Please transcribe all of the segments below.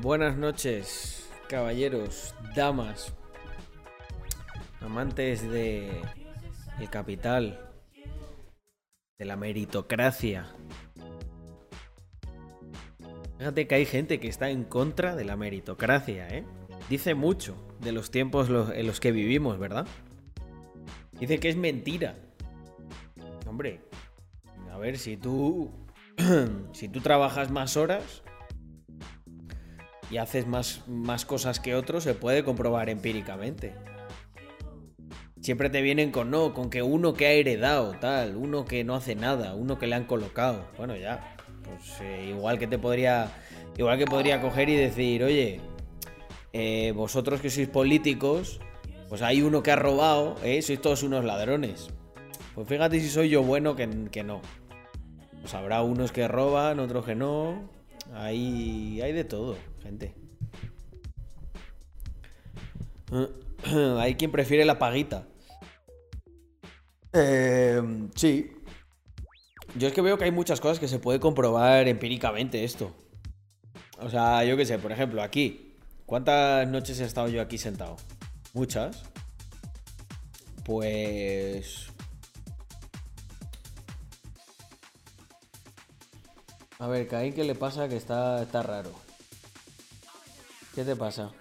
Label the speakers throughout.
Speaker 1: Buenas noches, caballeros, damas, amantes de el capital, de la meritocracia. Fíjate que hay gente que está en contra de la meritocracia, ¿eh? Dice mucho de los tiempos en los que vivimos, ¿verdad? Dice que es mentira. Hombre, a ver, si tú si tú trabajas más horas y haces más, más cosas que otros, se puede comprobar empíricamente. Siempre te vienen con no, con que uno que ha heredado, tal, uno que no hace nada, uno que le han colocado. Bueno, ya, pues eh, igual que te podría, igual que podría coger y decir, oye, eh, vosotros que sois políticos, pues hay uno que ha robado, ¿eh? sois todos unos ladrones. Pues fíjate si soy yo bueno que, que no. Pues habrá unos que roban, otros que no. Hay, hay de todo, gente. Hay quien prefiere la paguita. Eh, sí. Yo es que veo que hay muchas cosas que se puede comprobar empíricamente esto. O sea, yo qué sé, por ejemplo, aquí. ¿Cuántas noches he estado yo aquí sentado? Muchas. Pues A ver, Caín, ¿qué le pasa? Que está, está raro. ¿Qué te pasa?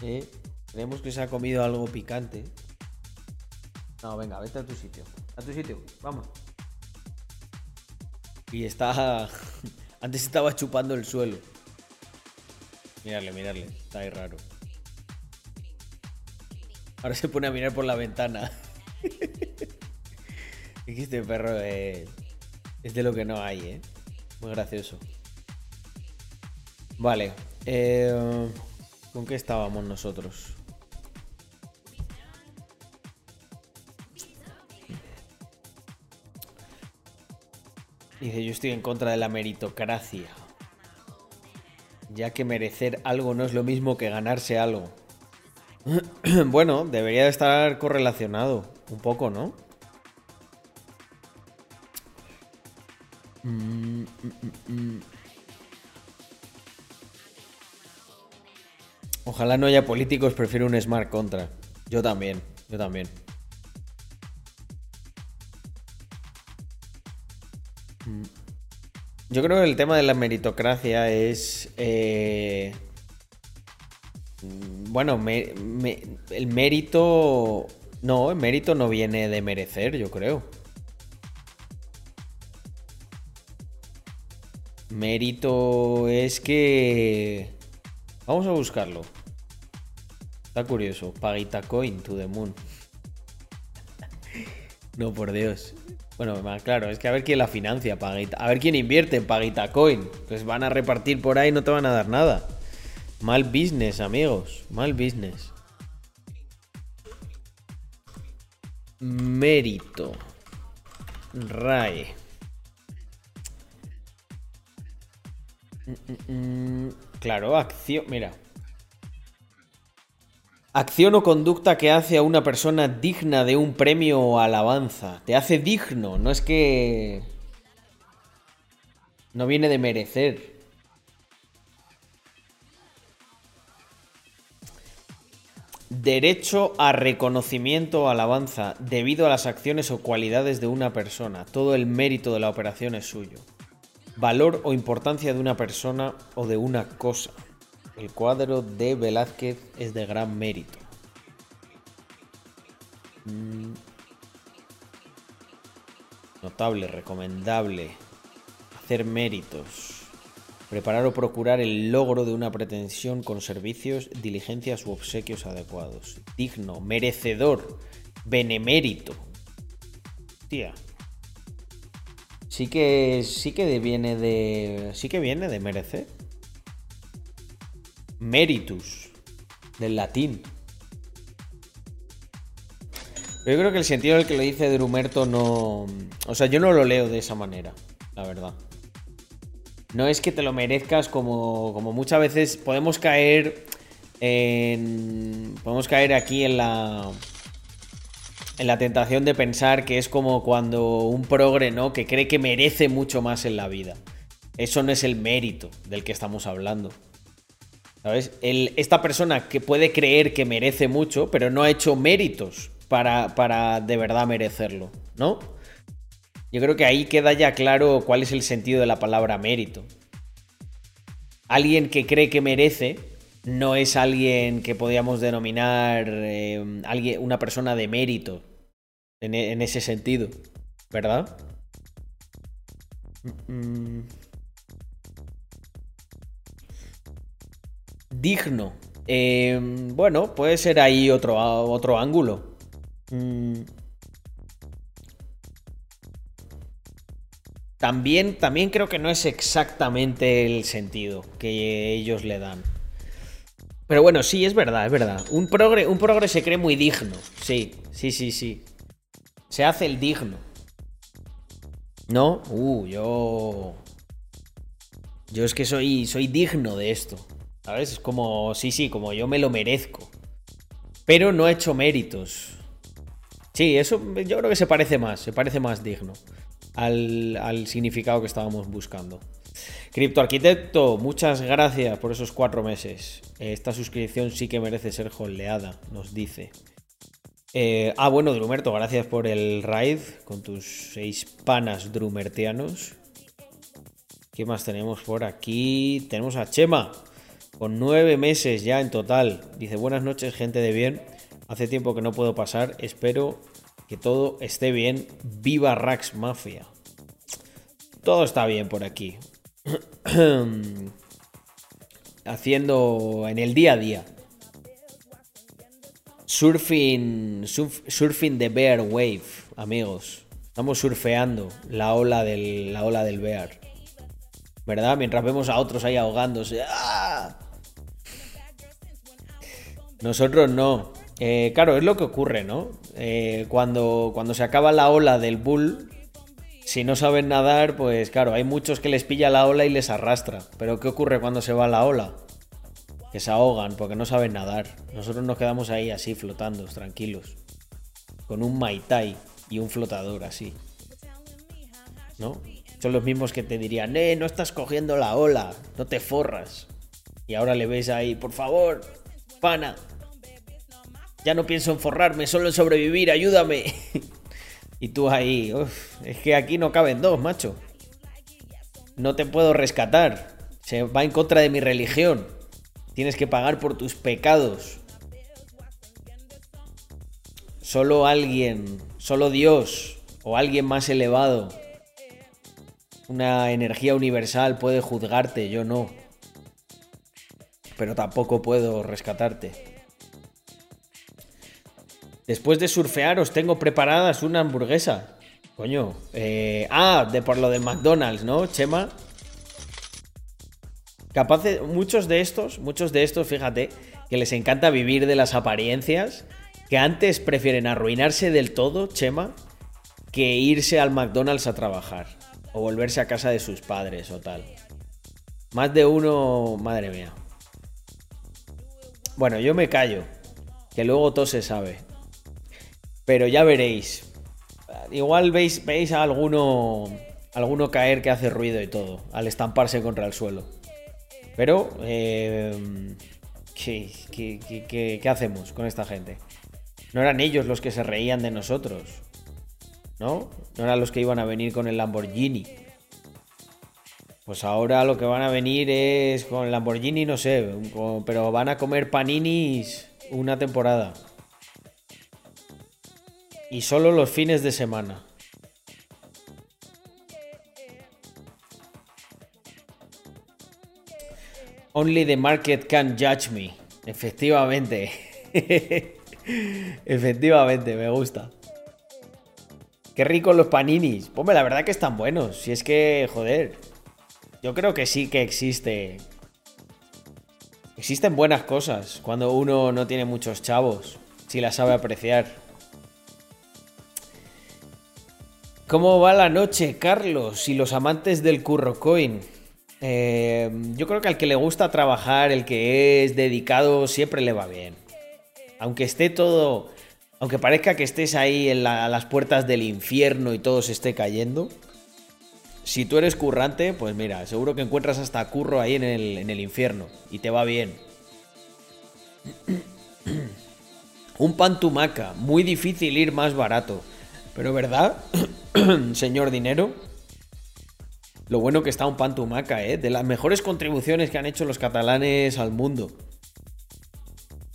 Speaker 1: ¿Eh? Creemos que se ha comido algo picante. No, venga, vete a tu sitio. A tu sitio, vamos. Y está... Antes estaba chupando el suelo. Mirarle, mirarle. Está ahí raro. Ahora se pone a mirar por la ventana. es que este perro es... Es de lo que no hay, ¿eh? Muy gracioso. Vale. Eh, ¿Con qué estábamos nosotros? Dice, yo estoy en contra de la meritocracia. Ya que merecer algo no es lo mismo que ganarse algo. bueno, debería de estar correlacionado. Un poco, ¿no? Mm, mm, mm, Ojalá no haya políticos, prefiero un smart contra. Yo también, yo también. Yo creo que el tema de la meritocracia es... Eh, bueno, el mérito... No, el mérito no viene de merecer, yo creo. Mérito es que... Vamos a buscarlo. Está curioso. Paguita coin to the moon. no, por Dios. Bueno, claro, es que a ver quién la financia, Paguita. A ver quién invierte en Paguita Coin. Pues van a repartir por ahí no te van a dar nada. Mal business, amigos. Mal business. Mérito. RAE. Mm, mm, mm. Claro, acción. Mira. Acción o conducta que hace a una persona digna de un premio o alabanza. Te hace digno, no es que. No viene de merecer. Derecho a reconocimiento o alabanza debido a las acciones o cualidades de una persona. Todo el mérito de la operación es suyo. Valor o importancia de una persona o de una cosa. El cuadro de Velázquez es de gran mérito. Mm. Notable, recomendable. Hacer méritos. Preparar o procurar el logro de una pretensión con servicios, diligencias u obsequios adecuados. Digno, merecedor, benemérito. Tía, sí que sí que viene de sí que viene de merecer. Meritus del latín. Pero yo creo que el sentido del que lo dice Drumerto no, o sea, yo no lo leo de esa manera, la verdad. No es que te lo merezcas como como muchas veces podemos caer en podemos caer aquí en la la tentación de pensar que es como cuando un progre, ¿no? Que cree que merece mucho más en la vida. Eso no es el mérito del que estamos hablando. ¿Sabes? esta persona que puede creer que merece mucho, pero no ha hecho méritos para, para de verdad merecerlo, ¿no? Yo creo que ahí queda ya claro cuál es el sentido de la palabra mérito. Alguien que cree que merece no es alguien que podríamos denominar eh, alguien, una persona de mérito en, en ese sentido, ¿verdad? Mm, mm. digno. Eh, bueno, puede ser ahí otro, otro ángulo. Mm. También, también creo que no es exactamente el sentido que ellos le dan. Pero bueno, sí, es verdad, es verdad. Un progre, un progre se cree muy digno. Sí, sí, sí, sí. Se hace el digno. ¿No? Uh, yo. Yo es que soy, soy digno de esto. ¿Sabes? Es como, sí, sí, como yo me lo merezco. Pero no he hecho méritos. Sí, eso yo creo que se parece más, se parece más digno al, al significado que estábamos buscando. Criptoarquitecto, muchas gracias por esos cuatro meses. Esta suscripción sí que merece ser holdeada, nos dice. Eh, ah, bueno, Drumerto, gracias por el raid con tus seis panas drumertianos. ¿Qué más tenemos por aquí? Tenemos a Chema con nueve meses ya en total. Dice, buenas noches, gente de bien. Hace tiempo que no puedo pasar. Espero que todo esté bien. Viva Rax Mafia. Todo está bien por aquí. Haciendo en el día a día. Surfing, surfing the bear wave, amigos. Estamos surfeando la ola del, la ola del bear. ¿Verdad? Mientras vemos a otros ahí ahogándose. ¡Ah! Nosotros no. Eh, claro, es lo que ocurre, ¿no? Eh, cuando, cuando se acaba la ola del bull, si no saben nadar, pues claro, hay muchos que les pilla la ola y les arrastra. Pero ¿qué ocurre cuando se va la ola? Que se ahogan porque no saben nadar. Nosotros nos quedamos ahí así flotando, tranquilos. Con un maitai y un flotador así. ¿No? Son los mismos que te dirían, eh, no estás cogiendo la ola, no te forras. Y ahora le ves ahí, por favor, pana, ya no pienso en forrarme, solo en sobrevivir, ayúdame. y tú ahí, es que aquí no caben dos, macho. No te puedo rescatar. Se va en contra de mi religión. Tienes que pagar por tus pecados. Solo alguien, solo Dios o alguien más elevado, una energía universal puede juzgarte, yo no. Pero tampoco puedo rescatarte. Después de surfear os tengo preparadas una hamburguesa. Coño. Eh, ah, de por lo de McDonald's, ¿no, Chema? Capaz de, muchos de estos, muchos de estos, fíjate, que les encanta vivir de las apariencias, que antes prefieren arruinarse del todo, Chema, que irse al McDonald's a trabajar o volverse a casa de sus padres o tal. Más de uno, madre mía. Bueno, yo me callo, que luego todo se sabe. Pero ya veréis. Igual veis, veis a alguno, alguno caer que hace ruido y todo, al estamparse contra el suelo. Pero, eh, ¿qué, qué, hacemos con esta gente? No eran ellos los que se reían de nosotros. ¿No? No eran los que iban a venir con el Lamborghini. Pues ahora lo que van a venir es con el Lamborghini, no sé, pero van a comer paninis una temporada. Y solo los fines de semana. Only the market can judge me. Efectivamente. Efectivamente, me gusta. Qué ricos los paninis. Pues la verdad que están buenos. Si es que, joder. Yo creo que sí que existe. Existen buenas cosas cuando uno no tiene muchos chavos. Si las sabe apreciar. ¿Cómo va la noche, Carlos? Y los amantes del curro coin. Eh, yo creo que al que le gusta trabajar, el que es dedicado, siempre le va bien. Aunque esté todo. Aunque parezca que estés ahí en a las puertas del infierno y todo se esté cayendo. si tú eres currante, pues mira, seguro que encuentras hasta curro ahí en el, en el infierno y te va bien. Un pan tumaca, muy difícil ir más barato. Pero ¿verdad, señor dinero? Lo bueno que está un pan tumaca, ¿eh? De las mejores contribuciones que han hecho los catalanes al mundo.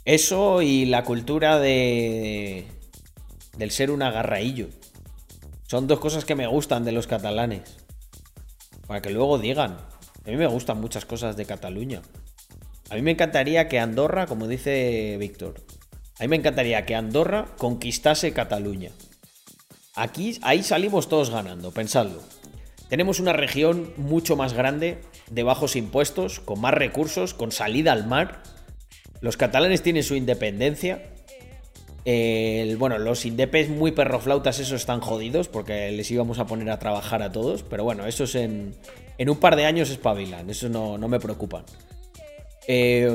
Speaker 1: Eso y la cultura de... del ser un agarraillo. Son dos cosas que me gustan de los catalanes. Para que luego digan. A mí me gustan muchas cosas de Cataluña. A mí me encantaría que Andorra, como dice Víctor, a mí me encantaría que Andorra conquistase Cataluña. Aquí, ahí salimos todos ganando, pensadlo. Tenemos una región mucho más grande, de bajos impuestos, con más recursos, con salida al mar. Los catalanes tienen su independencia. bueno, los indepes muy perroflautas, esos están jodidos porque les íbamos a poner a trabajar a todos. Pero bueno, esos en, en un par de años espabilan, eso no, me preocupan. Eh,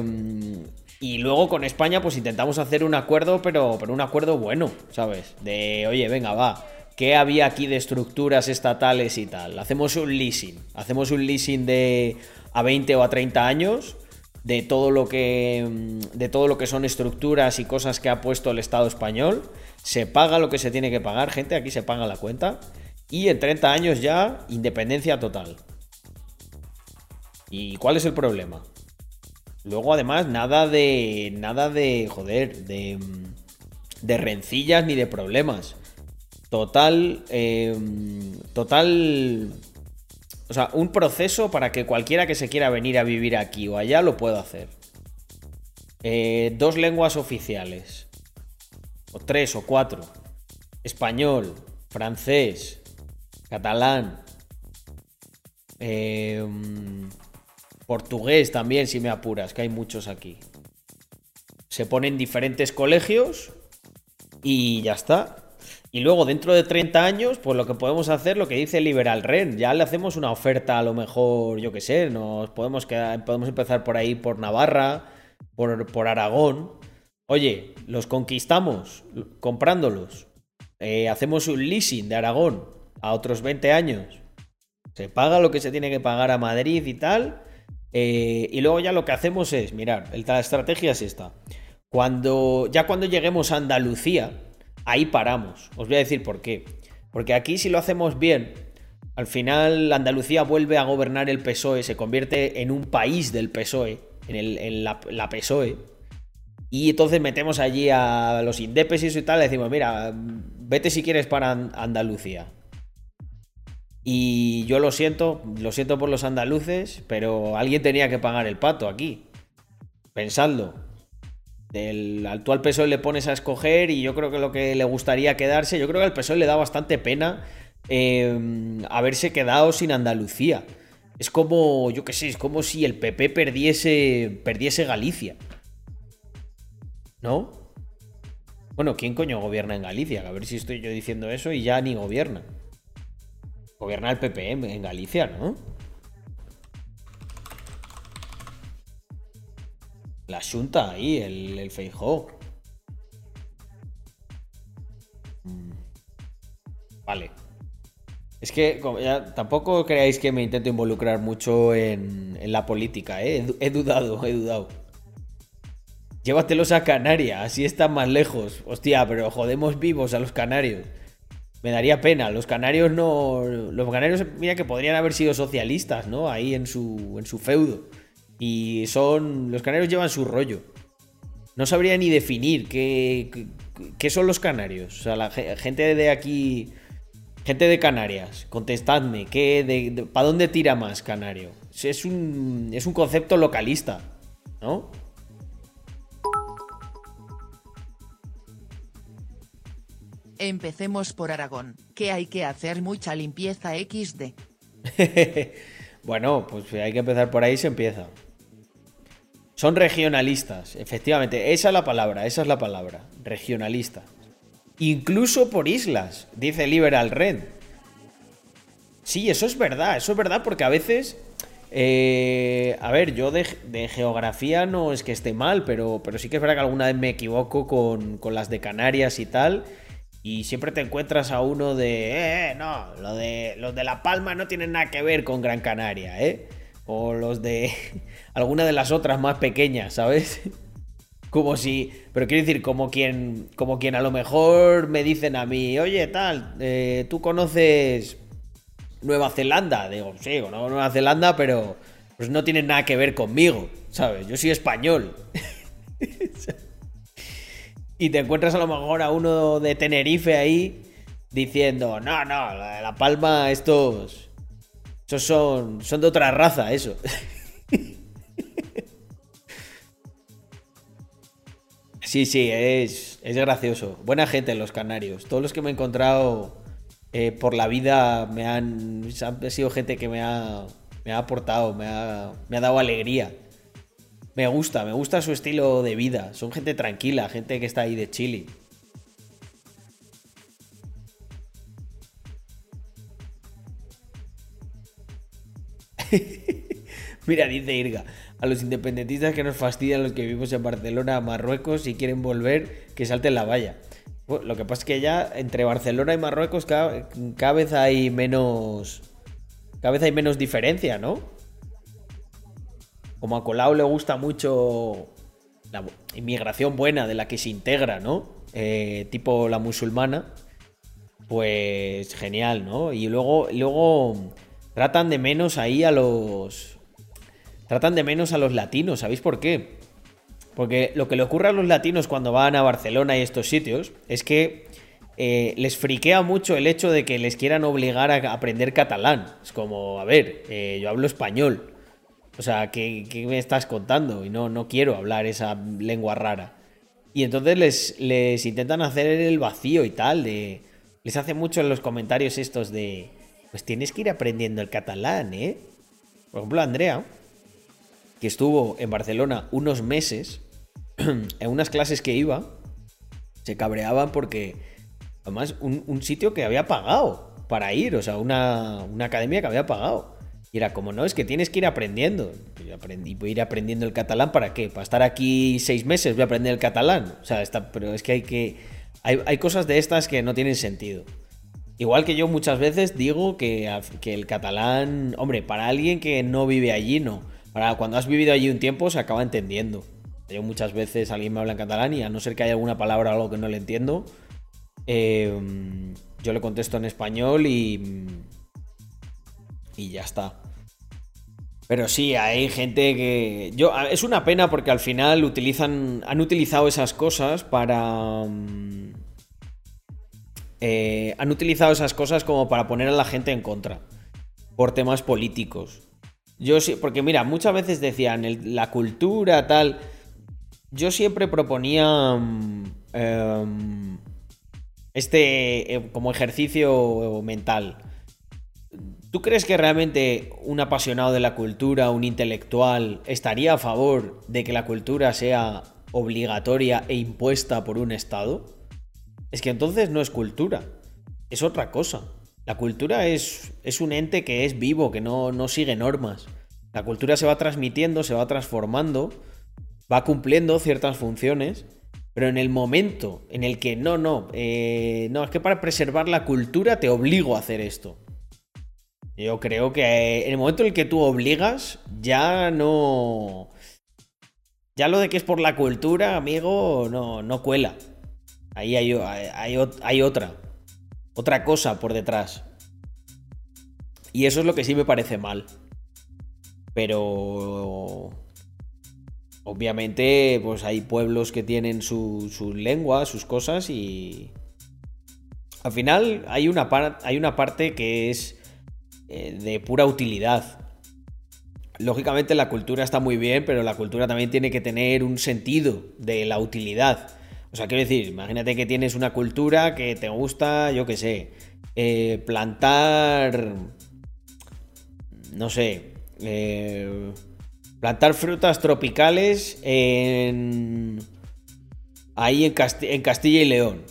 Speaker 1: y luego con España, pues intentamos hacer un acuerdo, pero, un acuerdo bueno, ¿sabes? De, oye, venga, va. ¿Qué había aquí de estructuras estatales y tal? Hacemos un leasing. Hacemos un leasing de a 20 o a 30 años de todo lo que de todo lo que son estructuras y cosas que ha puesto el Estado español. Se paga lo que se tiene que pagar, gente, aquí se paga la cuenta. Y en 30 años ya, independencia total. ¿Y cuál es el problema? Luego, además, nada de. Nada de. Joder, de. De rencillas ni de problemas. Total. Em, total. O sea, un proceso para que cualquiera que se quiera venir a vivir aquí o allá lo pueda hacer. Eh, dos lenguas oficiales. O tres o cuatro. Español, francés, catalán. Eh, Portugués también, si me apuras, que hay muchos aquí. Se ponen diferentes colegios y ya está. Y luego, dentro de 30 años, pues lo que podemos hacer, lo que dice Liberal Ren, ya le hacemos una oferta a lo mejor, yo qué sé, nos podemos, quedar, podemos empezar por ahí, por Navarra, por, por Aragón. Oye, los conquistamos comprándolos. Eh, hacemos un leasing de Aragón a otros 20 años. Se paga lo que se tiene que pagar a Madrid y tal. Eh, y luego ya lo que hacemos es, mirar, la estrategia es esta. Cuando, ya cuando lleguemos a Andalucía, ahí paramos. Os voy a decir por qué. Porque aquí si lo hacemos bien, al final Andalucía vuelve a gobernar el PSOE, se convierte en un país del PSOE, en, la, la, PSOE. Y entonces metemos allí a los indepes y eso y tal, decimos, mira, vete si quieres para Andalucía. Y yo lo siento, lo siento por los andaluces, pero alguien tenía que pagar el pato aquí. Pensadlo. Del actual PSOE le pones a escoger y yo creo que lo que le gustaría quedarse, yo creo que al PSOE le da bastante pena em, haberse quedado sin Andalucía. Es como, yo qué sé, es como si el PP perdiese, perdiese Galicia. ¿No? Bueno, ¿quién coño gobierna en Galicia? A ver si estoy yo diciendo eso y ya ni gobierna. Gobierna el PP en Galicia, ¿no? La Junta ahí, el, el. Mm. Vale. Es que tampoco creáis que me intento involucrar mucho en, la política, ¿eh? He, he, dudado, he dudado. Llévatelos a Canarias, así están más lejos. Hostia, pero jodemos vivos a los canarios me daría pena. Los canarios no. Los canarios, mira que podrían haber sido socialistas, ¿no? Ahí en su, en su feudo. Y son. Los canarios llevan su rollo. No sabría ni definir qué, qué, son los canarios. O sea, la gente de aquí. Gente de Canarias, contestadme, ¿qué, ¿para dónde tira más Canario? Es un, es un concepto localista, ¿no?
Speaker 2: Empecemos por Aragón, que hay que hacer mucha limpieza XD.
Speaker 1: bueno, pues hay que empezar por ahí se empieza. Son regionalistas, efectivamente, esa es la palabra, esa es la palabra, regionalistas. Incluso por islas, dice Liberal Red. Sí, eso es verdad, eso es verdad porque a veces... Eh, a ver, yo de, geografía no es que esté mal, pero, pero sí que es verdad que alguna vez me equivoco con, con las de Canarias y tal. Y siempre te encuentras a uno de, eh, eh, no, lo de, los de La Palma no tienen nada que ver con Gran Canaria, ¿eh? O los de alguna de las otras más pequeñas, ¿sabes? Como si, pero quiero decir, como quien, como quien a lo mejor me dicen a mí, oye, tal, eh, tú conoces Nueva Zelanda. Digo, sí, conozco Nueva Zelanda, pero pues no tiene nada que ver conmigo, ¿sabes? Yo soy español. y te encuentras a lo mejor a uno de Tenerife ahí diciendo, no, no, la, Palma, estos, estos son, son de otra raza, eso. Sí, sí, es, es gracioso. Buena gente en los Canarios. Todos los que me he encontrado eh, por la vida me han, han sido gente que me ha, me ha aportado, me ha, me ha dado alegría. Me gusta, me gusta su estilo de vida. Son gente tranquila, gente que está ahí de chile. Mira, dice Irga, a los independentistas que nos fastidian los que vivimos en Barcelona, Marruecos, si quieren volver, que salten la valla. lo que pasa es que ya entre Barcelona y Marruecos cada, vez hay menos. Cada vez hay menos diferencia, ¿no? Como a Colau le gusta mucho la inmigración buena de la que se integra, ¿no? Eh, tipo la musulmana. Pues genial, ¿no? Y luego, luego tratan de menos ahí a los tratan de menos a los latinos. ¿Sabéis por qué? Porque lo que le ocurre a los latinos cuando van a Barcelona y estos sitios es que eh, les friquea mucho el hecho de que les quieran obligar a aprender catalán. Es como, a ver, eh, yo hablo español. O sea, ¿qué, me estás contando? Y no, no quiero hablar esa lengua rara. Y entonces les, les intentan hacer el vacío y tal. De, les hace mucho en los comentarios estos de, pues tienes que ir aprendiendo el catalán, ¿eh? Por ejemplo, Andrea, que estuvo en Barcelona unos meses, en unas clases que iba, se cabreaban porque, además, un, sitio que había pagado para ir, o sea, una, academia que había pagado. Y era como, no, es que tienes que ir aprendiendo. Yo aprendí, voy a ir aprendiendo el catalán para qué? Para estar aquí seis meses voy a aprender el catalán. O sea, está, pero es que hay que... Hay, hay, cosas de estas que no tienen sentido. Igual que yo muchas veces digo que, que el catalán, hombre, para alguien que no vive allí, no. Para cuando has vivido allí un tiempo se acaba entendiendo. Yo muchas veces alguien me habla en catalán y a no ser que haya alguna palabra o algo que no le entiendo, em, yo le contesto en español y, y ya está. Pero sí, hay gente que. Yo, es una pena porque al final utilizan. Han utilizado esas cosas para. Mm, eh, han utilizado esas cosas como para poner a la gente en contra. Por temas políticos. Yo sí, porque mira, muchas veces decían la cultura, tal. Yo siempre proponía mm, em, este eh, como ejercicio mental. ¿Tú crees que realmente un apasionado de la cultura, un intelectual, estaría a favor de que la cultura sea obligatoria e impuesta por un Estado? Es que entonces no es cultura, es otra cosa. La cultura es, es un ente que es vivo, que no, no sigue normas. La cultura se va transmitiendo, se va transformando, va cumpliendo ciertas funciones, pero en el momento en el que no, no, eh, no, es que para preservar la cultura te obligo a hacer esto. Yo creo que en el momento en el que tú obligas, ya no. Ya lo de que es por la cultura, amigo, no, no cuela. Ahí hay, hay, otra otra cosa por detrás. Y eso es lo que sí me parece mal. Pero obviamente pues hay pueblos que tienen su, su lengua, sus cosas y al final hay una, hay una parte que es eh, de pura utilidad. Lógicamente la cultura está muy bien, pero la cultura también tiene que tener un sentido de la utilidad. O sea, quiero decir, imagínate que tienes una cultura que te gusta, yo qué sé, eh, plantar, no sé, eh, plantar frutas tropicales en, ahí en, en Castilla y León.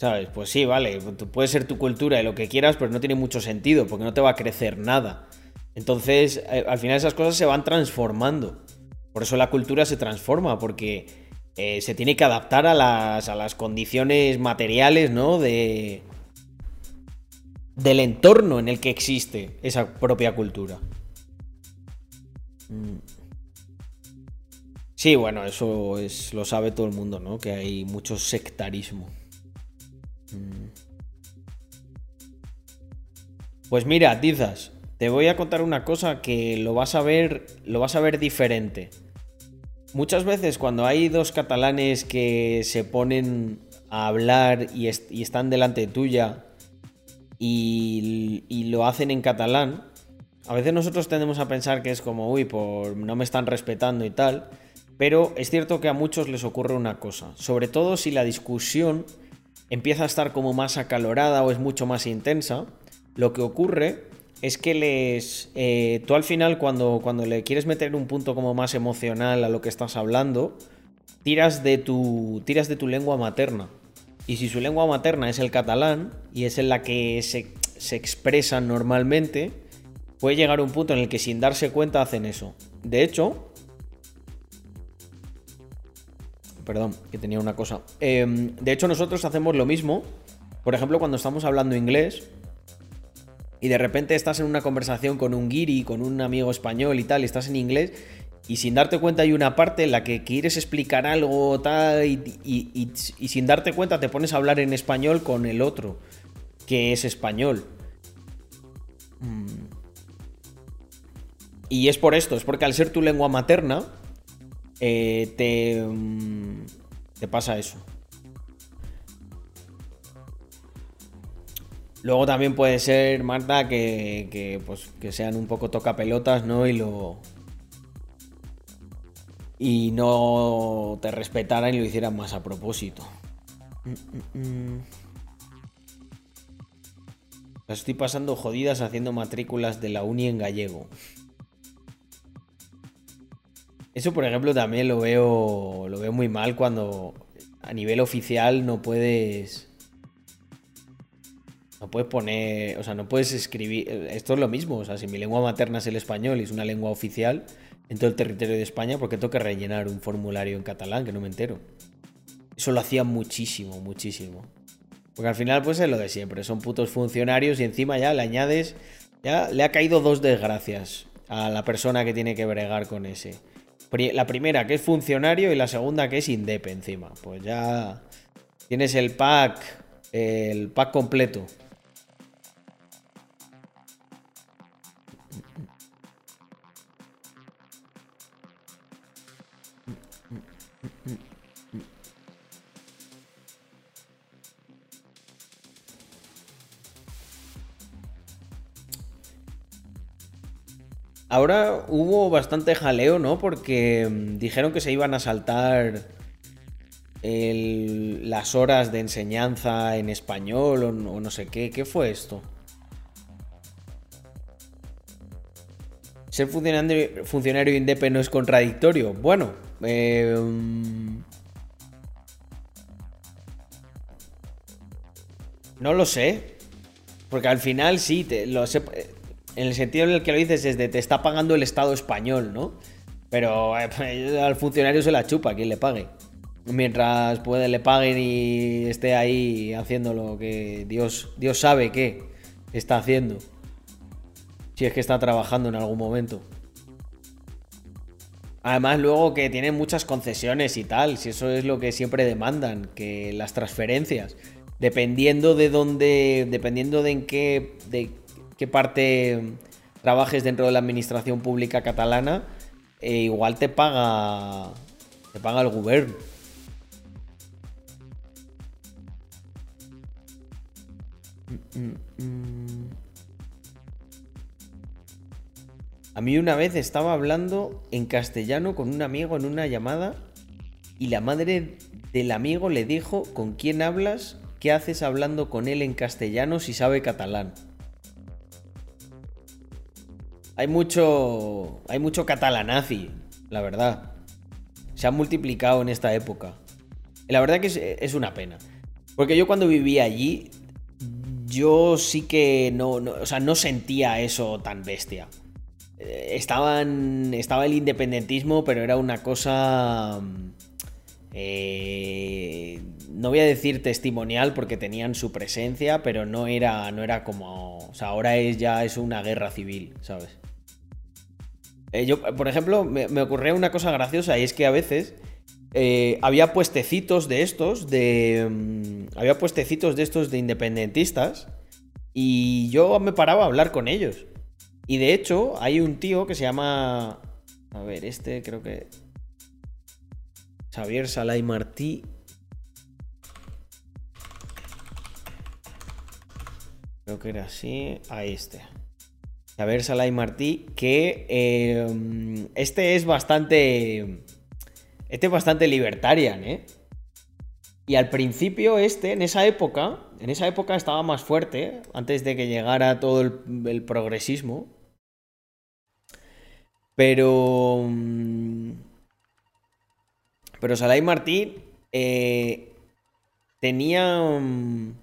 Speaker 1: ¿Sabes? Pues sí, vale, puede ser tu cultura y lo que quieras, pero no tiene mucho sentido porque no te va a crecer nada. Entonces, eh, al final esas cosas se van transformando. Por eso la cultura se transforma, porque eh, se tiene que adaptar a las, a las condiciones materiales, ¿no? De, del entorno en el que existe esa propia cultura. Mm. Sí, bueno, eso es, lo sabe todo el mundo, ¿no? Que hay mucho sectarismo. Pues mira, Tizas, te voy a contar una cosa que lo vas a ver, lo vas a ver diferente. Muchas veces cuando hay dos catalanes que se ponen a hablar y, están delante tuya y, y, lo hacen en catalán, a veces nosotros tendemos a pensar que es como, uy, por no me están respetando y tal, pero es cierto que a muchos les ocurre una cosa, sobre todo si la discusión empieza a estar como más acalorada o es mucho más intensa, lo que ocurre es que les. Eh, tú al final, cuando, cuando le quieres meter un punto como más emocional a lo que estás hablando, tiras de tu, tiras de tu lengua materna. Y si su lengua materna es el catalán y es en la que se, se expresan normalmente, puede llegar un punto en el que sin darse cuenta hacen eso. De hecho. Perdón, que tenía una cosa. Em, de hecho, nosotros hacemos lo mismo. Por ejemplo, cuando estamos hablando inglés, y de repente estás en una conversación con un guiri, con un amigo español y tal, y estás en inglés, y sin darte cuenta hay una parte en la que quieres explicar algo tal, y, sin darte cuenta te pones a hablar en español con el otro, que es español. Mm. Y es por esto, es porque al ser tu lengua materna, eh, te, mm, te pasa eso. Luego también puede ser, Marta, que, pues, que sean un poco tocapelotas, ¿no? Y lo. Y no te respetaran y lo hicieran más a propósito. Mm, mm, mm. estoy pasando jodidas haciendo matrículas de la uni en gallego. Eso, por ejemplo, también lo veo, lo veo muy mal cuando a nivel oficial no puedes no puedes poner, o sea, no puedes escribir, esto es lo mismo, o sea, si mi lengua materna es el español y es una lengua oficial en todo el territorio de España, ¿por qué tengo que rellenar un formulario en catalán que no me entero? Eso lo hacía muchísimo, muchísimo. Porque al final pues es lo de siempre, son putos funcionarios y encima ya le añades, ya le ha caído dos desgracias a la persona que tiene que bregar con ese. La primera que es funcionario y la segunda que es indepe encima. Pues ya tienes el pack, el pack completo. Ahora hubo bastante jaleo, ¿no? Porque mm, dijeron que se iban a saltar las horas de enseñanza en español o, no sé qué. ¿Qué fue esto? ¿Ser funcionario, funcionario independiente no es contradictorio? Bueno, eh, mm, no lo sé. Porque al final sí, lo sé, en el sentido en el que lo dices es de te está pagando el Estado español, ¿no? Pero eh, al funcionario se la chupa, quien le pague. Mientras puede, le paguen y esté ahí haciendo lo que Dios, Dios sabe que está haciendo. Si es que está trabajando en algún momento. Además, luego que tienen muchas concesiones y tal, si eso es lo que siempre demandan, que las transferencias, dependiendo de dónde, dependiendo de en qué, de qué parte trabajes dentro de la administración pública catalana, eh, igual te paga, te paga el gobierno. A mí una vez estaba hablando en castellano con un amigo en una llamada y la madre del amigo le dijo, ¿con quién hablas? ¿Qué haces hablando con él en castellano si sabe catalán? Hay mucho, hay mucho catalanazi, la verdad. Se ha multiplicado en esta época. la verdad que es, una pena. Porque yo cuando vivía allí, yo sí que no, o sea, no sentía eso tan bestia. Eh, estaban, estaba el independentismo, pero era una cosa... eh, no voy a decir testimonial porque tenían su presencia, pero no era, no era como, o sea, ahora es ya es una guerra civil, ¿sabes? Eh, yo, por ejemplo, me, me, ocurrió una cosa graciosa y es que a veces eh, había puestecitos de estos, de, mm, había puestecitos de estos de independentistas y yo me paraba a hablar con ellos. Y de hecho, hay un tío que se llama, a ver, este creo que Xavier Salay Martí. Creo que era así. Ahí este. Xavier Salay Martí. Que eh, este es bastante. Este es bastante libertarian, ¿eh? Y al principio este, en esa época, en esa época estaba más fuerte, antes de que llegara todo el, progresismo. Pero... Mm, pero Salai Martí eh, tenía... Mm,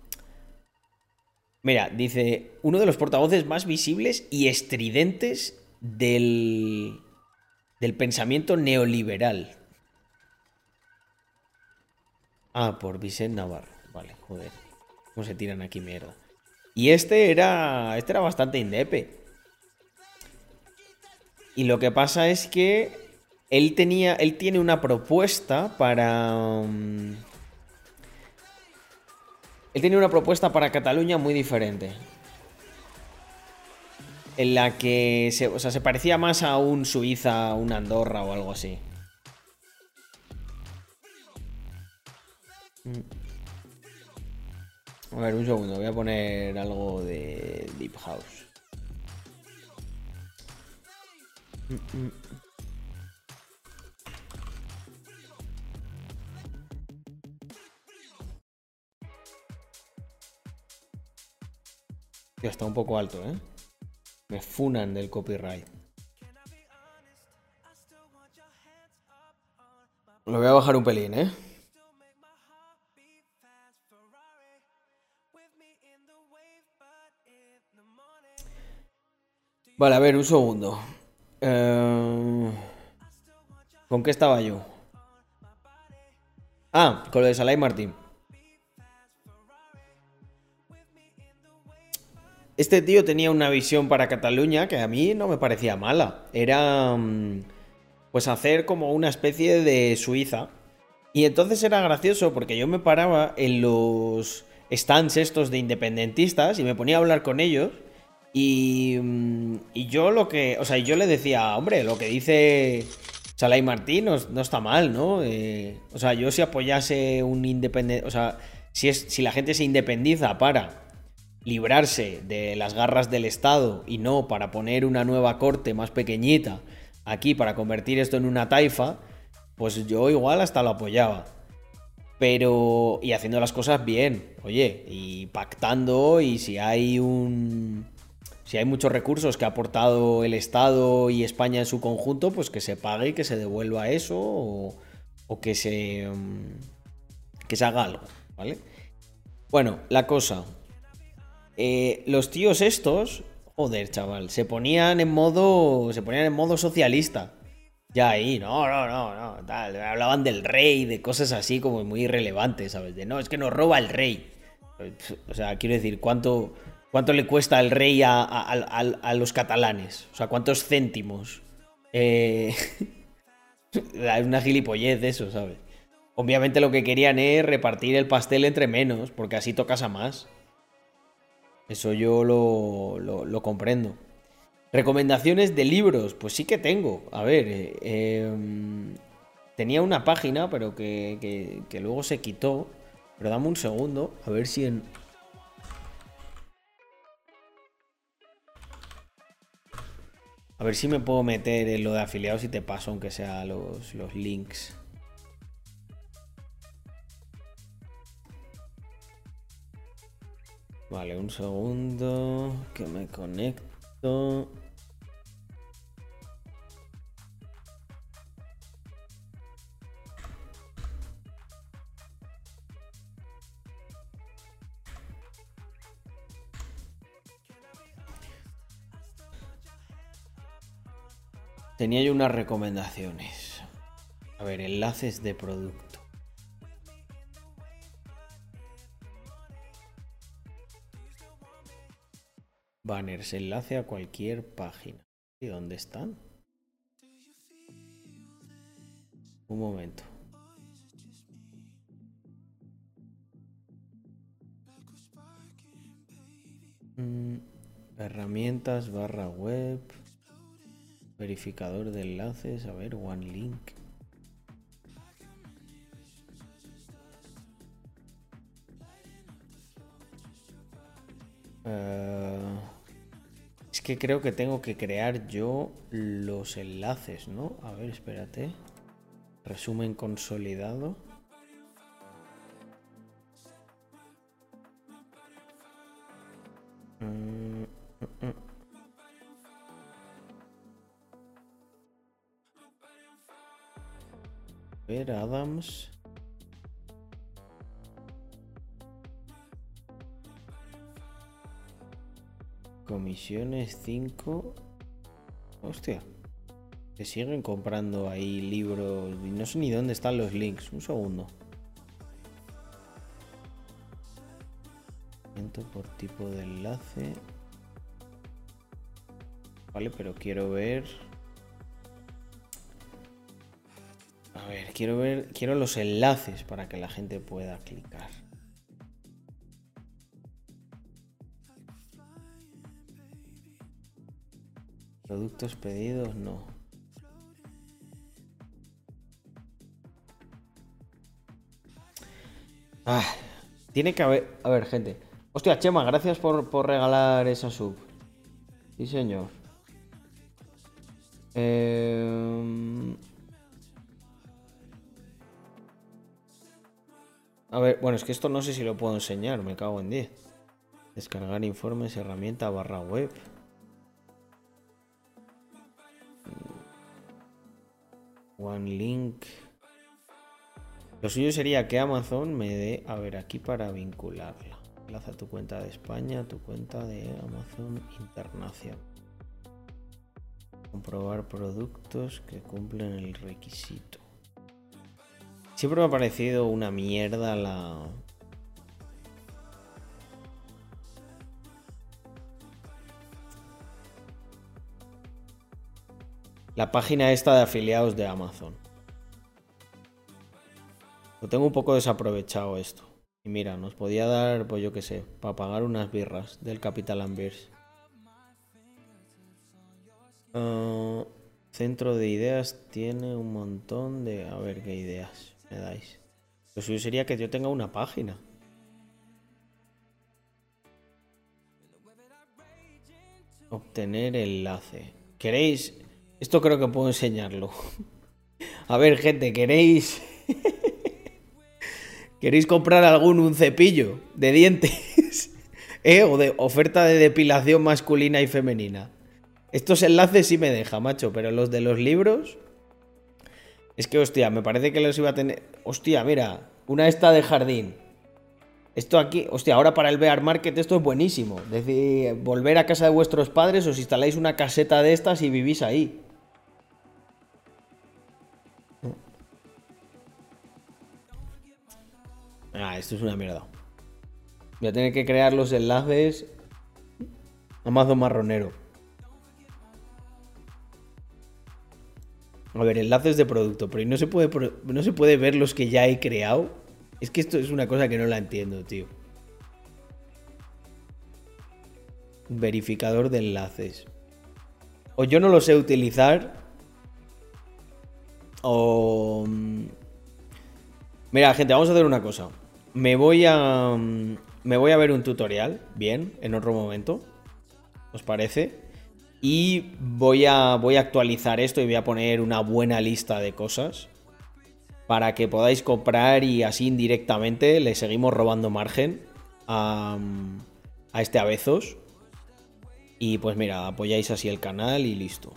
Speaker 1: mira, dice, uno de los portavoces más visibles y estridentes del, del pensamiento neoliberal. Ah, por Vicente Navarro. Vale, joder. ¿Cómo se tiran aquí mierda? Y este era. Este era bastante indepe. Y lo que pasa es que él tenía. Él tiene una propuesta para. Um, él tenía una propuesta para Cataluña muy diferente. En la que se, o sea, se parecía más a un Suiza, un Andorra o algo así. A ver, un segundo, voy a poner algo de Deep House. Ya está un poco alto, ¿eh? Me funan del copyright. Lo voy a bajar un pelín, ¿eh? Vale, a ver, un segundo. Eh, ¿Con qué estaba yo? Ah, con lo de Salai Martín. Este tío tenía una visión para Cataluña que a mí no me parecía mala. Era mm, pues hacer como una especie de Suiza. Y entonces era gracioso porque yo me paraba en los stands estos de independentistas y me ponía a hablar con ellos. Y, mm, y, yo lo que. O sea, yo le decía, hombre, lo que dice Salai Martín no, está mal, ¿no? Eh, o sea, yo si apoyase un independiente. O sea, si, es, si la gente se independiza para librarse de las garras del Estado y no para poner una nueva corte más pequeñita aquí para convertir esto en una taifa, pues yo igual hasta lo apoyaba. Pero. Y haciendo las cosas bien, oye, y pactando, y si hay un si hay muchos recursos que ha aportado el Estado y España en su conjunto, pues que se pague y que se devuelva eso o, que se mm, que se haga algo, ¿vale? Bueno, la cosa. Eh, los tíos estos, joder, chaval, se ponían en modo, se ponían en modo socialista. Ya ahí, no, no, no, no, hablaban del rey, de cosas así como muy irrelevantes, ¿sabes? De no, es que nos roba el rey. O sea, quiero decir, ¿cuánto, ¿Cuánto le cuesta el rey a, los catalanes? O sea, ¿cuántos céntimos? Eh... es una gilipollez eso, ¿sabes? Obviamente lo que querían es repartir el pastel entre menos, porque así tocas a más. Eso yo lo, lo, comprendo. Recomendaciones de libros, pues sí que tengo. A ver, eh, em, tenía una página, pero que, que luego se quitó. Pero dame un segundo, a ver si en, A ver si me puedo meter en lo de afiliados y te paso, aunque sea los, los links. Vale, un segundo. Que me conecto. Tenía yo unas recomendaciones. A ver, enlaces de producto. Banners, enlace a cualquier página. ¿Y dónde están? Un momento. Mm, herramientas barra web. Verificador de enlaces. A ver, One Link. Eh, es que creo que tengo que crear yo los enlaces, ¿no? A ver, espérate. Resumen consolidado. Mm, mm, mm. Ver, Adams. Comisiones 5. Hostia. Se siguen comprando ahí libros. No sé ni dónde están los links. Un segundo. por tipo de enlace. Vale, pero quiero ver. A ver, quiero ver. Quiero los enlaces para que la gente pueda clicar. Productos pedidos, no. Ah, tiene que haber... A ver, gente. Hostia, Chema, gracias por, regalar esa sub. Sí, señor. Em, a ver, bueno, es que esto no sé si lo puedo enseñar, me cago en 10. Descargar informes, herramienta barra web. Lo suyo sería que Amazon me dé, a ver, aquí para vincularla. Enlaza tu cuenta de España, tu cuenta de Amazon Internacional. Comprobar productos que cumplen el requisito. Siempre me ha parecido una mierda la... La página esta de afiliados de Amazon. Lo tengo un poco desaprovechado esto. Y mira, nos podía dar, pues yo qué sé, para pagar unas birras del Capital Ambiers. Ah, centro de ideas tiene un montón de... A ver qué ideas me dais. Lo suyo sería que yo tenga una página. Obtener enlace. ¿Queréis? Esto creo que puedo enseñarlo. A ver, gente, ¿queréis? ¿Queréis comprar algún un cepillo de dientes? ¿Eh? O de oferta de depilación masculina y femenina. Estos enlaces sí me deja, macho, pero los de los libros. Es que, hostia, me parece que los iba a tener. Hostia, mira, una esta de jardín. Esto aquí, hostia, ahora para el Bear Market esto es buenísimo. Decir, volver a casa de vuestros padres, os instaláis una caseta de estas y vivís ahí. Ah, esto es una mierda. Voy a tener que crear los enlaces Amazon marronero. A ver, enlaces de producto, pero no se puede no se puede ver los que ya he creado. Es que esto es una cosa que no la entiendo, tío. Verificador de enlaces. O yo no lo sé utilizar. O... Mm, mira, gente, vamos a hacer una cosa. Me voy a. Me voy a ver un tutorial, bien, en otro momento. ¿Os parece? Y voy a, voy a actualizar esto y voy a poner una buena lista de cosas. Para que podáis comprar y así indirectamente le seguimos robando margen a, a este Avezos. Y pues mira, apoyáis así el canal y listo.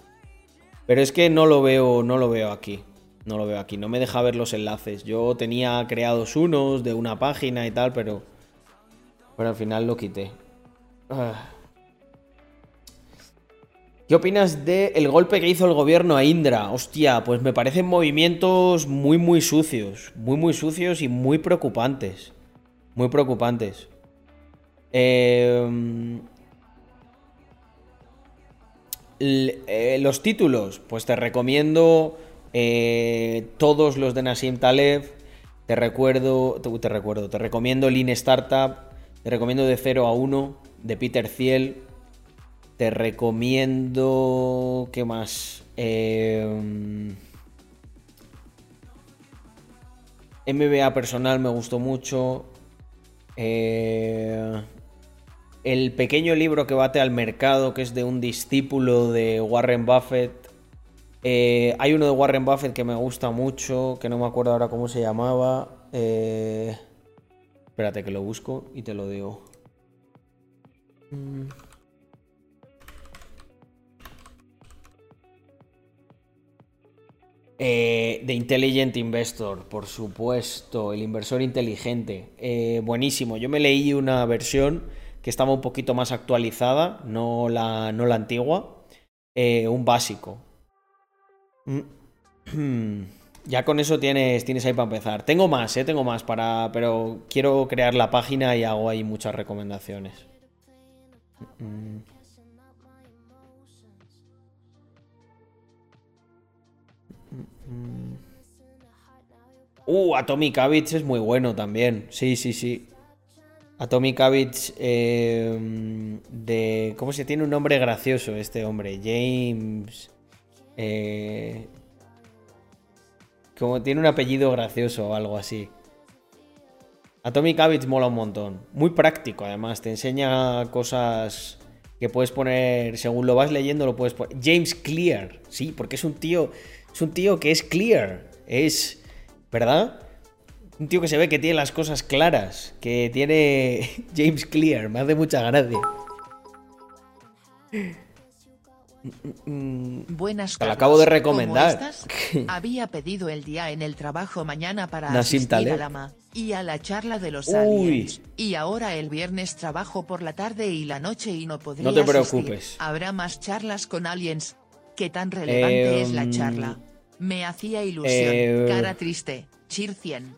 Speaker 1: Pero es que no lo veo, no lo veo aquí. No lo veo aquí, no me deja ver los enlaces. Yo tenía creados unos de una página y tal, pero. Pero al final lo quité. Ah. ¿Qué opinas del el golpe que hizo el gobierno a Indra? Hostia, pues me parecen movimientos muy, muy sucios. Muy, muy sucios y muy preocupantes. Muy preocupantes. Eh, eh, los títulos, pues te recomiendo eh, todos los de Nassim Taleb. Te recuerdo, te, recuerdo, te recomiendo Lean Startup. Te recomiendo de 0 a 1 de Peter Thiel. Te recomiendo. ¿Qué más? Eh, MBA personal me gustó mucho. Eh, el pequeño libro que bate al mercado, que es de un discípulo de Warren Buffett. Eh, hay uno de Warren Buffett que me gusta mucho, que no me acuerdo ahora cómo se llamaba. Eh, espérate que lo busco y te lo digo. Mm. Eh, The Intelligent Investor, por supuesto, el inversor inteligente. Eh, buenísimo. Yo me leí una versión que estaba un poquito más actualizada, no la, no la antigua. Un básico. Ya con eso tienes, tienes ahí para empezar. Tengo más, eh, tengo más, para, pero quiero crear la página y hago ahí muchas recomendaciones. Uh, Atomic Habits es muy bueno también. Sí, sí, sí. Atomic Habits em, de... ¿Cómo se tiene un nombre gracioso este hombre? James... Eh, como tiene un apellido gracioso o algo así. Atomic Habits mola un montón. Muy práctico además. Te enseña cosas que puedes poner... Según lo vas leyendo lo puedes poner... James Clear. Sí, porque es un tío... Es un tío que es clear. Es ¿verdad? Un tío que se ve que tiene las cosas claras, que tiene James Clear, me hace mucha gracia.
Speaker 2: Buenas
Speaker 1: Te acabo de recomendar.
Speaker 2: Había pedido el día en el trabajo mañana para asistir a la y a la charla de los aliens. Y ahora el viernes trabajo por la tarde y la noche y no podría
Speaker 1: No te preocupes.
Speaker 2: Habrá más charlas con aliens. ¿Qué tan relevante es la em, charla? Me hacía ilusión. Eh, Cara triste. Chir 100.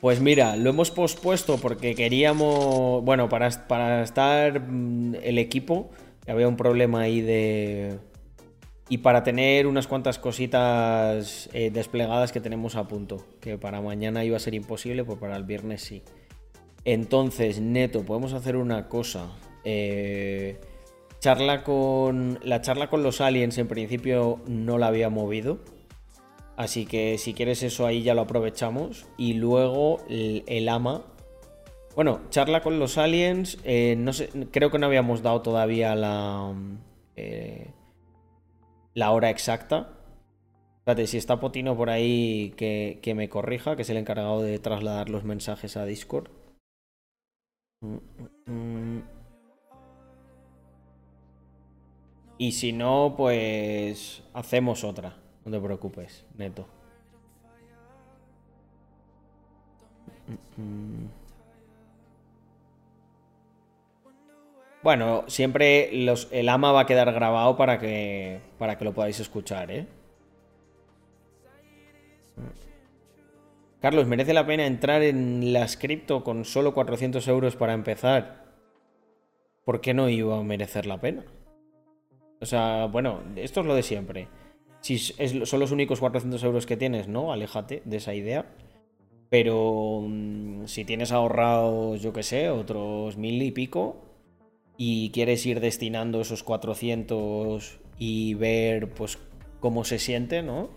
Speaker 1: Pues mira, lo hemos pospuesto porque queríamos. Bueno, para, para estar mm, el equipo. Había un problema ahí de. Y para tener unas cuantas cositas eh, desplegadas que tenemos a punto. Que para mañana iba a ser imposible, pues para el viernes sí. Entonces, neto, podemos hacer una cosa. Eh, charla con. La charla con los aliens en principio no la había movido. Así que si quieres eso ahí ya lo aprovechamos. Y luego el, ama. Bueno, charla con los aliens. Eh, no sé, creo que no habíamos dado todavía la, eh, la hora exacta. Espérate, si está Potino por ahí que, que, me corrija, que es el encargado de trasladar los mensajes a Discord. Y si no, pues hacemos otra. No te preocupes, neto. Bueno, siempre el ama va a quedar grabado para que, para que lo podáis escuchar, ¿eh? Carlos, ¿merece la pena entrar en las cripto con solo 400 euros para empezar? ¿Por qué no iba a merecer la pena? O sea, bueno, esto es lo de siempre. Si son los únicos 400 euros que tienes, ¿no? Aléjate de esa idea. Pero mm, si tienes ahorrado, yo qué sé, otros mil y pico, y quieres ir destinando esos 400 y ver, pues, cómo se siente, ¿no?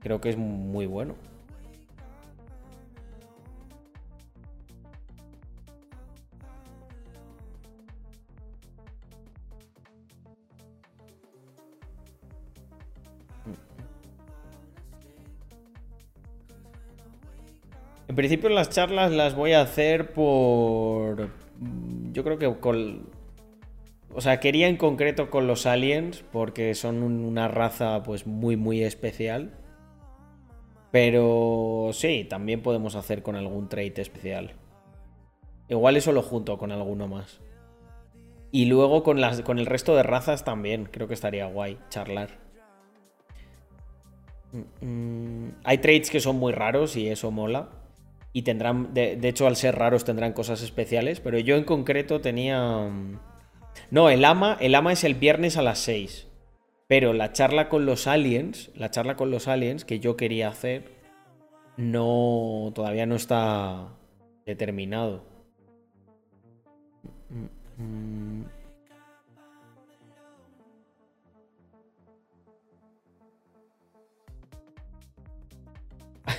Speaker 1: Creo que es muy bueno. En principio las charlas las voy a hacer por... Yo creo que con... O sea, quería en concreto con los aliens porque son una raza pues muy muy especial. Pero sí, también podemos hacer con algún trait especial. Igual eso lo junto con alguno más. Y luego con, las, con el resto de razas también, creo que estaría guay charlar. Mm, mm, hay traits que son muy raros y eso mola y tendrán, de, hecho al ser raros tendrán cosas especiales, pero yo en concreto tenía... No, el ama, el ama es el viernes a las 6. Pero la charla con los aliens, la charla con los aliens que yo quería hacer, no. todavía no está determinado.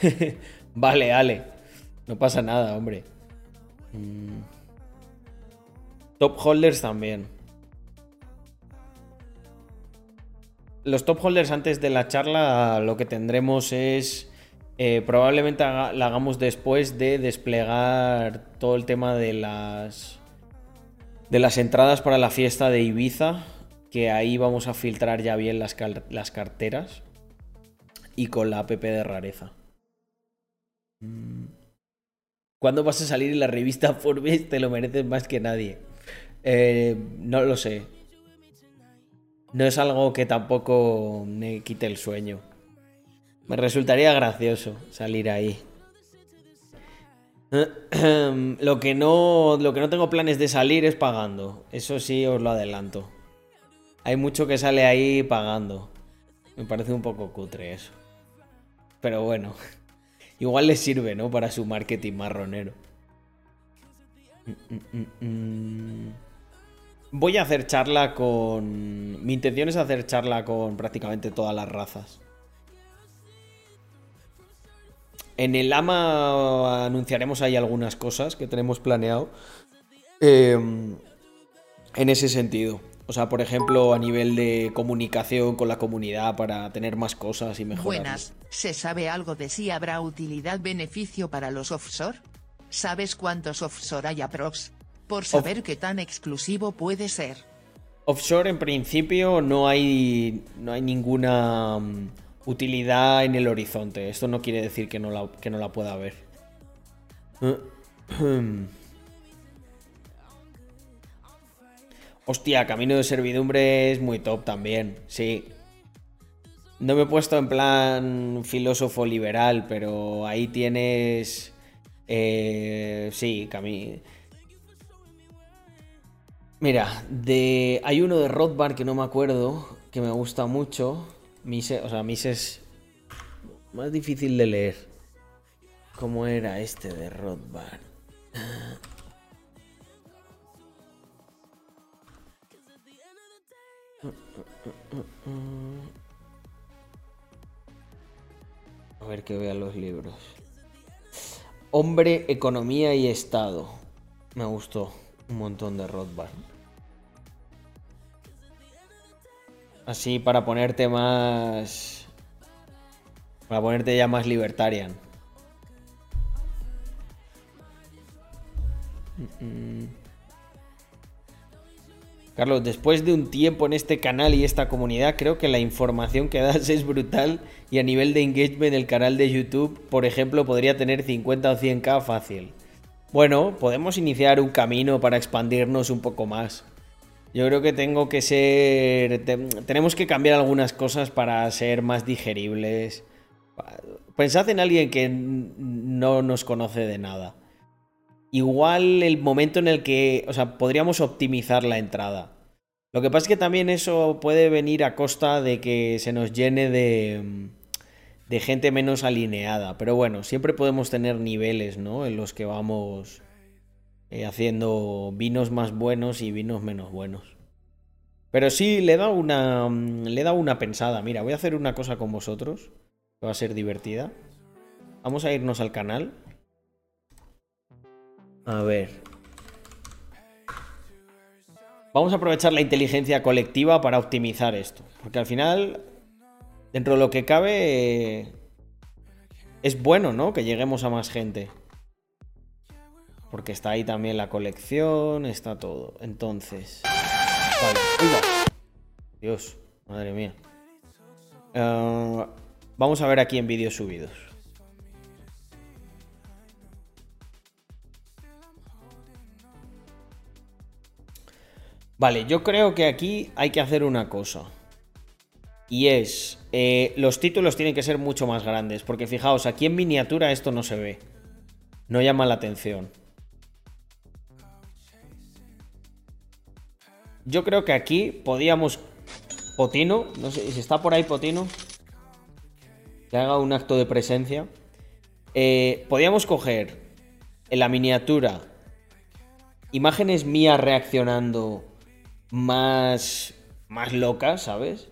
Speaker 1: vale, Ale. No pasa nada, hombre. Mm. Top holders también. Los top holders antes de la charla lo que tendremos es... Eh, probablemente la hagamos después de desplegar todo el tema de las... De las entradas para la fiesta de Ibiza. Que ahí vamos a filtrar ya bien las, las carteras. Y con la app de rareza. Mm. ¿Cuándo vas a salir en la revista Forbes? Te lo mereces más que nadie. Eh, no lo sé. No es algo que tampoco me quite el sueño. Me resultaría gracioso salir ahí. lo que no lo que no tengo planes de salir es pagando. Eso sí os lo adelanto. Hay mucho que sale ahí pagando. Me parece un poco cutre eso. Pero bueno. Igual le sirve, ¿no? Para su marketing marronero. Voy a hacer charla con... Mi intención es hacer charla con prácticamente todas las razas. En el AMA anunciaremos ahí algunas cosas que tenemos planeado. Em, en ese sentido. O sea, por ejemplo, a nivel de comunicación con la comunidad para tener más cosas y mejorar.
Speaker 2: Buenas, ¿se sabe algo de si habrá utilidad-beneficio para los offshore? ¿Sabes cuántos offshore hay aprox? Por saber qué tan exclusivo puede ser.
Speaker 1: Offshore en principio no hay, no hay ninguna mm, utilidad en el horizonte. Esto no quiere decir que no la, que no la pueda haber. Hostia, Camino de Servidumbre es muy top también, sí. No me he puesto en plan filósofo liberal, pero ahí tienes... Eh, sí, Camino... Mira, de, hay uno de Rothbard que no me acuerdo, que me gusta mucho. Mise, o sea, Mise es más difícil de leer. ¿Cómo era este de Rothbard? A ver que vean los libros. Hombre, Economía y Estado. Me gustó un montón de Rothbard. Así para ponerte más... Para ponerte ya más libertarian. Carlos, después de un tiempo en este canal y esta comunidad, creo que la información que das es brutal y a nivel de engagement el canal de YouTube, por ejemplo, podría tener 50 o 100k fácil. Bueno, podemos iniciar un camino para expandirnos un poco más. Yo creo que tengo que ser... tenemos que cambiar algunas cosas para ser más digeribles. Pensad en alguien que no nos conoce de nada igual el momento en el que, o sea, podríamos optimizar la entrada. Lo que pasa es que también eso puede venir a costa de que se nos llene de, de gente menos alineada. Pero bueno, siempre podemos tener niveles, ¿no? En los que vamos eh, haciendo vinos más buenos y vinos menos buenos. Pero sí, le da una, le da una pensada. Mira, voy a hacer una cosa con vosotros, que va a ser divertida. Vamos a irnos al canal. A ver. Vamos a aprovechar la inteligencia colectiva para optimizar esto. Porque al final, dentro de lo que cabe, es bueno, ¿no? Que lleguemos a más gente. Porque está ahí también la colección, está todo. Entonces... Vale. Dios, madre mía. Eh, vamos a ver aquí en vídeos subidos. Vale, yo creo que aquí hay que hacer una cosa. Y es, eh, los títulos tienen que ser mucho más grandes, porque fijaos, aquí en miniatura esto no se ve. No llama la atención. Yo creo que aquí podíamos Potino, no sé si está por ahí Potino, que haga un acto de presencia. Eh, podríamos coger en la miniatura imágenes mías reaccionando más, más locas, ¿sabes?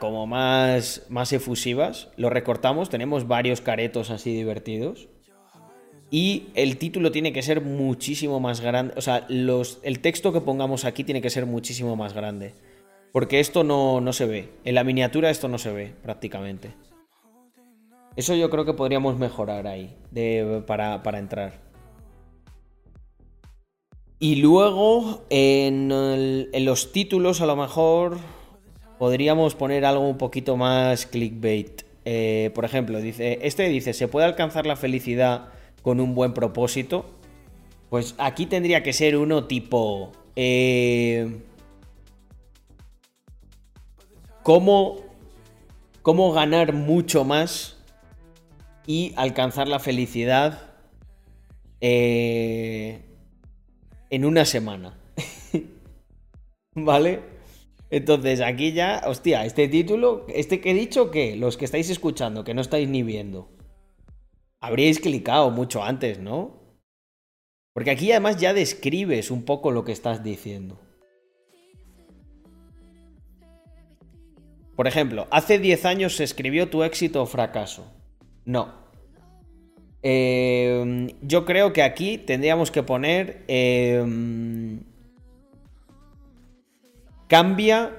Speaker 1: como más, más efusivas. Lo recortamos, tenemos varios caretos así divertidos. Y el título tiene que ser muchísimo más grande. O sea, el texto que pongamos aquí tiene que ser muchísimo más grande. Porque esto no, no se ve. En la miniatura esto no se ve prácticamente. Eso yo creo que podríamos mejorar ahí para, entrar. Y luego en, en, los títulos a lo mejor podríamos poner algo un poquito más clickbait. Eh, por ejemplo, dice, este dice, ¿se puede alcanzar la felicidad con un buen propósito? Pues aquí tendría que ser uno tipo... Eh, ¿cómo, ¿Cómo ganar mucho más y alcanzar la felicidad eh, en una semana? ¿Vale? Entonces aquí ya, hostia, este título, este que he dicho, que los que estáis escuchando, que no estáis ni viendo, habríais clicado mucho antes, ¿no? Porque aquí además ya describes un poco lo que estás diciendo. Por ejemplo, hace 10 años se escribió tu éxito o fracaso. No. Em, yo creo que aquí tendríamos que poner... Em, cambia...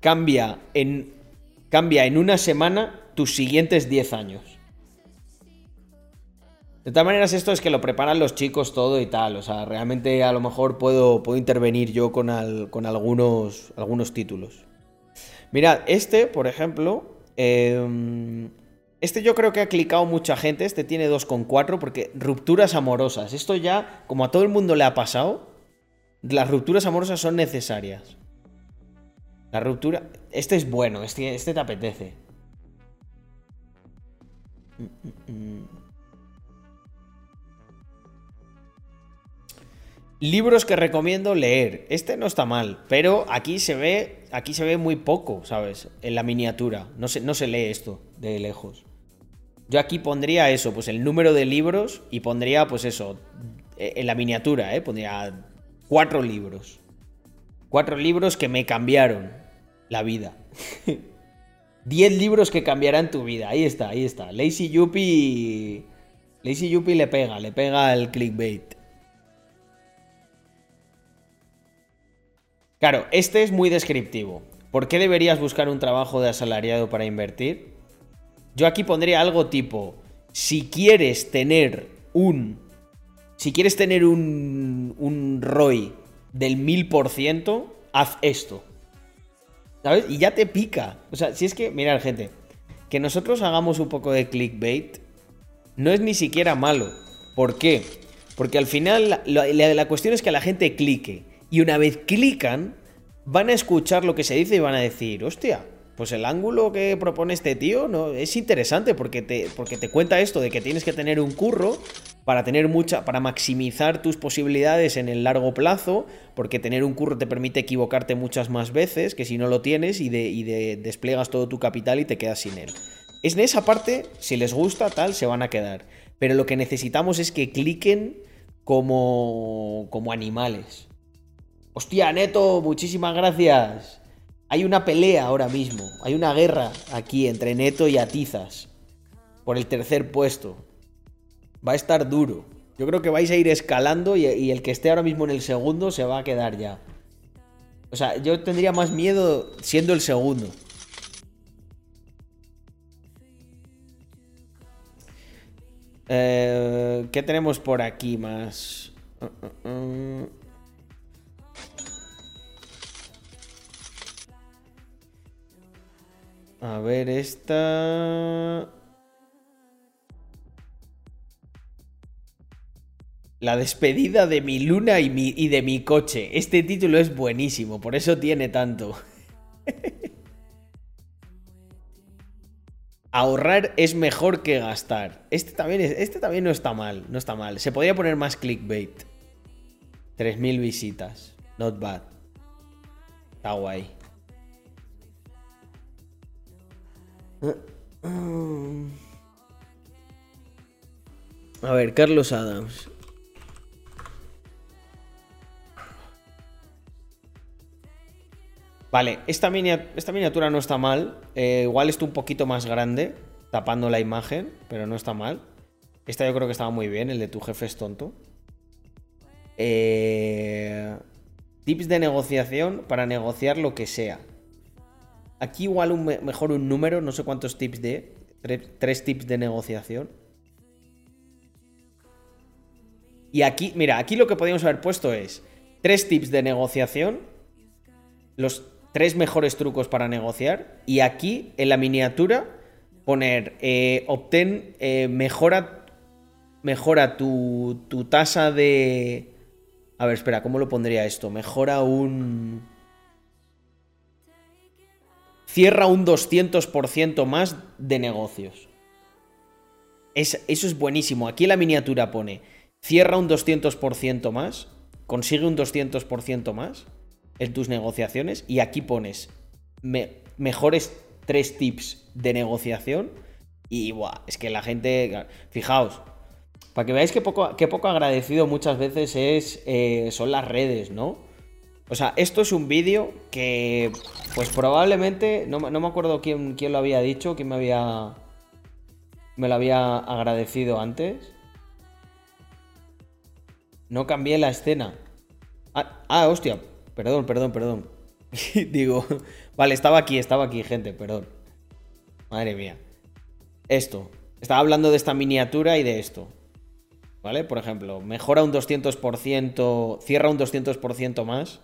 Speaker 1: Cambia en... Cambia en una semana tus siguientes 10 años. De todas maneras, esto es que lo preparan los chicos todo y tal. O sea, realmente a lo mejor puedo, puedo intervenir yo con, con algunos, algunos títulos. Mirad, este, por ejemplo. Em, este yo creo que ha clicado mucha gente. Este tiene 2,4 porque rupturas amorosas. Esto ya, como a todo el mundo le ha pasado, las rupturas amorosas son necesarias. La ruptura. Este es bueno, este, este te apetece. Libros que recomiendo leer. Este no está mal, pero aquí se ve, aquí se ve muy poco, ¿sabes? En la miniatura. No se, no se lee esto de lejos. Yo aquí pondría eso, pues el número de libros y pondría, pues eso, e, en la miniatura, ¿eh? Pondría cuatro libros. Cuatro libros que me cambiaron la vida. 10 libros que cambiarán tu vida. Ahí está, ahí está. Lazy Yuppie. Lazy Yuppie le pega, le pega el clickbait. Claro, este es muy descriptivo. ¿Por qué deberías buscar un trabajo de asalariado para invertir? Yo aquí pondría algo tipo, si quieres tener un... Si quieres tener un, un ROI del 1000%, haz esto. Y ya te pica. O sea, si es que, mirad, gente, que nosotros hagamos un poco de clickbait no es ni siquiera malo. ¿Por qué? Porque al final la, cuestión es que la gente clique. Y una vez clican, van a escuchar lo que se dice y van a decir, hostia, pues el ángulo que propone este tío no, es interesante porque te, porque te cuenta esto de que tienes que tener un curro para tener mucha, para maximizar tus posibilidades en el largo plazo, porque tener un curro te permite equivocarte muchas más veces que si no lo tienes y, de, despliegas todo tu capital y te quedas sin él. Es en esa parte, si les gusta, tal, se van a quedar. Pero lo que necesitamos es que cliquen como, como animales. Hostia, Neto, muchísimas gracias. Hay una pelea ahora mismo, hay una guerra aquí entre Neto y Atizas por el tercer puesto. Va a estar duro. Yo creo que vais a ir escalando y, el que esté ahora mismo en el segundo se va a quedar ya. O sea, yo tendría más miedo siendo el segundo. Eh, ¿Qué tenemos por aquí más? Uh, uh, uh. A ver, esta... La despedida de mi luna y, y, de mi coche. Este título es buenísimo, por eso tiene tanto. Ahorrar es mejor que gastar. Este también, este también no está mal, no está mal. Se podría poner más clickbait. 3.000 visitas. Not bad. Está guay. A ver, Carlos Adams. Vale, esta, esta miniatura no está mal. Eh, igual está un poquito más grande, tapando la imagen, pero no está mal. Esta yo creo que estaba muy bien, el de tu jefe es tonto. Eh, tips de negociación para negociar lo que sea. Aquí igual un mejor un número, no sé cuántos tips de... tres tips de negociación. Y aquí, mira, aquí lo que podríamos haber puesto es tres tips de negociación, los tres mejores trucos para negociar, y aquí en la miniatura poner eh, obtén, eh, mejora, mejora tu, tu tasa de... A ver, espera, ¿cómo lo pondría esto? Mejora un... Cierra un 200% más de negocios. eso es buenísimo. Aquí la miniatura pone cierra un 200% más, consigue un 200% más en tus negociaciones y aquí pones mejores tres tips de negociación y buah, es que la gente, fijaos, para que veáis qué poco, qué poco agradecido muchas veces es, eh, son las redes, ¿no? O sea, esto es un vídeo que, pues probablemente, no, me acuerdo quién, quién, lo había dicho, quién me había, me lo había agradecido antes. No cambié la escena. Ah, ah hostia. Perdón, perdón, perdón. Digo, vale, estaba aquí, estaba aquí, gente, perdón. Madre mía. Esto. Estaba hablando de esta miniatura y de esto. ¿Vale? Por ejemplo, mejora un 200%, cierra un 200% más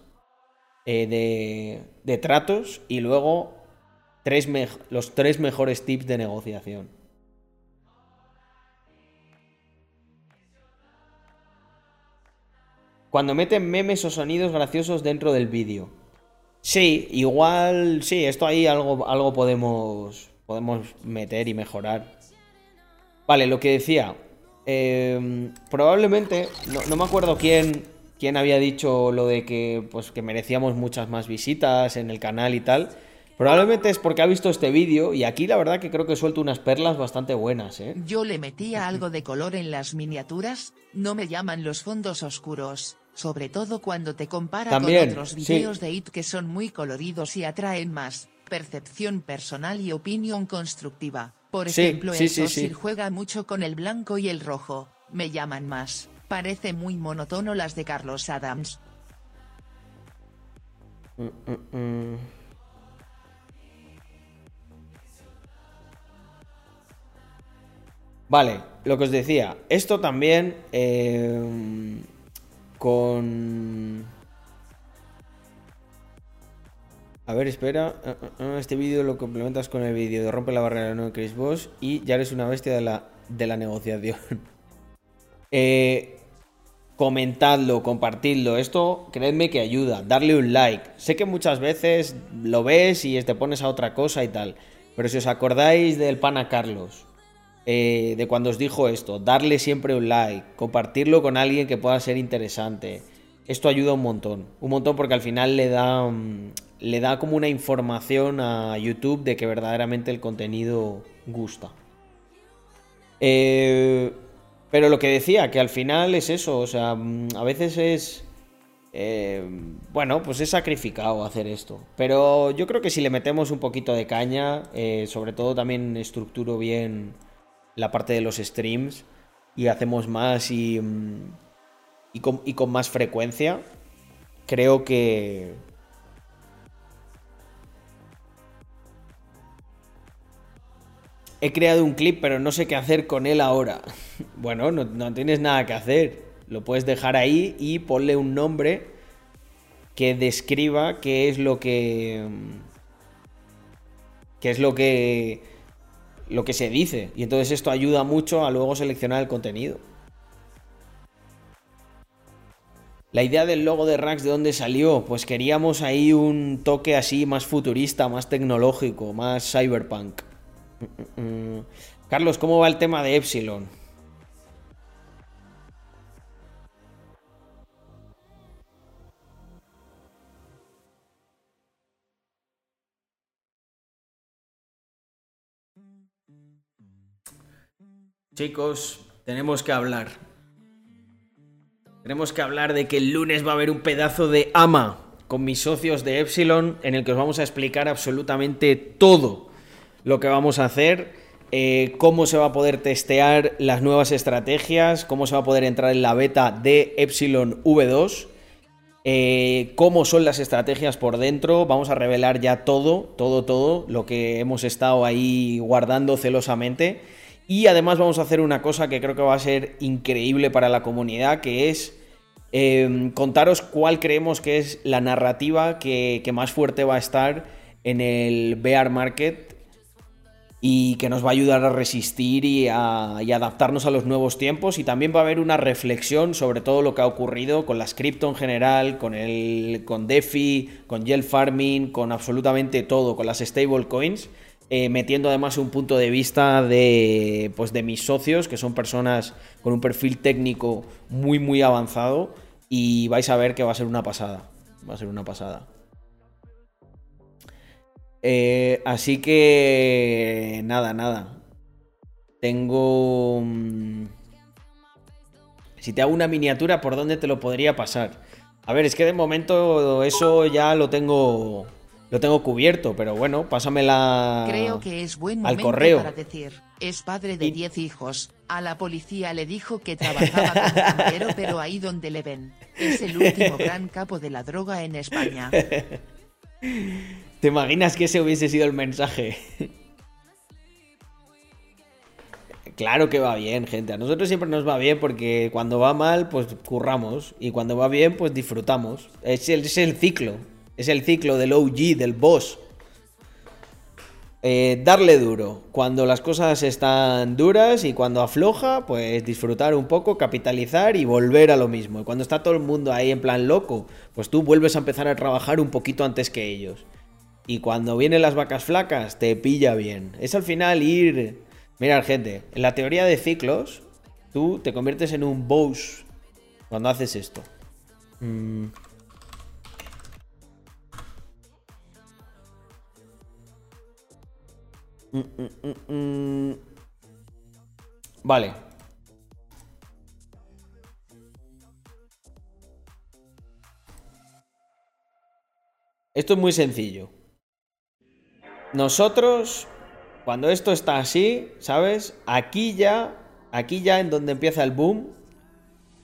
Speaker 1: eh, de, de, tratos y luego tres los tres mejores tips de negociación. cuando meten memes o sonidos graciosos dentro del vídeo. Sí, igual, sí, esto ahí algo, algo podemos, podemos meter y mejorar. Vale, lo que decía. Em, probablemente, no, me acuerdo quién, quién había dicho lo de que, pues, que merecíamos muchas más visitas en el canal y tal. Probablemente es porque ha visto este vídeo y aquí la verdad que creo que suelto unas perlas bastante buenas, ¿eh?
Speaker 2: Yo le metía algo de color en las miniaturas, no me llaman los fondos oscuros sobre todo cuando te compara con otros videos de IT que son muy coloridos y atraen más percepción personal y opinión constructiva. Por ejemplo, el Sosir juega mucho con el blanco y el rojo, me llaman más, parece muy monótono las de Carlos Adams. Mm, mm, mm.
Speaker 1: Vale, lo que os decía, esto también eh, con... A ver, espera. Ah, ah, este vídeo lo complementas con el vídeo de Rompe la barrera de Chris Boss y ya eres una bestia de la, de la negociación. eh, comentadlo, compartidlo. Esto, creedme que ayuda. Darle un like. Sé que muchas veces lo ves y te pones a otra cosa y tal. Pero si os acordáis del pana Carlos, eh, de cuando os dijo esto, darle siempre un like, compartirlo con alguien que pueda ser interesante. Esto ayuda un montón, un montón porque al final le da, mm, le da como una información a YouTube de que verdaderamente el contenido gusta. Eh, pero lo que decía, que al final es eso, o sea, mm, a veces es... Eh, bueno, pues es sacrificado hacer esto. Pero yo creo que si le metemos un poquito de caña, sobre todo también estructuro bien la parte de los streams y hacemos más y, mm, y, con, y con más frecuencia, creo que... He creado un clip, pero no sé qué hacer con él ahora. bueno, no, tienes nada que hacer. Lo puedes dejar ahí y ponle un nombre que describa qué es lo que. Qué es lo que lo que se dice. Y entonces esto ayuda mucho a luego seleccionar el contenido. La idea del logo de Rax, ¿de dónde salió? Pues queríamos ahí un toque así más futurista, más tecnológico, más cyberpunk. Mm, mm, mm. Carlos, ¿cómo va el tema de Epsilon? Chicos, tenemos que hablar. Tenemos que hablar de que el lunes va a haber un pedazo de ama con mis socios de Epsilon en el que os vamos a explicar absolutamente todo lo que vamos a hacer, eh, cómo se va a poder testear las nuevas estrategias, cómo se va a poder entrar en la beta de Epsilon V2, eh, cómo son las estrategias por dentro, vamos a revelar ya todo, todo, todo lo que hemos estado ahí guardando celosamente. Y además vamos a hacer una cosa que creo que va a ser increíble para la comunidad, que es em, contaros cuál creemos que es la narrativa que, más fuerte va a estar en el bear market y que nos va a ayudar a resistir y a, adaptarnos a los nuevos tiempos. Y también va a haber una reflexión sobre todo lo que ha ocurrido con las cripto en general, con, el, con DeFi, con Gel Farming, con absolutamente todo, con las stablecoins. Eh, metiendo además un punto de vista de, pues de mis socios, que son personas con un perfil técnico muy, muy avanzado, y vais a ver que va a ser una pasada. Va a ser una pasada. Eh, así que, nada, nada. Tengo... Mm, si te hago una miniatura, ¿por dónde te lo podría pasar? A ver, es que de momento eso ya lo tengo lo tengo cubierto, pero bueno, pásamela
Speaker 2: Creo que es buen
Speaker 1: al correo.
Speaker 2: para decir, es padre de 10 hijos, a la policía le dijo que trabajaba como camarero pero ahí donde le ven, es el último gran capo de la droga en España.
Speaker 1: ¿Te imaginas que ese hubiese sido el mensaje? Claro que va bien, gente. A nosotros siempre nos va bien porque cuando va mal, pues curramos. Y cuando va bien, pues disfrutamos. Es el, ciclo. Es el ciclo del OG, del boss. Eh, darle duro. Cuando las cosas están duras y cuando afloja, pues disfrutar un poco, capitalizar y volver a lo mismo. Y cuando está todo el mundo ahí en plan loco, pues tú vuelves a empezar a trabajar un poquito antes que ellos. Y cuando vienen las vacas flacas, te pilla bien. Es al final ir... Mirad, gente, en la teoría de ciclos, tú te conviertes en un boss cuando haces esto. Mm. Mm, mm, vale. Esto es muy sencillo. Nosotros, cuando esto está así, ¿sabes? Aquí ya, aquí ya en donde empieza el boom,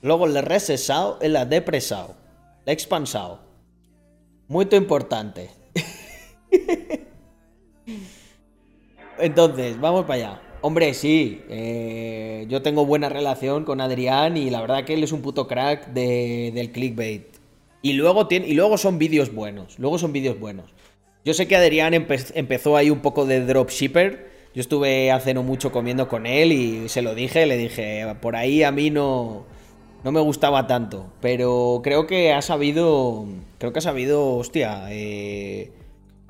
Speaker 1: luego el recesado, el depresado, el expansado. Muy importante. Entonces, vamos para allá. Hombre, sí, eh, yo tengo buena relación con Adrián y la verdad que él es un puto crack del clickbait. Y luego, y luego son vídeos buenos, luego son vídeos buenos. Yo sé que Adrián empezó ahí un poco de dropshipper. Yo estuve hace no mucho comiendo con él y se lo dije, le dije, por ahí a mí no, no me gustaba tanto. Pero creo que ha sabido, creo que ha sabido, hostia, eh,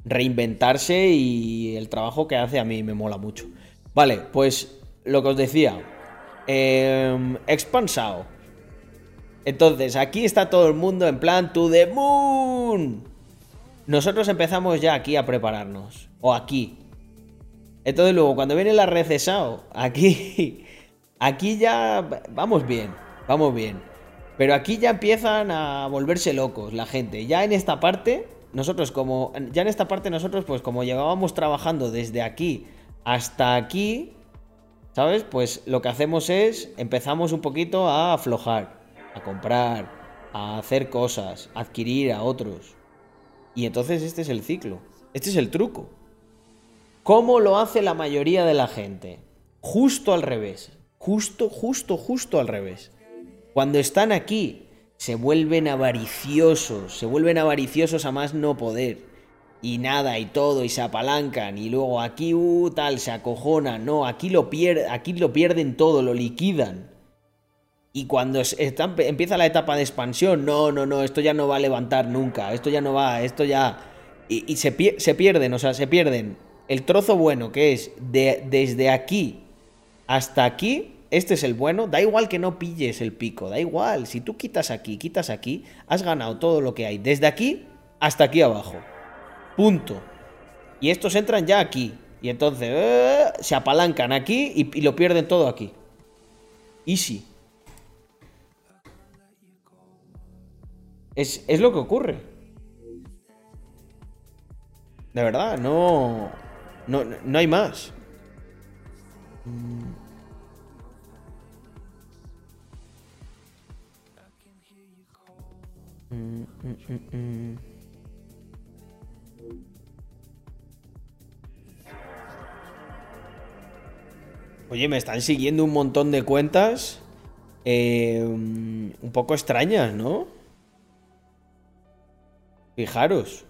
Speaker 1: reinventarse y el trabajo que hace a mí me mola mucho. Vale, pues lo que os decía. Eh, expansado. Entonces, aquí está todo el mundo en plan to the moon. Nosotros empezamos ya aquí a prepararnos. O aquí. Entonces luego, cuando viene la recesado, aquí... Aquí ya vamos bien, vamos bien. Pero aquí ya empiezan a volverse locos la gente. Ya en esta parte nosotros como, ya en esta parte nosotros pues como llevábamos trabajando desde aquí hasta aquí, ¿sabes? Pues lo que hacemos es, empezamos un poquito a aflojar, a comprar, a hacer cosas, a adquirir a otros. Y entonces este es el ciclo, este es el truco. ¿Cómo lo hace la mayoría de la gente? Justo al revés, justo, justo, justo al revés. Cuando están aquí se vuelven avariciosos, se vuelven avariciosos a más no poder. Y nada, y todo, y se apalancan, y luego aquí, uh, tal, se acojonan, no, aquí lo, aquí lo pierden todo, lo liquidan. Y cuando empieza la etapa de expansión, no, no, no, esto ya no va a levantar nunca, esto ya no va, esto ya... Y, se, pierden, o sea, se pierden el trozo bueno que es de, desde aquí hasta aquí, este es el bueno, da igual que no pilles el pico, da igual, si tú quitas aquí, quitas aquí, has ganado todo lo que hay, desde aquí hasta aquí abajo. Punto. Y estos entran ya aquí. Y entonces eh, se apalancan aquí y, lo pierden todo aquí. Easy. Es, es lo que ocurre. De verdad, no. No, no hay más. Oye, me están siguiendo un montón de cuentas eh, un poco extrañas, ¿no? Fijaros.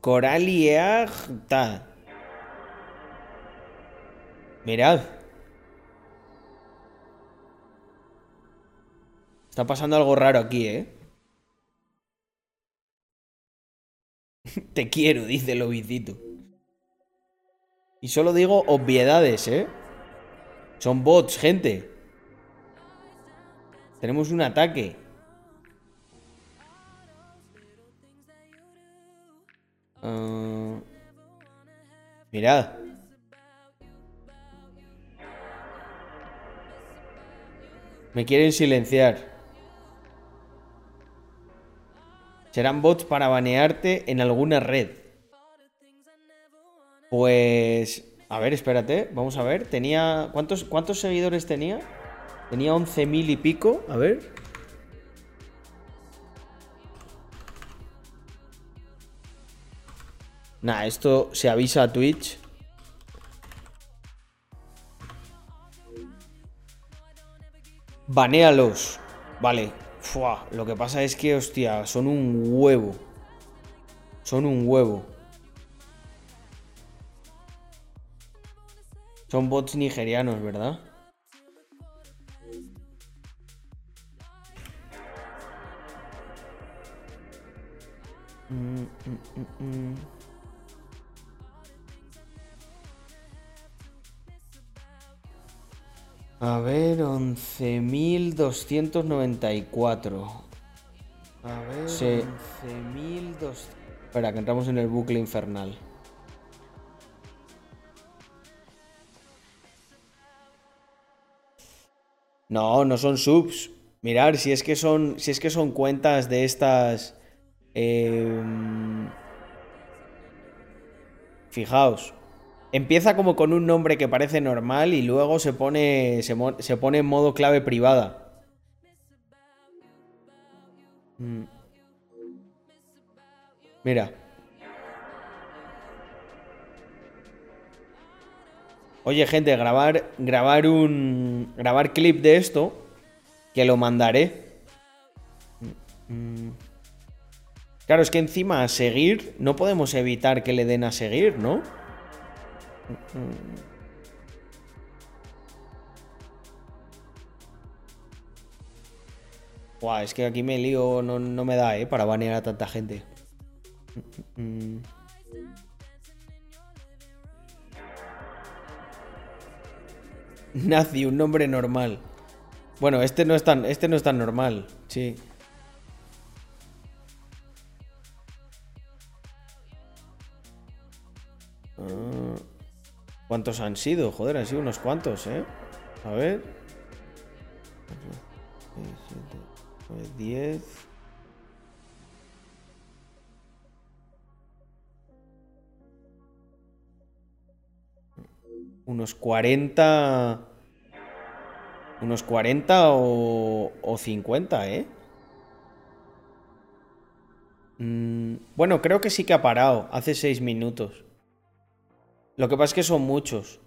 Speaker 1: Coraliagta. Mirad. Está pasando algo raro aquí, ¿eh? Te quiero, dice el obicito. Y solo digo obviedades, ¿eh? Son bots, gente. Tenemos un ataque. Ah, mirad. Me quieren silenciar. Serán bots para banearte en alguna red. Pues... A ver, espérate. Vamos a ver. Tenía... ¿Cuántos, cuántos seguidores tenía? Tenía 11.000 y pico. A ver. Nah, esto se avisa a Twitch. Banéalos. Vale. Fua, lo que pasa es que, hostia, son un huevo. Son un huevo. Son bots nigerianos, ¿verdad? Mm, mm, mm, A ver, 11.294. A ver, sí. 11.200. Espera, que entramos en el bucle infernal. No, no son subs. Mirar, si es que son. Si es que son cuentas de estas. Em, fijaos. Empieza como con un nombre que parece normal y luego se pone, se, pone en modo clave privada. Mm. Mira. Oye, gente, grabar, grabar un. Grabar clip de esto. Que lo mandaré. Mm. Claro, es que encima a seguir. No podemos evitar que le den a seguir, ¿no? Es que aquí me lío, no, me da, ¿eh? Para banear a tanta gente. Nazi, un nombre normal. Bueno, este no es tan, este no es tan normal, sí. ¿Cuántos han sido? Joder, han sido unos cuantos, ¿eh? A ver. 10. Unos 40. Unos 40 o, o 50, ¿eh? Mm, bueno, creo que sí que ha parado. Hace 6 minutos. Lo que pasa es que son muchos.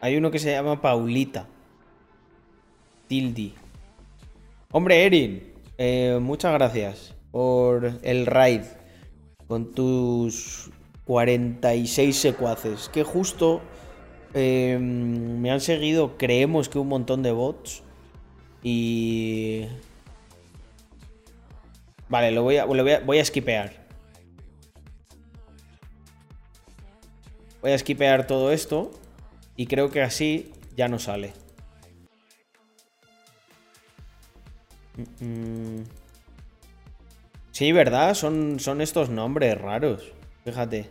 Speaker 1: Hay uno que se llama Paulita. Tildi. Hombre, Erin, eh, muchas gracias por el raid con tus 46 secuaces. Que justo eh, me han seguido, creemos que un montón de bots. Y Vale, lo voy a, voy a, voy a skipear. Voy a skipear todo esto. Y creo que así ya no sale. Sí, ¿verdad? Son, son estos nombres raros. Fíjate.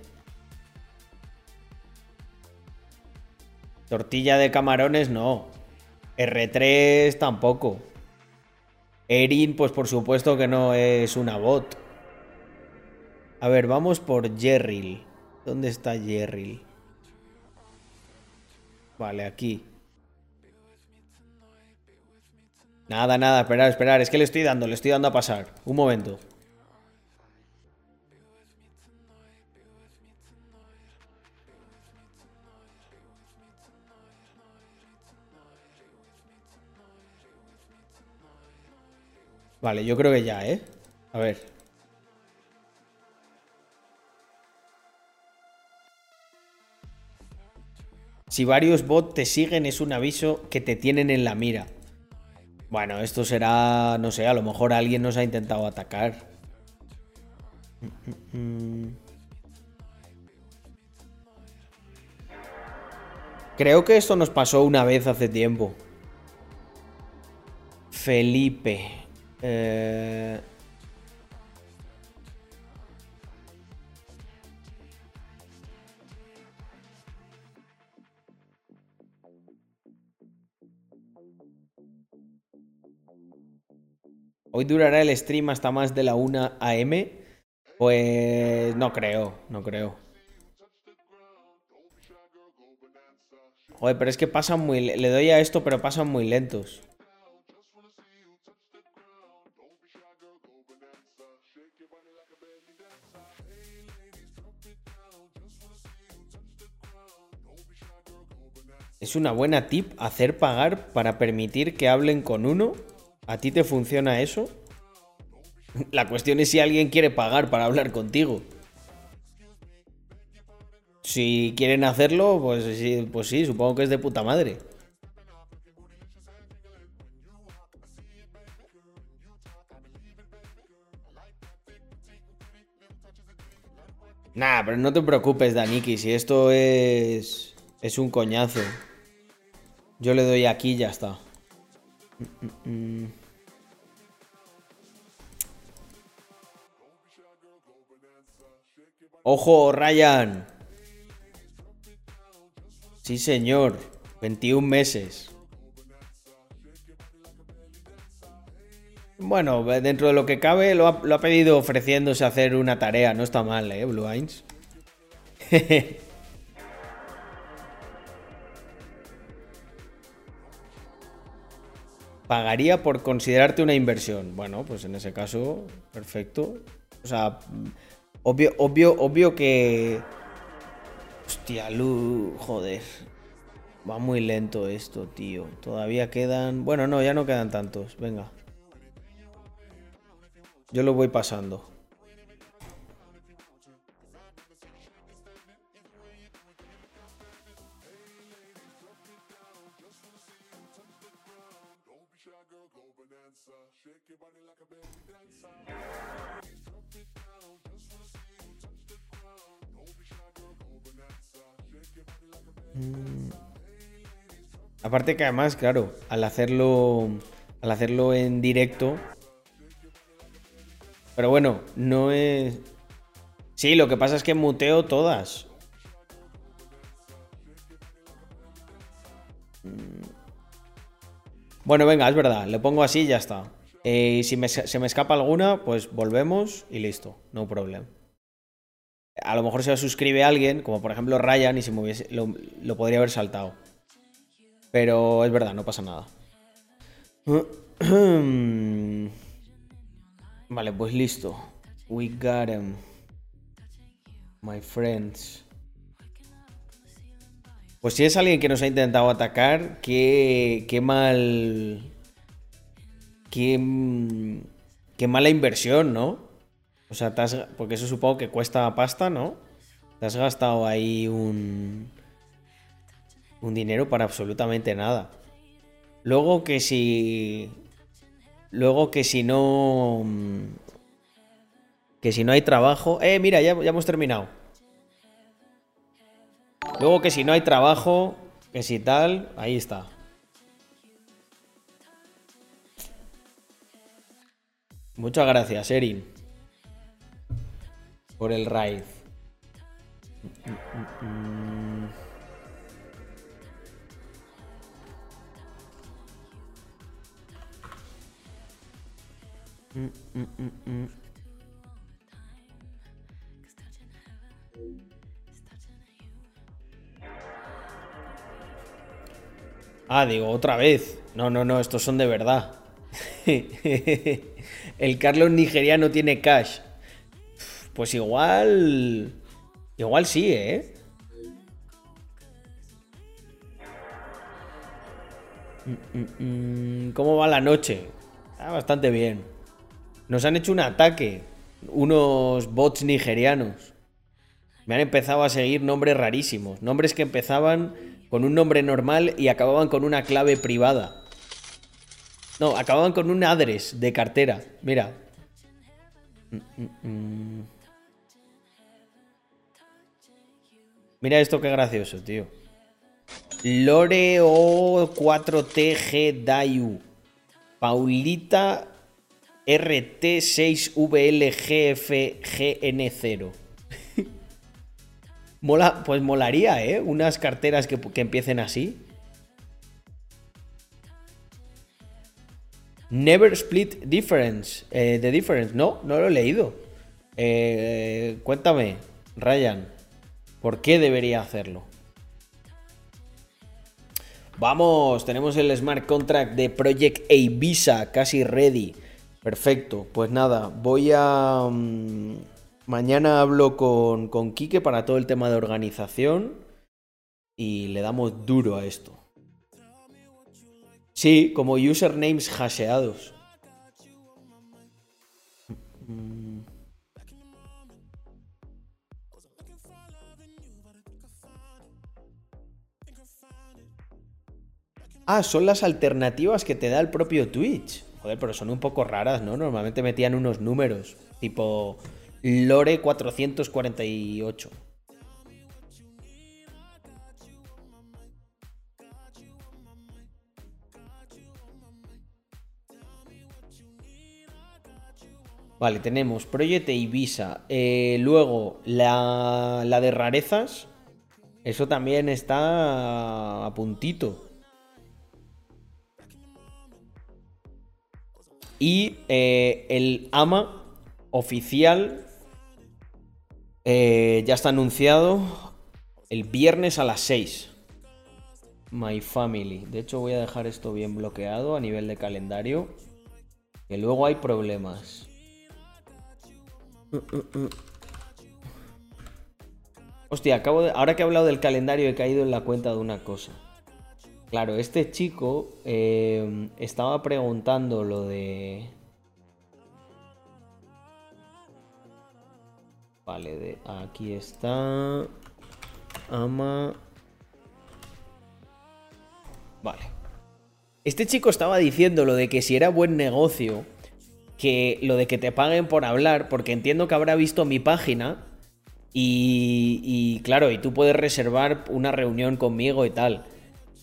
Speaker 1: Tortilla de camarones no. R3 tampoco. Erin, pues por supuesto que no es una bot. A ver, vamos por Jerril. ¿Dónde está Jerril? Vale, aquí. Nada, nada, esperar, esperar. Es que le estoy dando, le estoy dando a pasar. Un momento. Vale, yo creo que ya, ¿eh? A ver. Si varios bots te siguen es un aviso que te tienen en la mira. Bueno, esto será, no sé, a lo mejor alguien nos ha intentado atacar. Creo que esto nos pasó una vez hace tiempo. Felipe. Eh, Hoy durará el stream hasta más de la 1 AM. Pues no creo, no creo. Joder, pero es que pasan muy... Le doy a esto, pero pasan muy lentos. Es una buena tip hacer pagar para permitir que hablen con uno. ¿A ti te funciona eso? La cuestión es si alguien quiere pagar para hablar contigo. Si quieren hacerlo, pues sí, pues sí, supongo que es de puta madre. Nah, pero no te preocupes, Daniki, si esto es. es un coñazo. Yo le doy aquí y ya está. Ojo, Ryan. Sí, señor. 21 meses. Bueno, dentro de lo que cabe, lo ha, pedido ofreciéndose a hacer una tarea. No está mal, ¿eh, Blue Eyes? pagaría por considerarte una inversión. Bueno, pues en ese caso, perfecto. O sea, obvio, obvio, obvio que. Hostia, Lu, joder. Va muy lento esto, tío. Todavía quedan. Bueno, no, ya no quedan tantos. Venga. Yo lo voy pasando. Aparte que además, claro, al hacerlo. Al hacerlo en directo. Pero bueno, no es. Sí, lo que pasa es que muteo todas. Mm. Bueno, venga, es verdad. Le pongo así y ya está. Eh, y si se me escapa alguna, pues volvemos y listo. No problem a lo mejor se suscribe alguien, como por ejemplo Ryan, y si me hubiese, lo, podría haber saltado. Pero es verdad, no pasa nada. Vale, pues listo. We got him. My friends. Pues si es alguien que nos ha intentado atacar, qué, qué mal. Qué, qué mala inversión, ¿no? O sea, porque eso supongo que cuesta pasta, ¿no? Te has gastado ahí un, un dinero para absolutamente nada. Luego que si... Luego que si no... Que si no hay trabajo... Eh, mira, ya, ya hemos terminado. Luego que si no hay trabajo, que si tal, ahí está. Muchas gracias, Erin. Por el raid. Ah, digo, otra vez. No, no, no, estos son de verdad. El Carlos nigeriano tiene cash. Pues igual. Igual sí, ¿eh? Mm, mm, mm. ¿Cómo va la noche? Ah, bastante bien. Nos han hecho un ataque. Unos bots nigerianos. Me han empezado a seguir nombres rarísimos. Nombres que empezaban con un nombre normal y acababan con una clave privada. No, acababan con un address de cartera. Mira. Mira esto qué gracioso, tío. Loreo 4TG Dayu. Paulita RT6VLGFGN0. Mola, pues molaría, ¿eh? Unas carteras que, empiecen así. Never Split Difference. Eh, the Difference. No, no lo he leído. Eh, cuéntame, Ryan. ¿Por qué debería hacerlo? Vamos, tenemos el smart contract de Project Visa casi ready. Perfecto, pues nada, voy a... Mm, mañana hablo con, con Quique para todo el tema de organización y le damos duro a esto. Sí, como usernames hasheados. Ah, son las alternativas que te da el propio Twitch. Joder, pero son un poco raras, ¿no? Normalmente metían unos números, tipo Lore 448. Vale, tenemos Project Ibiza. Eh, luego, la, la de rarezas. Eso también está a puntito. Y eh, el AMA oficial eh, ya está anunciado el viernes a las 6. My Family. De hecho, voy a dejar esto bien bloqueado a nivel de calendario. Que luego hay problemas. Hostia, acabo de. Ahora que he hablado del calendario, he caído en la cuenta de una cosa. Claro, este chico eh, estaba preguntando lo de... Vale, de, aquí está... Ama... Vale. Este chico estaba diciendo lo de que si era buen negocio, que lo de que te paguen por hablar, porque entiendo que habrá visto mi página y, y claro, y tú puedes reservar una reunión conmigo y tal.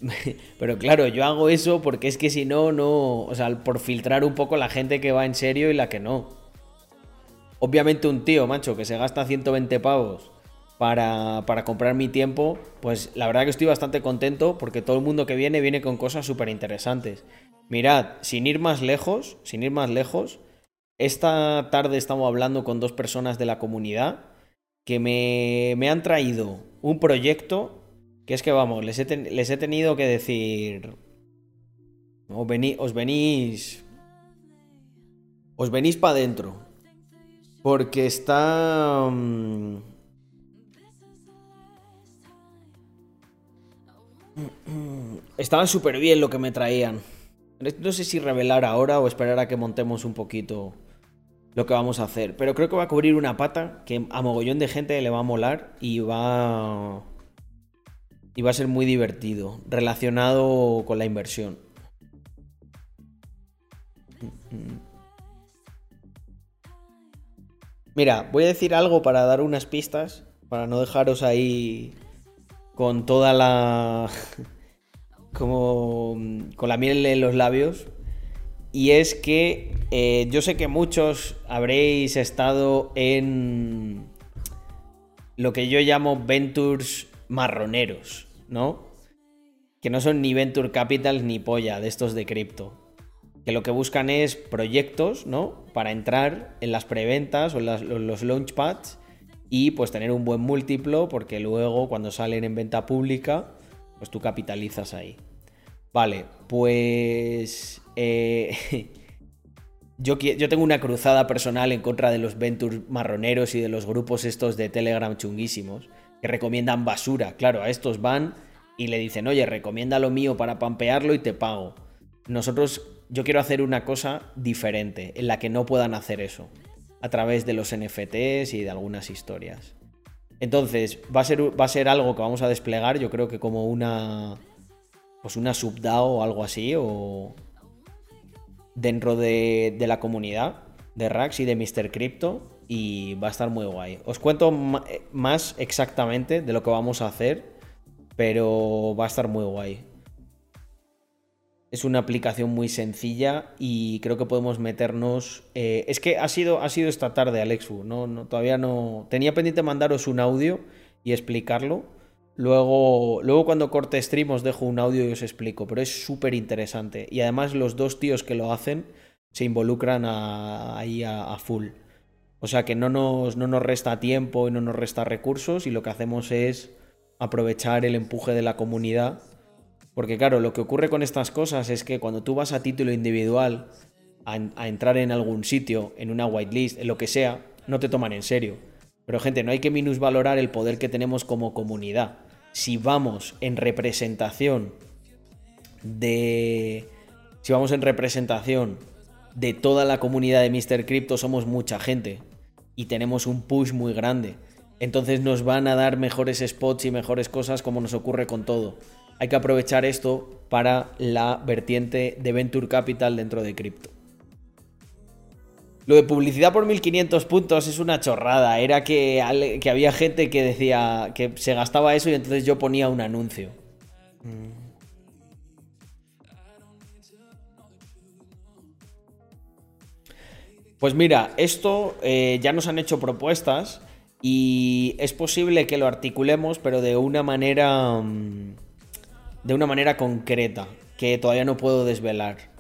Speaker 1: Pero claro, yo hago eso porque es que si no, no. O sea, por filtrar un poco la gente que va en serio y la que no. Obviamente, un tío, macho, que se gasta 120 pavos para, para comprar mi tiempo, pues la verdad que estoy bastante contento porque todo el mundo que viene viene con cosas súper interesantes. Mirad, sin ir más lejos, sin ir más lejos, esta tarde estamos hablando con dos personas de la comunidad que me, me han traído un proyecto que es que vamos, les he, tenido que decir. Os, os venís. Os venís para adentro. Porque está. Mm, estaba súper bien lo que me traían. No sé si revelar ahora o esperar a que montemos un poquito lo que vamos a hacer. Pero creo que va a cubrir una pata que a mogollón de gente le va a molar y va y va a ser muy divertido, relacionado con la inversión. Mira, voy a decir algo para dar unas pistas, para no dejaros ahí con toda la... como con la miel en los labios. Y es que eh, yo sé que muchos habréis estado en lo que yo llamo ventures marroneros, ¿no? Que no son ni venture capital ni polla de estos de cripto. Que lo que buscan es proyectos, ¿no? Para entrar en las preventas o en los launchpads y pues tener un buen múltiplo porque luego cuando salen en venta pública, pues tú capitalizas ahí. Vale, pues eh, yo, yo, tengo una cruzada personal en contra de los ventures marroneros y de los grupos estos de Telegram chunguísimos que recomiendan basura. Claro, a estos van y le dicen, oye, recomienda lo mío para pampearlo y te pago. Nosotros, yo quiero hacer una cosa diferente, en la que no puedan hacer eso, a través de los NFTs y de algunas historias. Entonces, va a ser, va a ser algo que vamos a desplegar, yo creo que como una, pues una subDAO o algo así, o dentro de, de la comunidad de Rax y de Mr. Crypto, y va a estar muy guay. Os cuento más exactamente de lo que vamos a hacer, pero va a estar muy guay. Es una aplicación muy sencilla y creo que podemos meternos. Eh, es que ha sido, ha sido esta tarde, Alexu. No, todavía no. Tenía pendiente mandaros un audio y explicarlo. Luego, luego cuando corte stream os dejo un audio y os explico. Pero es súper interesante. Y además los dos tíos que lo hacen se involucran ahí a full. O sea que no nos, no nos resta tiempo y no nos resta recursos y lo que hacemos es aprovechar el empuje de la comunidad. Porque claro, lo que ocurre con estas cosas es que cuando tú vas a título individual a, entrar en algún sitio, en una whitelist, en lo que sea, no te toman en serio. Pero gente, no hay que minusvalorar el poder que tenemos como comunidad. Si vamos en representación de... Si vamos en representación de toda la comunidad de Mr. Crypto, somos mucha gente y tenemos un push muy grande. Entonces nos van a dar mejores spots y mejores cosas como nos ocurre con todo. Hay que aprovechar esto para la vertiente de Venture Capital dentro de cripto. Lo de publicidad por 1500 puntos es una chorrada. Era que, que había gente que decía que se gastaba eso y entonces yo ponía un anuncio. Mm. Pues mira, esto eh, ya nos han hecho propuestas y es posible que lo articulemos, pero de una manera. Mm, de una manera concreta, que todavía no puedo desvelar.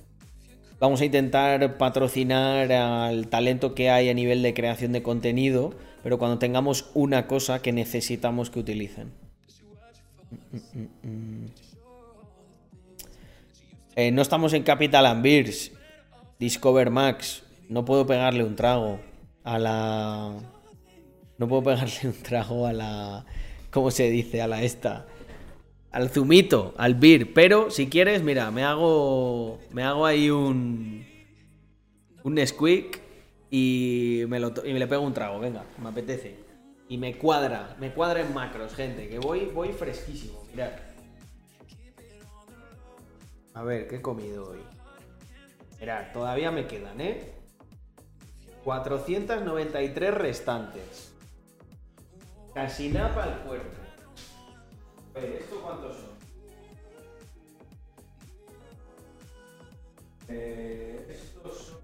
Speaker 1: Vamos a intentar patrocinar al talento que hay a nivel de creación de contenido, pero cuando tengamos una cosa que necesitamos que utilicen. Eh, no estamos en Capital and Beers, Discover Max, no puedo pegarle un trago a la. No puedo pegarle un trago a la. ¿Cómo se dice? A la esta. Al zumito, al beer. Pero si quieres, mira, me hago. Me hago ahí un. Un squeak y me, lo, y me le pego un trago. Venga, me apetece. Y me cuadra, me cuadra en macros, gente. Que voy, voy fresquísimo. Mirad. A ver, ¿qué he comido hoy? Mirad, todavía me quedan, ¿eh? 493 restantes. Casi nada para el cuerpo. A ¿esto cuántos son? Eh, estos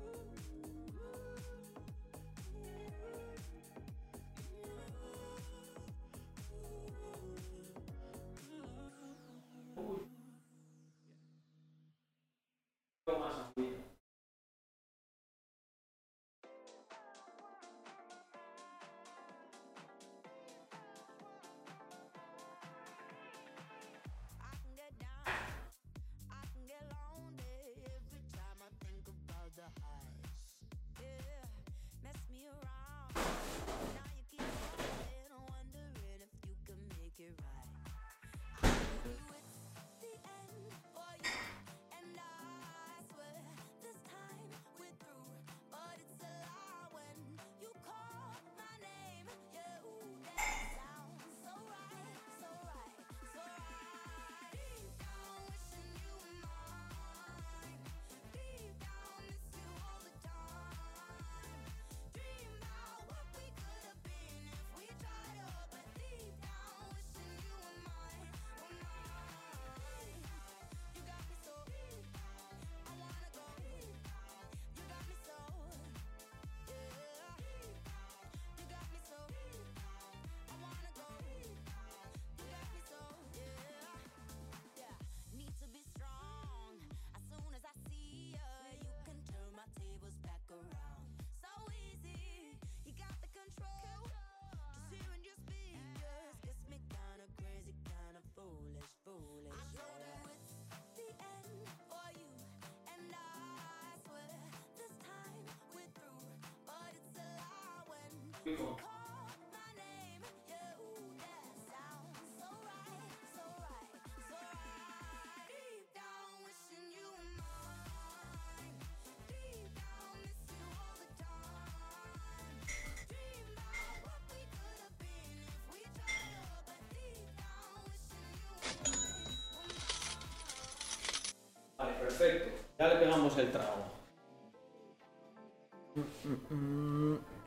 Speaker 1: Perfecto. Ya le pegamos el trago.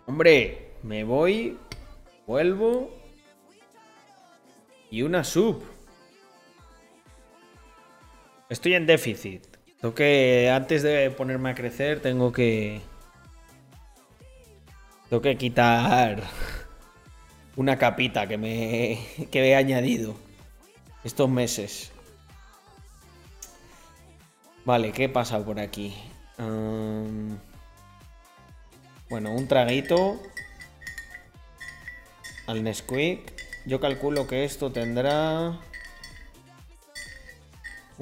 Speaker 1: Hombre, me voy, vuelvo y una sub. Estoy en déficit. Tengo que, antes de ponerme a crecer, tengo que... Tengo que quitar una capita que me que he añadido estos meses. Vale, ¿qué pasa por aquí? bueno, un traguito al Nesquik. Yo calculo que esto tendrá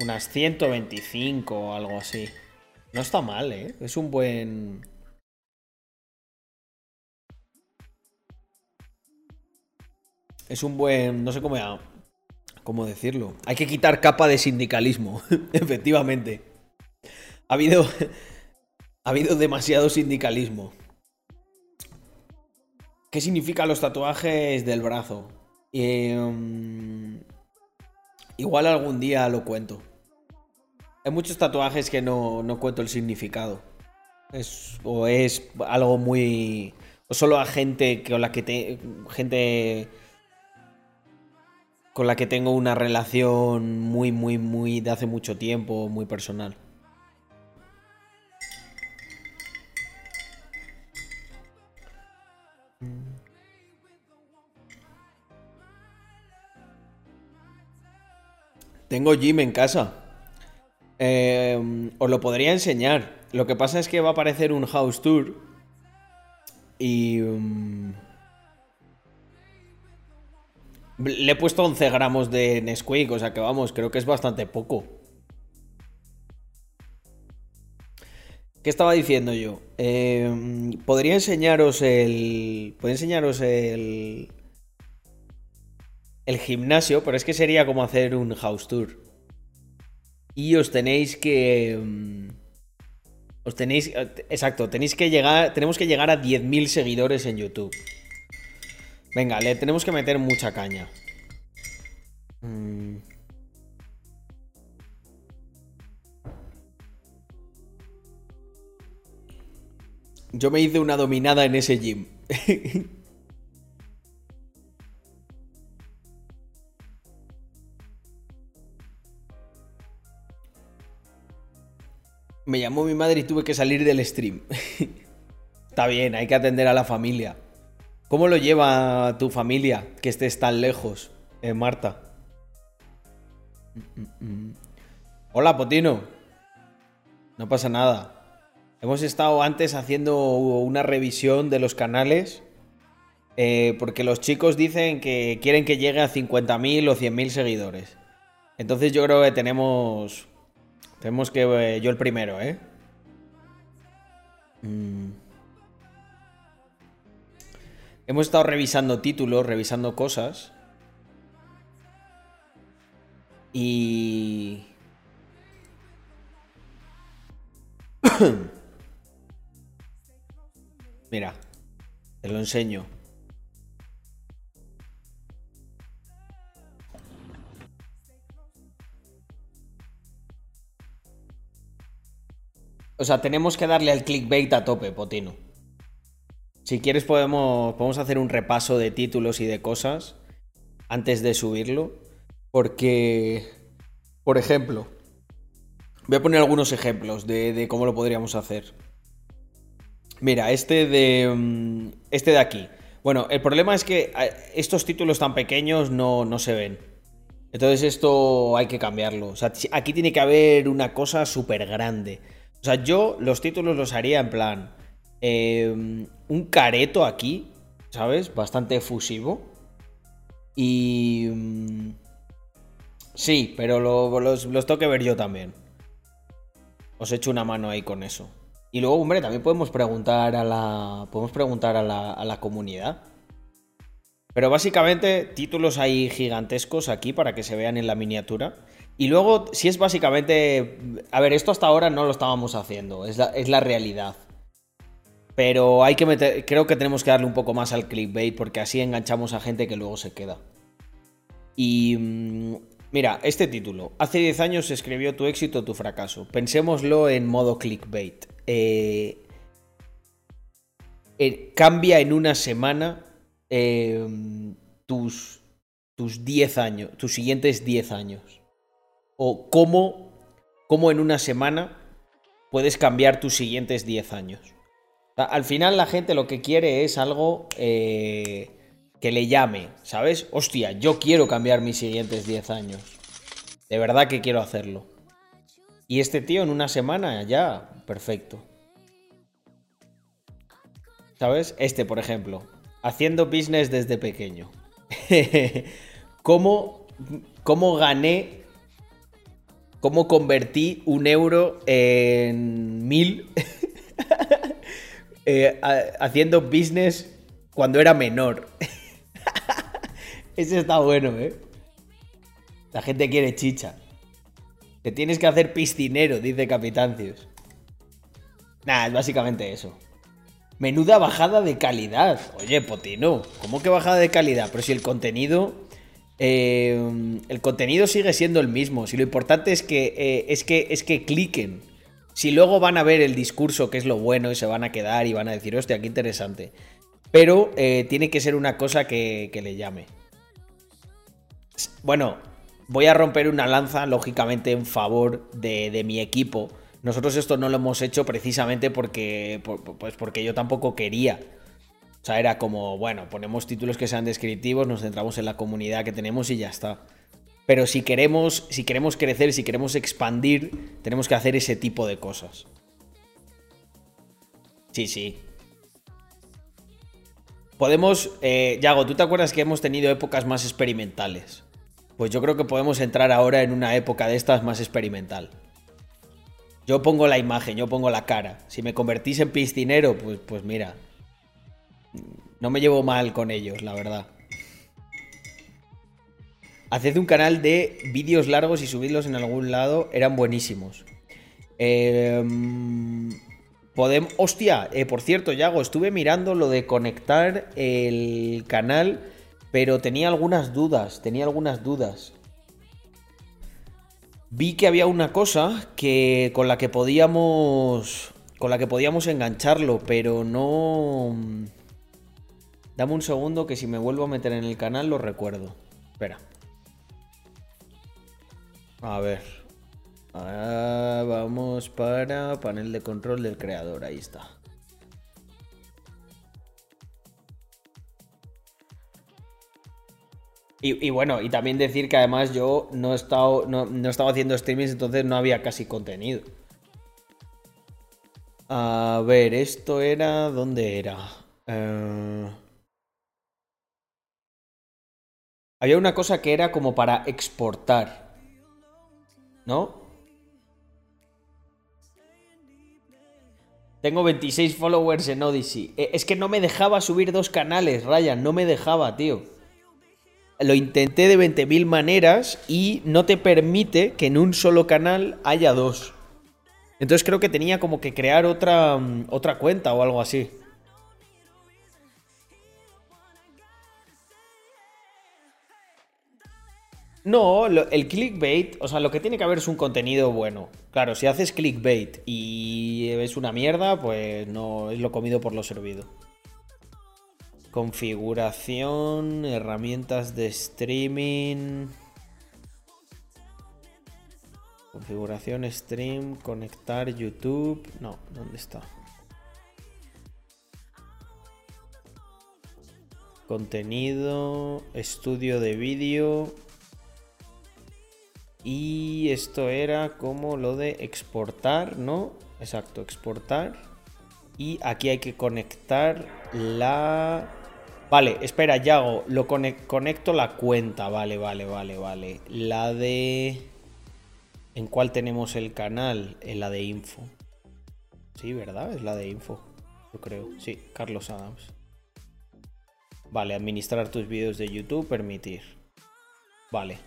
Speaker 1: unas 125 o algo así. No está mal, ¿eh? Es un buen... Es un buen... No sé cómo, cómo decirlo. Hay que quitar capa de sindicalismo, efectivamente. Ha habido, ha habido demasiado sindicalismo. ¿Qué significan los tatuajes del brazo? Em, igual algún día lo cuento. Hay muchos tatuajes que no, cuento el significado. O es algo muy. O solo a gente con la que te. Gente. Con la que tengo una relación muy, muy, muy. de hace mucho tiempo, muy personal. Tengo gym en casa. Eh, os lo podría enseñar. Lo que pasa es que va a aparecer un house tour. Y... Mm, le he puesto 11 gramos de Nesquik, o sea que vamos, creo que es bastante poco. ¿Qué estaba diciendo yo? Eh, podría enseñaros el. Podría enseñaros el el gimnasio, pero es que sería como hacer un house tour. Y os tenéis que... Mm, os tenéis... Exacto, tenéis que llegar... Tenemos que llegar a 10.000 seguidores en YouTube. Venga, le tenemos que meter mucha caña. Mm. Yo me hice una dominada en ese gym. Me llamó mi madre y tuve que salir del stream. Está bien, hay que atender a la familia. ¿Cómo lo lleva tu familia que estés tan lejos, eh, Marta? Hola, Potino. No pasa nada. Hemos estado antes haciendo una revisión de los canales. Eh, porque los chicos dicen que quieren que llegue a 50.000 o 100.000 seguidores. Entonces yo creo que tenemos tenemos que... Eh, yo el primero, ¿eh? Mm. Hemos estado revisando títulos, revisando cosas. Y... Mira, te lo enseño. O sea, tenemos que darle al clickbait a tope, Potino. Si quieres podemos, podemos hacer un repaso de títulos y de cosas antes de subirlo. Porque, por ejemplo, voy a poner algunos ejemplos de, cómo lo podríamos hacer. Mira, este de, mm, este de aquí. Bueno, el problema es que estos títulos tan pequeños no, no se ven. Entonces esto hay que cambiarlo. O sea, aquí tiene que haber una cosa súper grande. O sea, yo los títulos los haría en plan. Em, un careto aquí, ¿sabes? Bastante efusivo. Y. Mm, sí, pero los, los tengo que ver yo también. Os echo una mano ahí con eso. Y luego, hombre, también podemos preguntar a la. Podemos preguntar a la, a la comunidad. Pero básicamente, títulos ahí gigantescos aquí para que se vean en la miniatura. Y luego, si es básicamente. A ver, esto hasta ahora no lo estábamos haciendo, es la, es la realidad. Pero hay que meter. Creo que tenemos que darle un poco más al clickbait porque así enganchamos a gente que luego se queda. Y. Mm, mira, este título. Hace 10 años se escribió tu éxito, tu fracaso. Pensémoslo en modo clickbait. Eh, eh, cambia en una semana Em, tus, tus 10 años, tus siguientes 10 años. O cómo, cómo en una semana puedes cambiar tus siguientes 10 años. Al final la gente lo que quiere es algo eh, que le llame, ¿sabes? Hostia, yo quiero cambiar mis siguientes 10 años. De verdad que quiero hacerlo. Y este tío en una semana ya, perfecto. ¿Sabes? Este, por ejemplo haciendo business desde pequeño. ¿Cómo, ¿Cómo gané? ¿Cómo convertí un euro en mil? Eh, haciendo business cuando era menor. Ese está bueno, ¿eh? La gente quiere chicha. Te tienes que hacer piscinero, dice Capitancios. Nada, es básicamente eso. Menuda bajada de calidad. Oye, Potino, ¿cómo que bajada de calidad? Pero si el contenido. Eh, el contenido sigue siendo el mismo. Si lo importante es que, eh, es que es que cliquen. Si luego van a ver el discurso, que es lo bueno, y se van a quedar y van a decir, hostia, qué interesante. Pero eh, tiene que ser una cosa que, que le llame. Bueno, voy a romper una lanza, lógicamente, en favor de, de mi equipo nosotros esto no lo hemos hecho precisamente porque, pues porque yo tampoco quería. O sea, era como, bueno, ponemos títulos que sean descriptivos, nos centramos en la comunidad que tenemos y ya está. Pero si queremos, si queremos crecer, si queremos expandir, tenemos que hacer ese tipo de cosas. Sí, sí. Podemos, eh, Yago, ¿tú te acuerdas que hemos tenido épocas más experimentales? Pues yo creo que podemos entrar ahora en una época de estas más experimental. Yo pongo la imagen, yo pongo la cara. Si me convertís en piscinero, pues, pues mira. No me llevo mal con ellos, la verdad. Haced un canal de vídeos largos y subidlos en algún lado. Eran buenísimos. Em, podemos. Hostia, eh, por cierto, Yago, estuve mirando lo de conectar el canal, pero tenía algunas dudas. Tenía algunas dudas vi que había una cosa que con la que podíamos con la que podíamos engancharlo, pero no Dame un segundo que si me vuelvo a meter en el canal lo recuerdo. Espera. A ver. Vamos para panel de control del creador, ahí está. Y, bueno, y también decir que además yo no he estado, no, haciendo streamings, entonces no había casi contenido. A ver, esto era. ¿Dónde era? Eh, había una cosa que era como para exportar. ¿No? Tengo 26 followers en Odyssey. Eh, es que no me dejaba subir dos canales, Ryan. No me dejaba, tío lo intenté de 20.000 maneras y no te permite que en un solo canal haya dos. Entonces creo que tenía como que crear otra, mm, otra cuenta o algo así. No, el clickbait, o sea, lo que tiene que haber es un contenido bueno. Claro, si haces clickbait y es una mierda, pues no es lo comido por lo servido. Configuración, herramientas de streaming. Configuración stream, conectar YouTube. No, ¿dónde está? Contenido, estudio de vídeo. Y esto era como lo de exportar, ¿no? Exacto, exportar. Y aquí hay que conectar la Vale, espera, Yago, lo conecto la cuenta. Vale, vale, vale, vale. La de... ¿En cuál tenemos el canal? En la de info. Sí, ¿verdad? Es la de info. Yo creo. Sí, Carlos Adams. Vale, administrar tus vídeos de YouTube, permitir. Vale.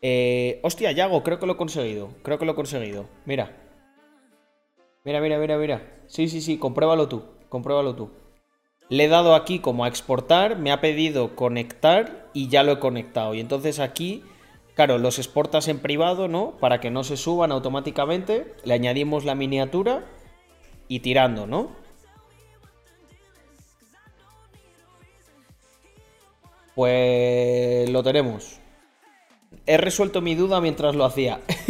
Speaker 1: Eh, hostia, Yago, creo que lo he conseguido. Creo que lo he conseguido. Mira. Mira, mira, mira, mira. Sí, sí, sí, compruébalo tú. Compruébalo tú. Le he dado aquí como a exportar, me ha pedido conectar y ya lo he conectado. Y entonces aquí, claro, los exportas en privado, ¿no? Para que no se suban automáticamente. Le añadimos la miniatura y tirando, ¿no? Pues lo tenemos. He resuelto mi duda mientras lo hacía.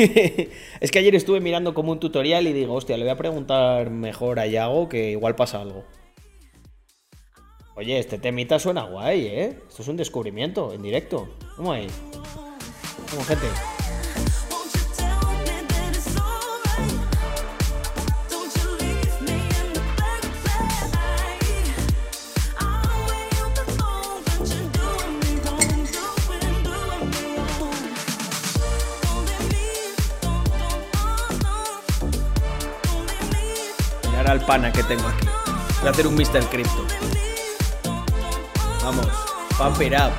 Speaker 1: es que ayer estuve mirando como un tutorial y digo, hostia, le voy a preguntar mejor a Yago que igual pasa algo. Oye, este temita suena guay, ¿eh? Esto es un descubrimiento en directo. ¿Cómo es? ¿Cómo gente? Al pana que tengo aquí. Voy a hacer un Mr. Crypto. Vamos, pump up.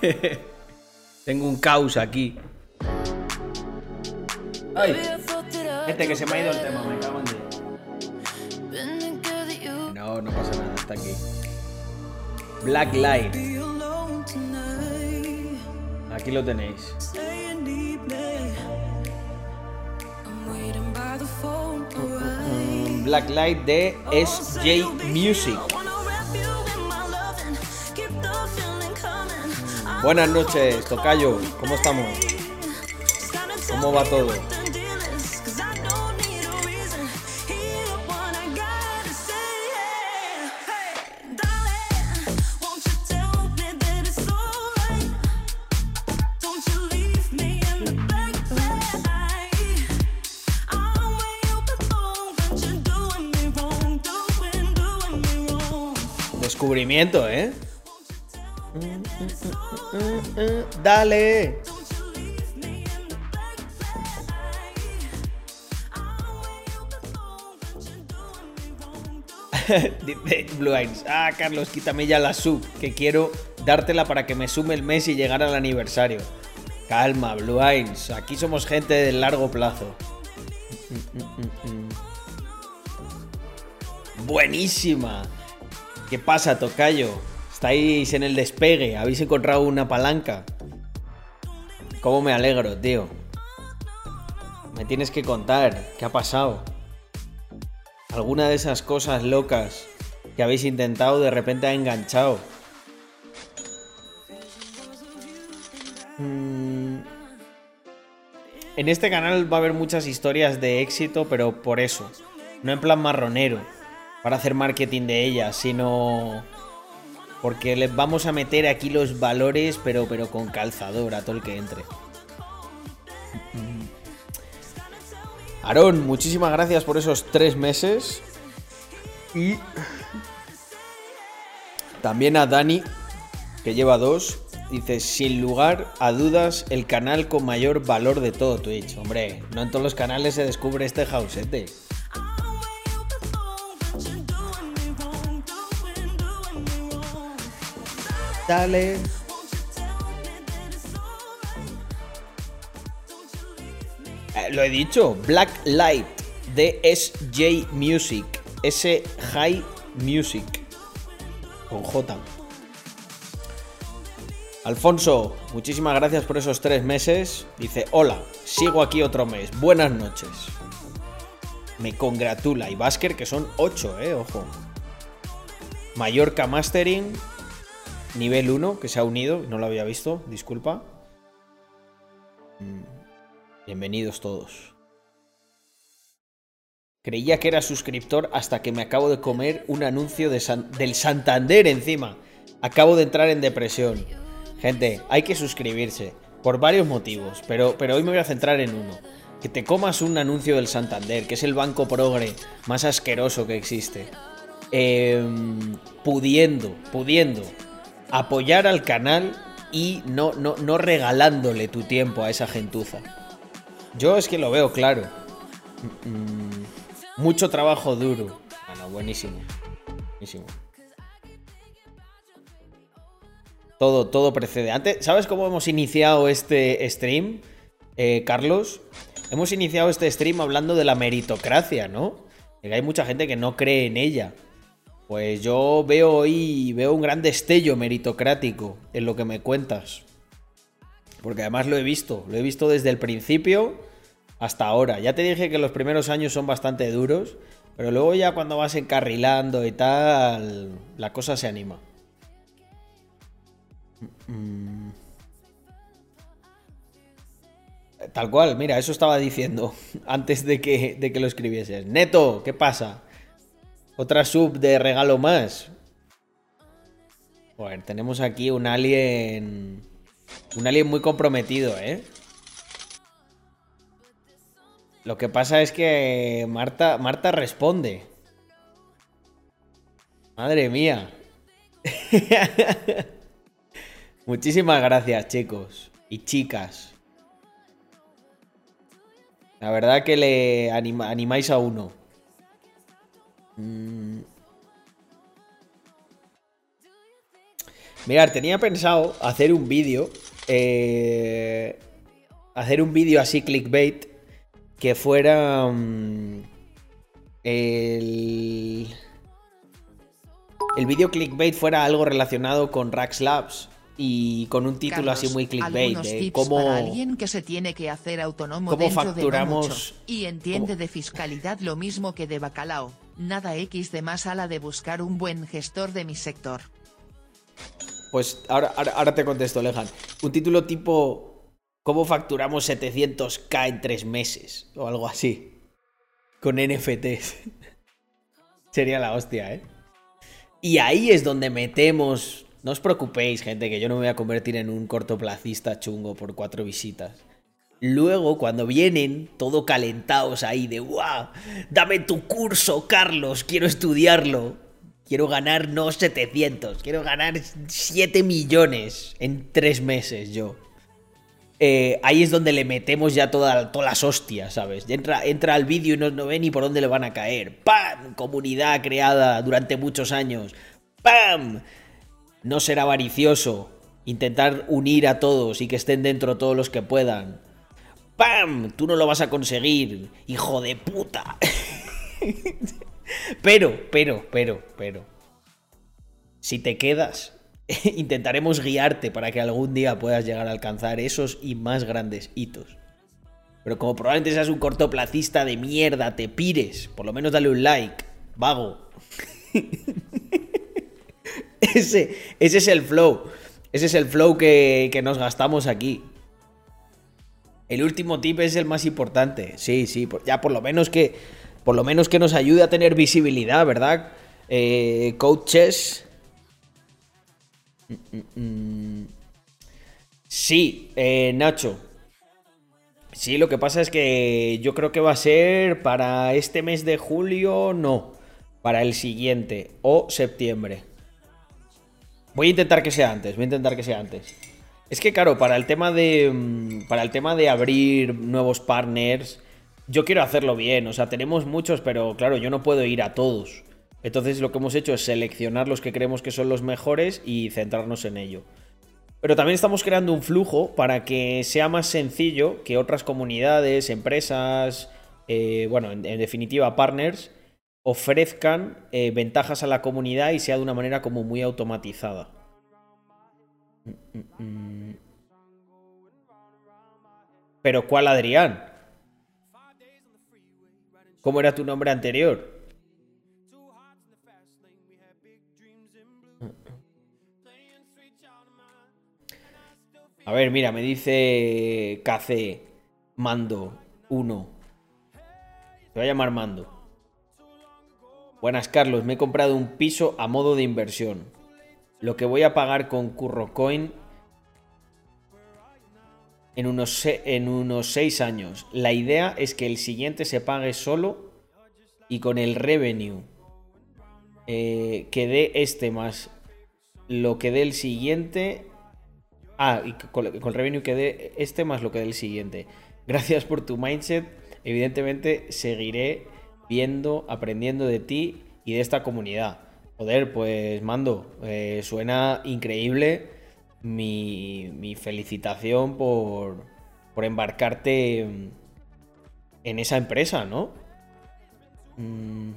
Speaker 1: Tengo un caos aquí. Ay, este que se me ha ido el tema, me cago en No, no pasa nada, está aquí. Black Light. Aquí lo tenéis. Blacklight de SJ Music. Buenas noches, Tocayo. ¿Cómo estamos? ¿Cómo va todo? Descubrimiento, ¿eh? Dale. Blue Eyes. Ah, Carlos, quítame ya la sub, que quiero dártela para que me sume el mes y llegar al aniversario. Calma, Blue Eyes. Aquí somos gente de largo plazo. Buenísima. ¿Qué pasa, Tocayo? Estáis en el despegue, habéis encontrado una palanca. ¿Cómo me alegro, tío? Me tienes que contar, ¿qué ha pasado? ¿Alguna de esas cosas locas que habéis intentado de repente ha enganchado? Mm. En este canal va a haber muchas historias de éxito, pero por eso. No en plan marronero para hacer marketing de ellas, sino porque les vamos a meter aquí los valores, pero, pero con calzador a todo el que entre. Aarón, muchísimas gracias por esos tres meses. Y también a Dani, que lleva dos. Dice, sin lugar a dudas, el canal con mayor valor de todo Twitch. Hombre, no en todos los canales se descubre este hausete. Eh, lo he dicho, Black Light de SJ Music. S High Music. Con J. Alfonso, muchísimas gracias por esos tres meses. Dice, hola, sigo aquí otro mes. Buenas noches. Me congratula. Y Basker, que son ocho, eh, ojo. Mallorca Mastering, Nivel 1, que se ha unido, no lo había visto, disculpa. Mm, bienvenidos todos. Creía que era suscriptor hasta que me acabo de comer un anuncio de del Santander encima. Acabo de entrar en depresión. Gente, hay que suscribirse. Por varios motivos, pero, pero hoy me voy a centrar en uno. Que te comas un anuncio del Santander, que es el banco progre más asqueroso que existe. Em, pudiendo, pudiendo apoyar al canal y no, no, no regalándole tu tiempo a esa gentuza. Yo es que lo veo claro. Mm, mucho trabajo duro. Bueno, buenísimo. Buenísimo. Todo, todo precede. Antes, ¿sabes cómo hemos iniciado este stream, eh, Carlos? Hemos iniciado este stream hablando de la meritocracia, ¿no? Que hay mucha gente que no cree en ella. Pues yo veo hoy veo un gran destello meritocrático en lo que me cuentas. Porque además lo he visto, lo he visto desde el principio hasta ahora. Ya te dije que los primeros años son bastante duros, pero luego ya cuando vas encarrilando y tal, la cosa se anima. Mm. Tal cual, mira, eso estaba diciendo antes de que, de que lo escribieses. Neto, ¿qué pasa? Otra sub de regalo más. Bueno, tenemos aquí un alien. Un alien muy comprometido, ¿eh? Lo que pasa es que Marta, Marta responde. Madre mía. Muchísimas gracias, chicos y chicas. La verdad que le animáis a uno. Mm. Mirar, tenía pensado hacer un vídeo. Eh, hacer un vídeo así clickbait. Que fuera. Mm, el. El vídeo clickbait fuera algo relacionado con Rax Labs y con un título así muy clickbait de cómo
Speaker 2: alguien que se tiene que hacer autónomo cómo facturamos y entiende de fiscalidad lo mismo que de bacalao nada X de más a la de buscar un buen gestor de mi sector.
Speaker 1: Pues ahora, ahora, te contesto, Lejan. Un título tipo ¿Cómo facturamos 700k en tres meses? O algo así. Con NFTs. Sería la hostia, ¿eh? Y ahí es donde metemos... No os preocupéis, gente, que yo no me voy a convertir en un cortoplacista chungo por cuatro visitas. Luego, cuando vienen, todo calentados ahí de ¡guau! Dame tu curso, Carlos, quiero estudiarlo. Quiero ganar no 700, quiero ganar 7 millones en 3 meses yo. Eh, ahí es donde le metemos ya todas las hostias, ¿sabes? Entra, entra al vídeo y no, no ve ni por dónde le van a caer. ¡Pam! Comunidad creada durante muchos años. ¡Pam! No ser avaricioso. Intentar unir a todos y que estén dentro todos los que puedan. ¡Pam! Tú no lo vas a conseguir, hijo de puta. pero, pero, pero, pero. Si te quedas, intentaremos guiarte para que algún día puedas llegar a alcanzar esos y más grandes hitos. Pero como probablemente seas un cortoplacista de mierda, te pires, por lo menos dale un like, vago. ese, ese es el flow. Ese es el flow que, que nos gastamos aquí. El último tip es el más importante. Sí, sí, ya por lo menos que por lo menos que nos ayude a tener visibilidad, ¿verdad? Eh, coaches. Sí, eh, Nacho. Sí, lo que pasa es que yo creo que va a ser para este mes de julio, no. Para el siguiente o septiembre. Voy a intentar que sea antes, voy a intentar que sea antes. Es que claro, para el tema de. Mm, para el tema de abrir nuevos partners. Yo quiero hacerlo bien. O sea, tenemos muchos, pero claro, yo no puedo ir a todos. Entonces lo que hemos hecho es seleccionar los que creemos que son los mejores y centrarnos en ello. Pero también estamos creando un flujo para que sea más sencillo que otras comunidades, empresas, eh, bueno, en, definitiva partners, ofrezcan eh, ventajas a la comunidad y sea de una manera como muy automatizada. Pero ¿cuál Adrián? ¿Cómo era tu nombre anterior? A ver, mira, me dice KC Mando 1. Te voy a llamar Mando. Buenas, Carlos. Me he comprado un piso a modo de inversión lo que voy a pagar con CurroCoin en unos, en unos 6 años. La idea es que el siguiente se pague solo y con el revenue eh, que dé este más lo que dé el siguiente. Ah, y con, el revenue que dé este más lo que dé el siguiente. Gracias por tu mindset. Evidentemente seguiré viendo, aprendiendo de ti y de esta comunidad. Joder, pues mando, eh, suena increíble. Mi, mi felicitación por, por embarcarte en esa empresa, ¿no? Mm.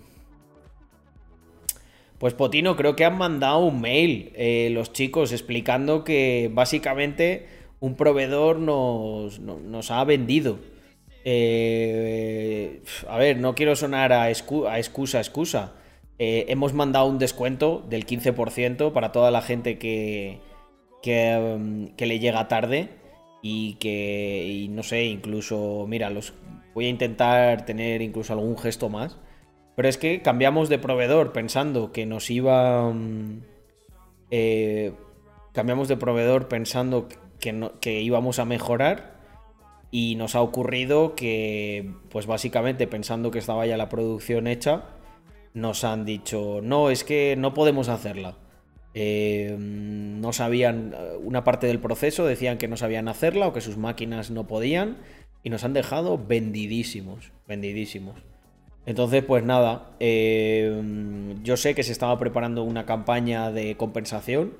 Speaker 1: Pues Potino, creo que han mandado un mail eh, los chicos explicando que básicamente un proveedor nos, ha vendido. Eh, a ver, no quiero sonar a, excusa, excusa. Eh, hemos mandado un descuento del 15% para toda la gente que, que, que le llega tarde y que, no sé, incluso, mira, los, voy a intentar tener incluso algún gesto más. Pero es que cambiamos de proveedor pensando que nos iba... Mm, eh, cambiamos de proveedor pensando que, que íbamos a mejorar y nos ha ocurrido que, pues básicamente pensando que estaba ya la producción hecha, nos han dicho, no, es que no podemos hacerla. Eh, no sabían una parte del proceso, decían que no sabían hacerla o que sus máquinas no podían y nos han dejado vendidísimos, vendidísimos. Entonces, pues nada, eh, yo sé que se estaba preparando una campaña de compensación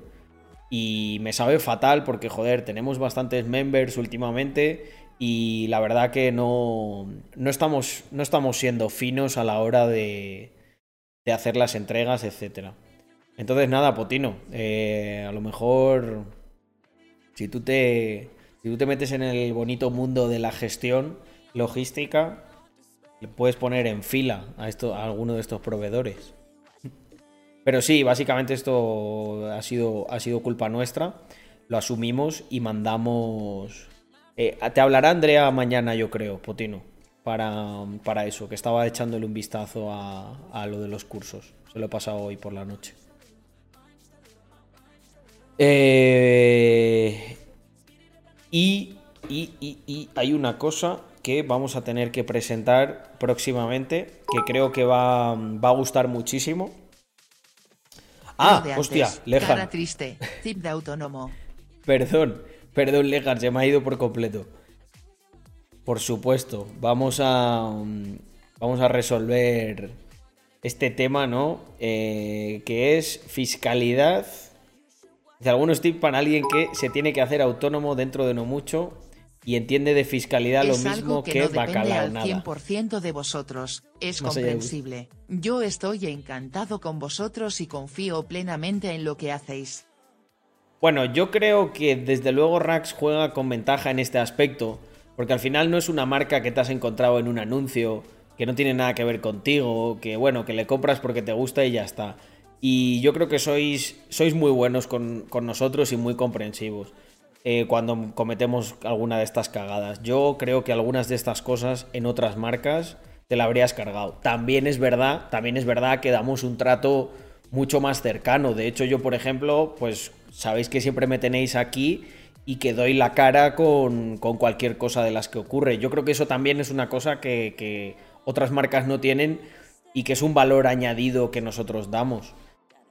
Speaker 1: y me sabe fatal porque, joder, tenemos bastantes members últimamente y la verdad que no, no, estamos, no estamos siendo finos a la hora de, de hacer las entregas, etc. Entonces, nada, Potino, eh, a lo mejor si tú, te, si tú te metes en el bonito mundo de la gestión logística, puedes poner en fila a, esto, a alguno de estos proveedores. Pero sí, básicamente esto ha sido, ha sido culpa nuestra. Lo asumimos y mandamos. Eh, te hablará Andrea mañana, yo creo, Potino, para, para eso, que estaba echándole un vistazo a, a, lo de los cursos. Se lo he pasado hoy por la noche. Eh, y, y, y, y hay una cosa que vamos a tener que presentar próximamente, que creo que va, a gustar muchísimo. Ah, hostia, Lejar.
Speaker 2: triste, tip de autónomo.
Speaker 1: perdón, perdón, Lejar, se me ha ido por completo. Por supuesto, vamos a, vamos a resolver este tema, ¿no? Eh, que es fiscalidad. De algunos tips para alguien que se tiene que hacer autónomo dentro de no mucho y entiende de fiscalidad lo mismo que, que no Bacalao
Speaker 2: al 100% de vosotros, es comprensible. Yo estoy encantado con vosotros y confío plenamente en lo que hacéis.
Speaker 1: Bueno, yo creo que desde luego Rax juega con ventaja en este aspecto, porque al final no es una marca que te has encontrado en un anuncio, que no tiene nada que ver contigo, que bueno, que le compras porque te gusta y ya está. Y yo creo que sois, sois muy buenos con, con nosotros y muy comprensivos. Eh, cuando cometemos alguna de estas cagadas. Yo creo que algunas de estas cosas en otras marcas te la habrías cargado. También es verdad, también es verdad que damos un trato mucho más cercano. De hecho, yo, por ejemplo, pues sabéis que siempre me tenéis aquí y que doy la cara con, cualquier cosa de las que ocurre. Yo creo que eso también es una cosa que, que otras marcas no tienen y que es un valor añadido que nosotros damos.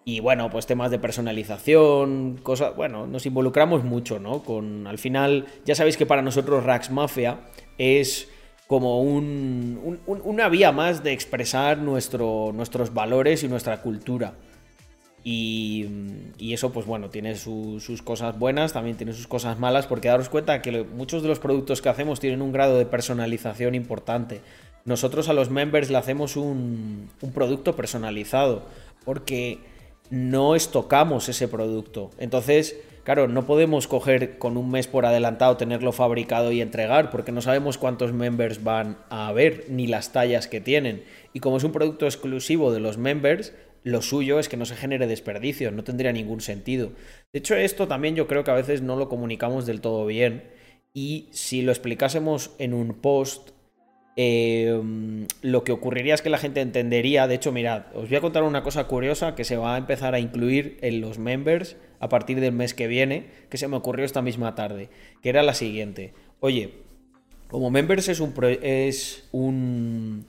Speaker 1: Y bueno, pues temas de personalización, cosas, bueno, nos involucramos mucho, ¿no? Con, al final, ya sabéis que para nosotros Rax Mafia es como un, una vía más de expresar nuestro, nuestros valores y nuestra cultura. Y, eso, pues bueno, tiene sus cosas buenas, también tiene sus cosas malas, porque daros cuenta que muchos de los productos que hacemos tienen un grado de personalización importante. Nosotros a los members le hacemos un, un producto personalizado, porque no estocamos ese producto. Entonces, claro, no podemos coger con un mes por adelantado, tenerlo fabricado y entregar, porque no sabemos cuántos members van a haber, ni las tallas que tienen. Y como es un producto exclusivo de los members, lo suyo es que no se genere desperdicio, no tendría ningún sentido. De hecho, esto también yo creo que a veces no lo comunicamos del todo bien. Y si lo explicásemos en un post Em, lo que ocurriría es que la gente entendería, de hecho, mirad, os voy a contar una cosa curiosa que se va a empezar a incluir en los members a partir del mes que viene, que se me ocurrió esta misma tarde, que era la siguiente. Oye, como members es un, es un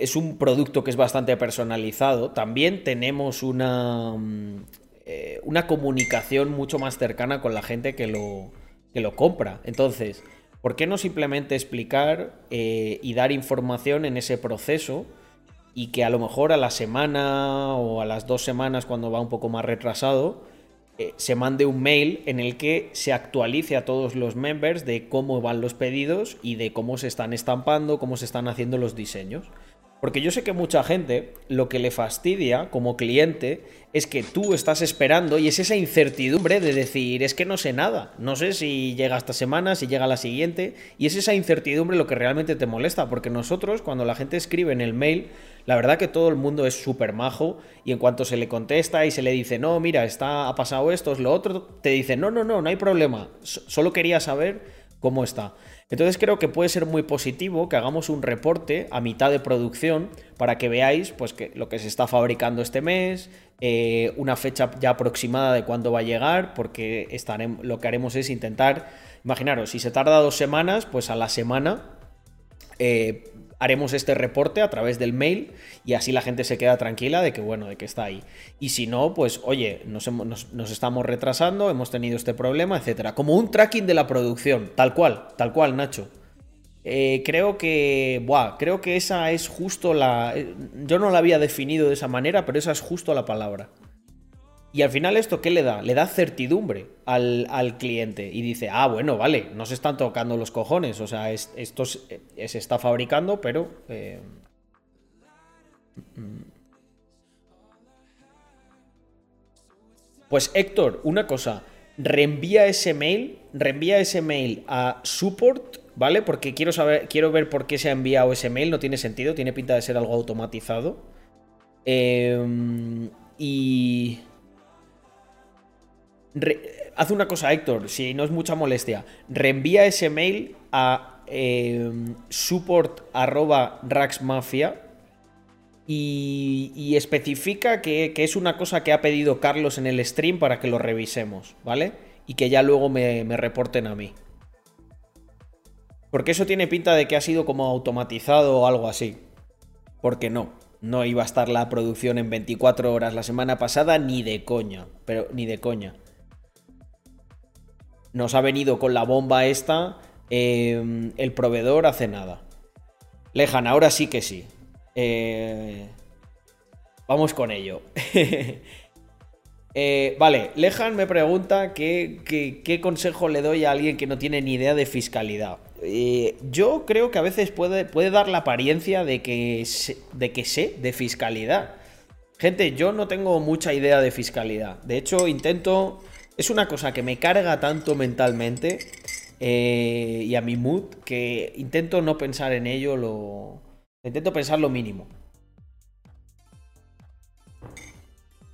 Speaker 1: es un producto que es bastante personalizado, también tenemos una eh, una comunicación mucho más cercana con la gente que lo, que lo compra. Entonces, ¿por qué no simplemente explicar eh, y dar información en ese proceso? Y que a lo mejor a la semana o a las dos semanas, cuando va un poco más retrasado, eh, se mande un mail en el que se actualice a todos los members de cómo van los pedidos y de cómo se están estampando, cómo se están haciendo los diseños. Porque yo sé que mucha gente lo que le fastidia como cliente es que tú estás esperando y es esa incertidumbre de decir, es que no sé nada, no sé si llega esta semana, si llega la siguiente, y es esa incertidumbre lo que realmente te molesta, porque nosotros cuando la gente escribe en el mail, la verdad que todo el mundo es súper majo y en cuanto se le contesta y se le dice, no, mira, está, ha pasado esto, es lo otro, te dice, no, no, no, no hay problema, solo quería saber cómo está. Entonces creo que puede ser muy positivo que hagamos un reporte a mitad de producción para que veáis pues, que lo que se está fabricando este mes, eh, una fecha ya aproximada de cuándo va a llegar, porque lo que haremos es intentar, imaginaros, si se tarda dos semanas, pues a la semana eh, haremos este reporte a través del mail y así la gente se queda tranquila de que, bueno, de que está ahí. Y si no, pues, oye, nos, estamos retrasando, hemos tenido este problema, etcétera. Como un tracking de la producción, tal cual, tal cual, Nacho. Eh, creo que, buah, creo que esa es justo la... Eh, yo no la había definido de esa manera, pero esa es justo la palabra. Y al final esto, ¿qué le da? Le da certidumbre al, cliente y dice, ah, bueno, vale, no se están tocando los cojones, o sea, esto se, está fabricando, pero... Eh, pues Héctor, una cosa, reenvía ese mail, reenvía ese mail a support, ¿vale? Porque quiero saber, quiero ver por qué se ha enviado ese mail, no tiene sentido, tiene pinta de ser algo automatizado. Em, y haz una cosa, Héctor, si no es mucha molestia. Reenvía ese mail a eh, support.raxmafia y, y especifica que, es una cosa que ha pedido Carlos en el stream para que lo revisemos, ¿vale? Y que ya luego me, me reporten a mí. Porque eso tiene pinta de que ha sido como automatizado o algo así. Porque no, no iba a estar la producción en 24 horas la semana pasada ni de coña, pero ni de coña nos ha venido con la bomba esta em, el proveedor hace nada. Lejan, ahora sí que sí. Eh, vamos con ello. Eh, vale, Lejan me pregunta qué, consejo le doy a alguien que no tiene ni idea de fiscalidad. Eh, yo creo que a veces puede, puede dar la apariencia de que, de que sé de fiscalidad. Gente, yo no tengo mucha idea de fiscalidad. De hecho, intento es una cosa que me carga tanto mentalmente eh, y a mi mood que intento no pensar en ello lo... Intento pensar lo mínimo.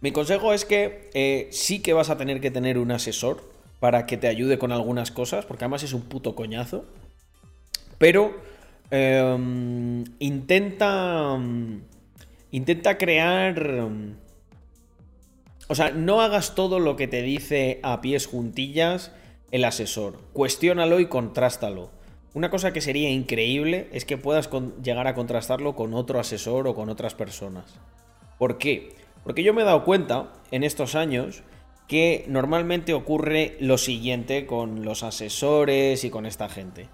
Speaker 1: Mi consejo es que eh, sí que vas a tener que tener un asesor para que te ayude con algunas cosas, porque además es un puto coñazo. Pero em, intenta... Intenta crear o sea, no hagas todo lo que te dice a pies juntillas el asesor. Cuestiónalo y contrástalo. Una cosa que sería increíble es que puedas llegar a contrastarlo con otro asesor o con otras personas. ¿Por qué? Porque yo me he dado cuenta en estos años que normalmente ocurre lo siguiente con los asesores y con esta gente.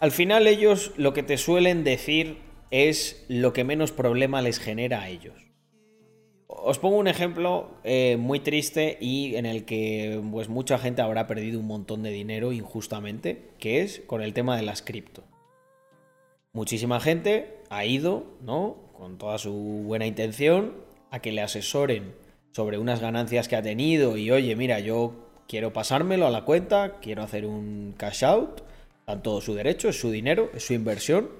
Speaker 1: Al final ellos lo que te suelen decir es lo que menos problema les genera a ellos. Os pongo un ejemplo eh, muy triste y en el que pues, mucha gente habrá perdido un montón de dinero injustamente, que es con el tema de las cripto. Muchísima gente ha ido, ¿no? Con toda su buena intención, a que le asesoren sobre unas ganancias que ha tenido y oye, mira, yo quiero pasármelo a la cuenta, quiero hacer un cash out, tan todo su derecho, es su dinero, es su inversión.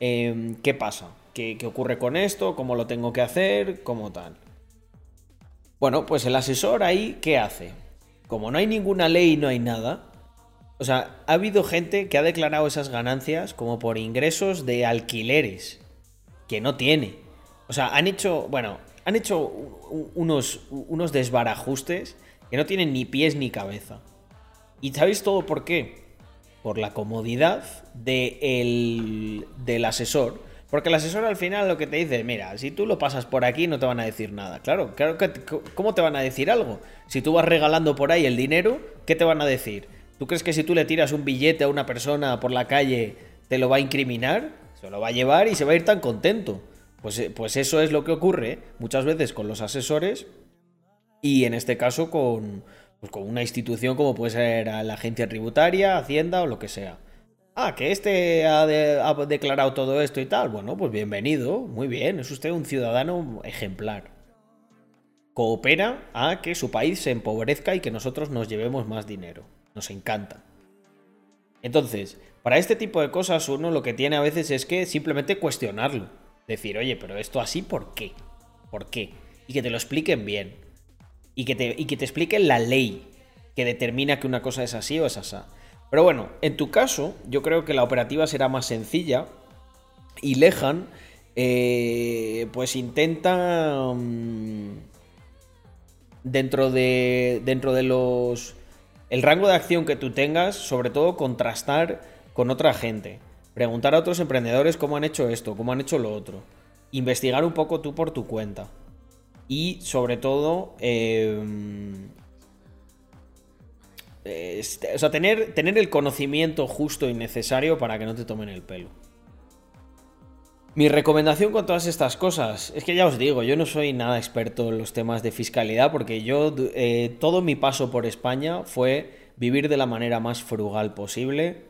Speaker 1: Em, ¿Qué pasa? ¿Qué, ocurre con esto? ¿Cómo lo tengo que hacer? ¿Cómo tal? Bueno, pues el asesor ahí, ¿qué hace? Como no hay ninguna ley no hay nada, o sea, ha habido gente que ha declarado esas ganancias como por ingresos de alquileres, que no tiene. O sea, han hecho, bueno, han hecho unos, unos desbarajustes que no tienen ni pies ni cabeza. ¿Y sabéis todo por qué? Por la comodidad del asesor Porque el asesor al final lo que te dice, mira, si tú lo pasas por aquí no te van a decir nada. Claro, claro que ¿cómo te van a decir algo? Si tú vas regalando por ahí el dinero, ¿qué te van a decir? ¿Tú crees que si tú le tiras un billete a una persona por la calle te lo va a incriminar? Se lo va a llevar y se va a ir tan contento. Pues, eh, pues eso es lo que ocurre muchas veces con los asesores y en este caso con, pues con una institución como puede ser la agencia tributaria, Hacienda o lo que sea. Ah, que este ha, declarado todo esto y tal. Bueno, pues bienvenido, muy bien, es usted un ciudadano ejemplar. Coopera a que su país se empobrezca y que nosotros nos llevemos más dinero. Nos encanta. Entonces, para este tipo de cosas uno lo que tiene a veces es que simplemente cuestionarlo. Decir, oye, pero esto así, ¿por qué? ¿Por qué? Y que te lo expliquen bien. Y que te, expliquen la ley que determina que una cosa es así o es así. Pero bueno, en tu caso, yo creo que la operativa será más sencilla. Y Lejan, eh, pues intenta. Mm, dentro de. Dentro de los. El rango de acción que tú tengas, sobre todo contrastar con otra gente. Preguntar a otros emprendedores cómo han hecho esto, cómo han hecho lo otro. Investigar un poco tú por tu cuenta. Y sobre todo, eh, o sea, tener, tener el conocimiento justo y necesario para que no te tomen el pelo. Mi recomendación con todas estas cosas es que ya os digo, yo no soy nada experto en los temas de fiscalidad porque yo eh, todo mi paso por España fue vivir de la manera más frugal posible,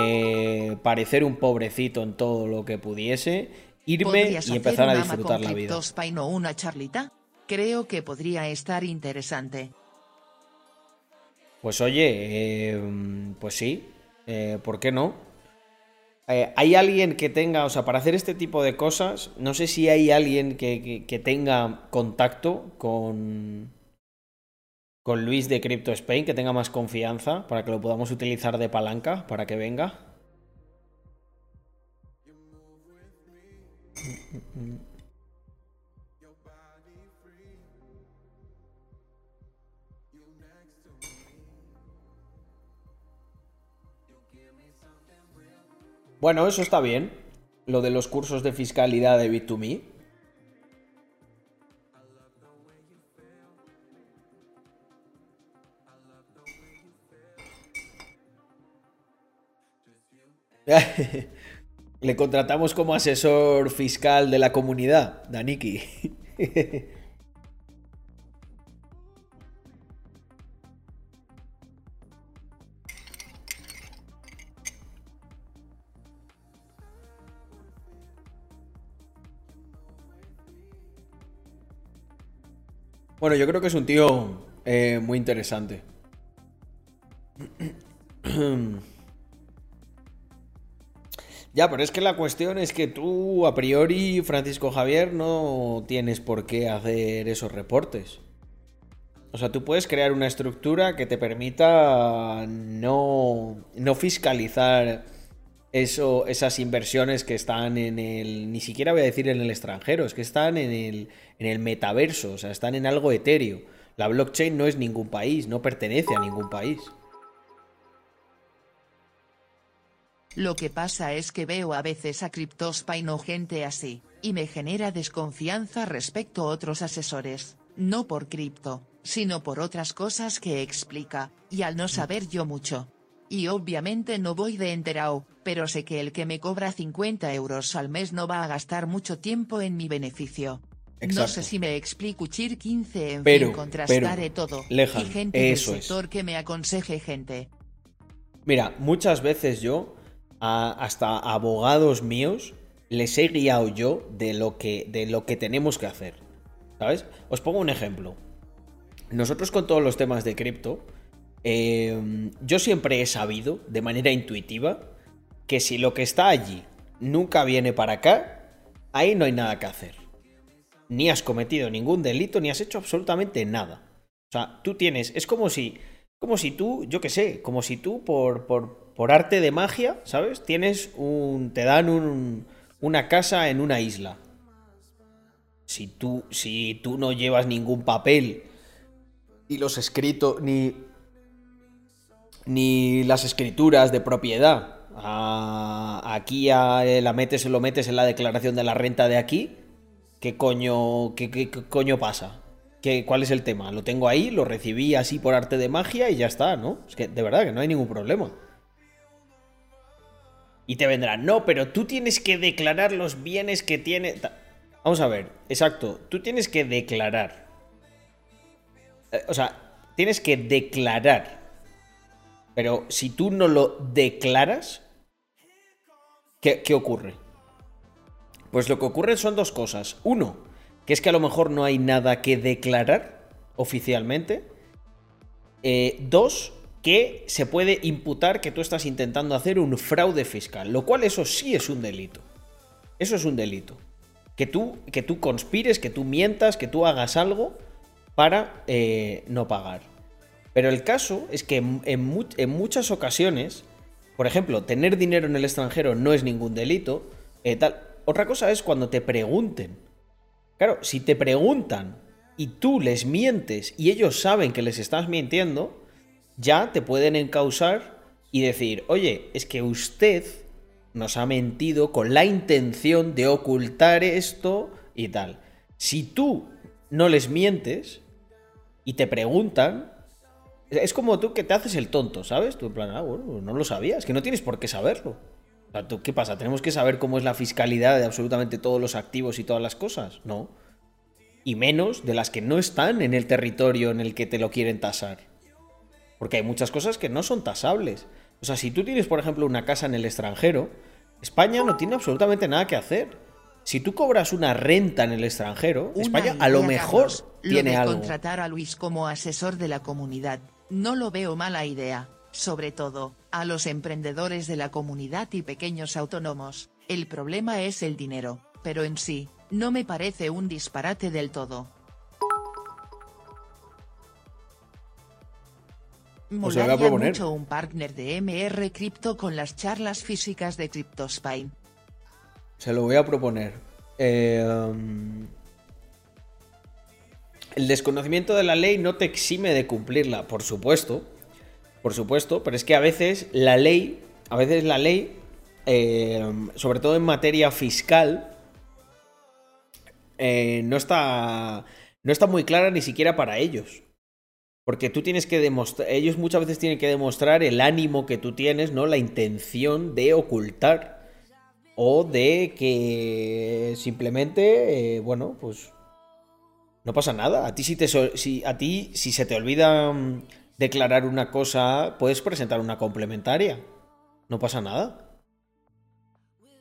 Speaker 1: eh, parecer un pobrecito en todo lo que pudiese, irme y empezar a disfrutar la vida.
Speaker 2: una charlita? Creo que podría estar interesante.
Speaker 1: Pues oye, em, pues sí, eh, ¿por qué no? Eh, ¿Hay alguien que tenga, o sea, para hacer este tipo de cosas, no sé si hay alguien que, tenga contacto con, con Luis de Crypto Spain, que tenga más confianza para que lo podamos utilizar de palanca para que venga? Bueno, eso está bien. Lo de los cursos de fiscalidad de Bit2Me. Le contratamos como asesor fiscal de la comunidad, Daniki. Bueno, yo creo que es un tío eh, muy interesante. ya, pero es que la cuestión es que tú, a priori, Francisco Javier, no tienes por qué hacer esos reportes. O sea, tú puedes crear una estructura que te permita no, no fiscalizar eso, esas inversiones que están en el, ni siquiera voy a decir en el extranjero, es que están en el, en el metaverso, o sea, están en algo etéreo. La blockchain no es ningún país, no pertenece a ningún país.
Speaker 2: Lo que pasa es que veo a veces a CryptoSpine o gente así, y me genera desconfianza respecto a otros asesores, no por cripto, sino por otras cosas que explica, y al no saber yo mucho, y obviamente no voy de enterao, pero sé que el que me cobra 50 euros al mes no va a gastar mucho tiempo en mi beneficio. No sé si me explico Chir 15 en pero, fin contrastaré todo. y gente del sector que me aconseje gente.
Speaker 1: Mira, muchas veces yo, hasta abogados míos, les he guiado yo de lo que, de lo que tenemos que hacer. ¿Sabes? Os pongo un ejemplo. Nosotros con todos los temas de cripto, Em, yo siempre he sabido, de manera intuitiva, que si lo que está allí nunca viene para acá, ahí no hay nada que hacer. Ni has cometido ningún delito, ni has hecho absolutamente nada. O sea, tú tienes, es como si, como si tú, yo qué sé, como si tú por, por, por arte de magia, ¿sabes? Tienes un, te dan un, una casa en una isla. Si tú, si tú no llevas ningún papel y los escritos, ni ni las escrituras de propiedad a, aquí eh, la metes, lo metes en la declaración de la renta de aquí, ¿qué coño, qué, coño pasa? ¿Qué, ¿Cuál es el tema? Lo tengo ahí, lo recibí así por arte de magia y ya está, ¿no? Es que de verdad que no hay ningún problema. Y te vendrán, no, pero tú tienes que declarar los bienes que tiene. Vamos a ver, exacto, tú tienes que declarar. Eh, o sea, tienes que declarar. Pero si tú no lo declaras, ¿qué, ¿qué, ocurre? Pues lo que ocurre son dos cosas. Uno, que es que a lo mejor no hay nada que declarar oficialmente. Eh, dos, que se puede imputar que tú estás intentando hacer un fraude fiscal, lo cual eso sí es un delito. Eso es un delito. Que tú, que tú conspires, que tú mientas, que tú hagas algo para eh, no pagar. Pero el caso es que en, muchas ocasiones, por ejemplo, tener dinero en el extranjero no es ningún delito. Eh. Otra cosa es cuando te pregunten. Claro, si te preguntan y tú les mientes y ellos saben que les estás mintiendo, ya te pueden encausar y decir, oye, es que usted nos ha mentido con la intención de ocultar esto y tal. Si tú no les mientes y te preguntan, es como tú que te haces el tonto, ¿sabes? Tú en plan, ah, bueno, no lo sabías, que no tienes por qué saberlo. ¿tú, ¿Qué pasa? ¿Tenemos que saber cómo es la fiscalidad de absolutamente todos los activos y todas las cosas? No. Y menos de las que no están en el territorio en el que te lo quieren tasar. Porque hay muchas cosas que no son tasables. O sea, si tú tienes, por ejemplo, una casa en el extranjero, España no tiene absolutamente nada que hacer. Si tú cobras una renta en el extranjero, España a lo mejor tiene algo.
Speaker 2: contratar a Luis como asesor de la comunidad, no lo veo mala idea. Sobre todo, a los emprendedores de la comunidad y pequeños autónomos, el problema es el dinero, pero en sí, no me parece un disparate del todo. Molaría mucho un partner de MR Crypto con las charlas físicas de CryptoSpine.
Speaker 1: Se lo voy a proponer. Eh, um, el desconocimiento de la ley no te exime de cumplirla, por supuesto. Por supuesto, pero es que a veces la ley, a veces la ley, eh, sobre todo en materia fiscal, eh, no está. No está muy clara ni siquiera para ellos. Porque tú tienes que demostrar, ellos muchas veces tienen que demostrar el ánimo que tú tienes, ¿no? La intención de ocultar. O de que simplemente, eh, bueno, pues no pasa nada. A ti si, te, si, a ti, si se te olvida mm, declarar una cosa, puedes presentar una complementaria. No pasa nada.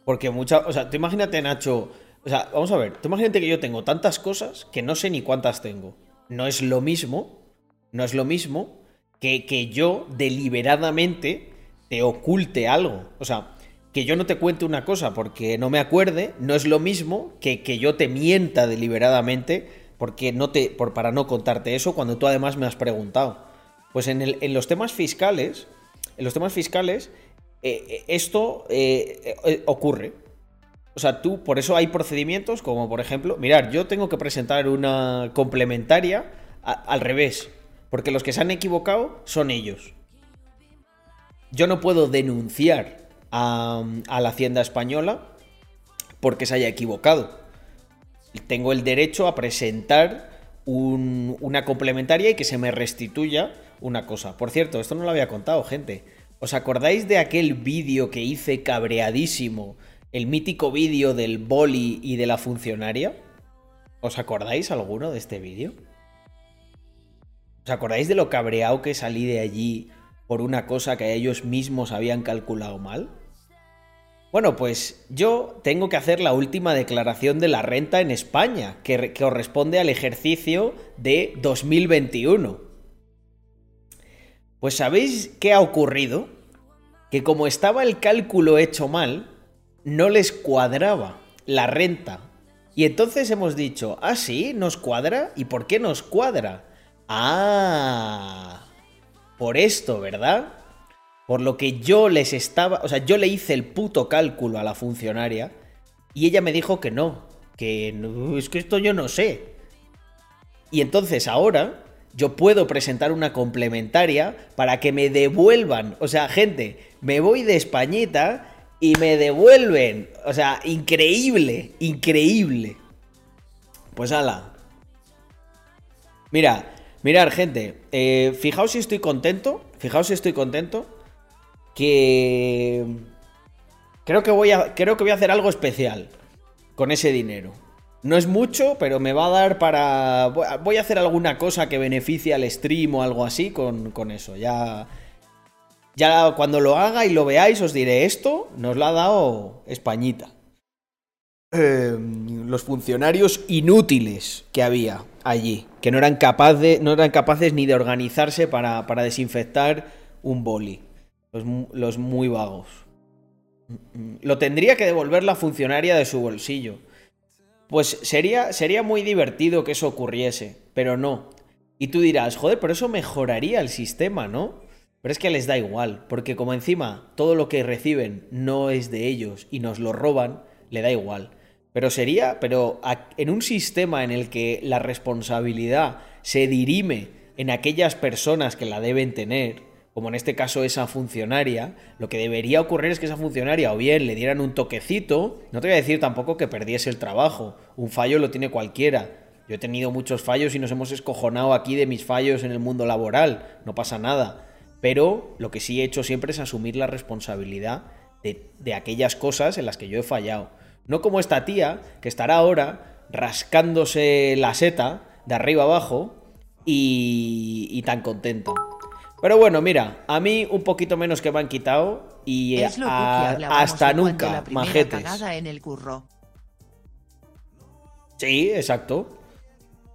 Speaker 1: Porque mucha, o sea, tú imagínate, Nacho, o sea, vamos a ver, tú imagínate que yo tengo tantas cosas que no sé ni cuántas tengo. No es lo mismo no es lo mismo que, que yo deliberadamente te oculte algo. O sea, que yo no te cuente una cosa porque no me acuerde, no es lo mismo que que yo te mienta deliberadamente porque no te, por, para no contarte eso cuando tú además me has preguntado. Pues en, el, en los temas fiscales, en los temas fiscales, eh, eh, esto eh, ocurre. O sea, tú, por eso hay procedimientos como, por ejemplo, mirar, yo tengo que presentar una complementaria al revés. Porque los que se han equivocado son ellos. Yo no puedo denunciar a, la Hacienda Española porque se haya equivocado. Tengo el derecho a presentar una complementaria y que se me restituya una cosa. Por cierto, esto no lo había contado, gente. ¿Os acordáis de aquel vídeo que hice cabreadísimo? El mítico vídeo del boli y de la funcionaria. ¿Os acordáis alguno de este vídeo? ¿Os acordáis de lo cabreado que salí de allí por una cosa que ellos mismos habían calculado mal? Bueno, pues yo tengo que hacer la última declaración de la renta en España, que, corresponde al ejercicio de 2021. Pues ¿sabéis qué ha ocurrido? Que como estaba el cálculo hecho mal, no les cuadraba la renta. Y entonces hemos dicho, ah, sí, nos cuadra. ¿Y por qué nos cuadra? Ah, por esto, ¿verdad? Por lo que yo les estaba, o sea, yo le hice el puto cálculo a la funcionaria y ella me dijo que no, que no, es que esto yo no sé. Y entonces ahora yo puedo presentar una complementaria para que me devuelvan, o sea, gente, me voy de Españita y me devuelven. O sea, increíble, increíble. Pues ala. Mira, mirad, gente. Eh, fijaos si estoy contento. Fijaos si estoy contento. Que. Creo que voy a. Creo que voy a hacer algo especial. Con ese dinero. No es mucho, pero me va a dar para. Voy a hacer alguna cosa que beneficie al stream o algo así con, con eso. Ya. Ya cuando lo haga y lo veáis, os diré esto. Nos lo ha dado Españita. Em, los funcionarios inútiles que había allí, que no eran, no eran capaces ni de organizarse para, desinfectar un boli. Los, muy vagos. Lo tendría que devolver la funcionaria de su bolsillo. Pues sería, sería muy divertido que eso ocurriese, pero no. Y tú dirás, joder, pero eso mejoraría el sistema, ¿no? Pero es que les da igual, porque como encima todo lo que reciben no es de ellos y nos lo roban, le da igual. Pero sería, pero en un sistema en el que la responsabilidad se dirime en aquellas personas que la deben tener, como en este caso esa funcionaria, lo que debería ocurrir es que esa funcionaria o bien le dieran un toquecito, no te voy a decir tampoco que perdiese el trabajo, un fallo lo tiene cualquiera. Yo he tenido muchos fallos y nos hemos escojonado aquí de mis fallos en el mundo laboral, no pasa nada. Pero lo que sí he hecho siempre es asumir la responsabilidad de, aquellas cosas en las que yo he fallado. No como esta tía, que estará ahora rascándose la seta de arriba abajo y, tan contenta. Pero bueno, mira, a mí un poquito menos que me han quitado y hasta nunca, majetes.
Speaker 2: en el curro.
Speaker 1: Sí, exacto.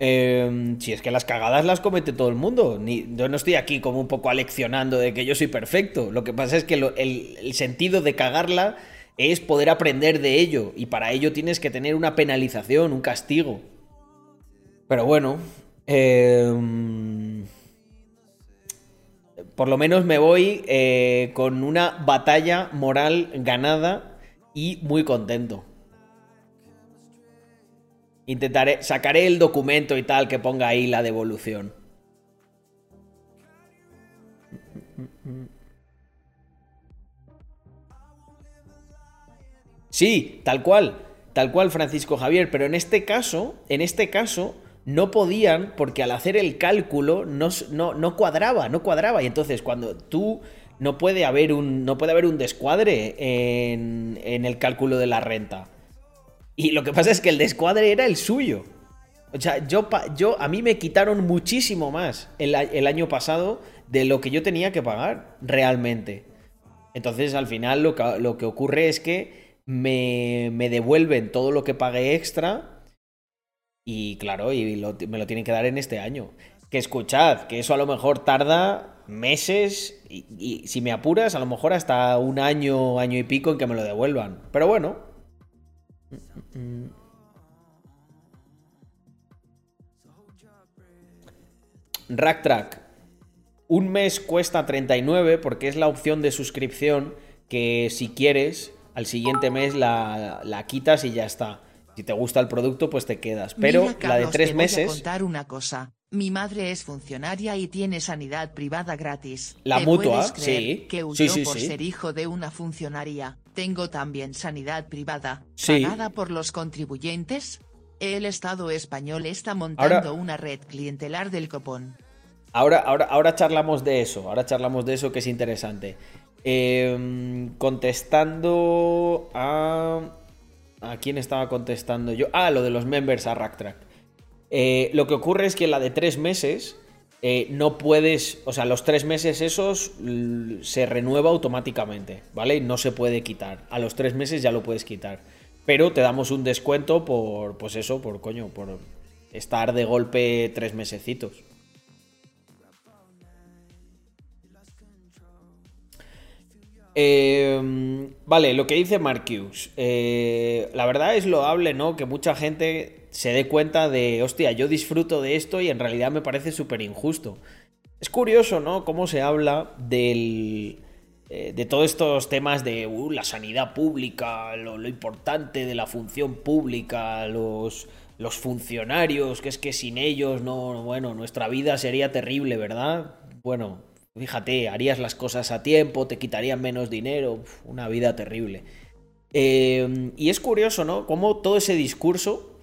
Speaker 1: Em, si es que las cagadas las comete todo el mundo. Ni, yo no estoy aquí como un poco aleccionando de que yo soy perfecto. Lo que pasa es que el sentido de cagarla es poder aprender de ello y para ello tienes que tener una penalización, un castigo. Pero bueno, em, por lo menos me voy eh, con una batalla moral ganada y muy contento. Intentaré, sacaré el documento y tal que ponga ahí la devolución. Sí, tal cual, tal cual Francisco Javier, pero en este caso, en este caso, no podían porque al hacer el cálculo no, no, cuadraba, no cuadraba. Y entonces cuando tú no puede haber un, no puede haber un descuadre en, en el cálculo de la renta. Y lo que pasa es que el descuadre era el suyo. O sea, yo, yo, a mí me quitaron muchísimo más el, el, año pasado de lo que yo tenía que pagar realmente. Entonces, al final, lo que, lo que ocurre es que me, devuelven todo lo que pagué extra y claro, y me lo tienen que dar en este año. Que escuchad, que eso a lo mejor tarda meses y, si me apuras, a lo mejor hasta un año, año y pico en que me lo devuelvan. Pero bueno. Rack Track. Un mes cuesta 39 porque es la opción de suscripción que si quieres al siguiente mes la, quitas y ya está. Si te gusta el producto, pues te quedas. Pero la de tres meses.
Speaker 2: Voy a contar una cosa. Mi madre es funcionaria y tiene sanidad privada gratis.
Speaker 1: La mutua, sí.
Speaker 2: Que huyó por ser hijo de una funcionaria. Tengo también sanidad privada, pagada por los contribuyentes. El Estado español está montando una red clientelar del copón.
Speaker 1: Ahora, ahora, ahora charlamos de eso. Ahora charlamos de eso que es interesante. Em, contestando a... ¿A quién estaba contestando yo? Ah, lo de los members a Racktrack. Eh, lo que ocurre es que la de tres meses eh, no puedes, o sea, los tres meses esos se renueva automáticamente, ¿vale? No se puede quitar. A los tres meses ya lo puedes quitar. Pero te damos un descuento por, pues eso, por coño, por estar de golpe tres mesecitos. Em, vale, lo que dice Marcus. Eh, la verdad es loable, ¿no? Que mucha gente se dé cuenta de, hostia, yo disfruto de esto y en realidad me parece súper injusto. Es curioso, ¿no? Cómo se habla del, eh, de todos estos temas de uh, la sanidad pública, lo, importante de la función pública, los, los funcionarios, que es que sin ellos, no, bueno, nuestra vida sería terrible, ¿verdad? Bueno, Fíjate, harías las cosas a tiempo, te quitarían menos dinero, una vida terrible. Eh, y es curioso, ¿no? Cómo todo ese discurso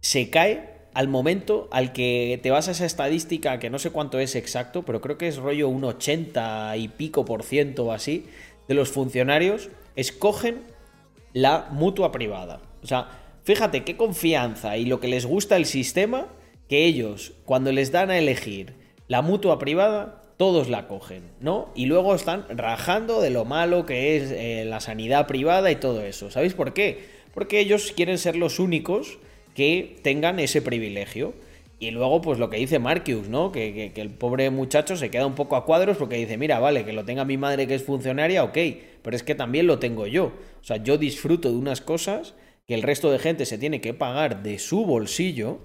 Speaker 1: se cae al momento al que te vas a esa estadística, que no sé cuánto es exacto, pero creo que es rollo un 80 y pico por ciento o así, de los funcionarios escogen la mutua privada. O sea, fíjate qué confianza y lo que les gusta el sistema, que ellos, cuando les dan a elegir la mutua privada, todos la cogen, ¿no? Y luego están rajando de lo malo que es eh, la sanidad privada y todo eso. ¿Sabéis por qué? Porque ellos quieren ser los únicos que tengan ese privilegio. Y luego, pues lo que dice Marcus, ¿no? Que, el pobre muchacho se queda un poco a cuadros porque dice, mira, vale, que lo tenga mi madre que es funcionaria, ok, pero es que también lo tengo yo. O sea, yo disfruto de unas cosas que el resto de gente se tiene que pagar de su bolsillo.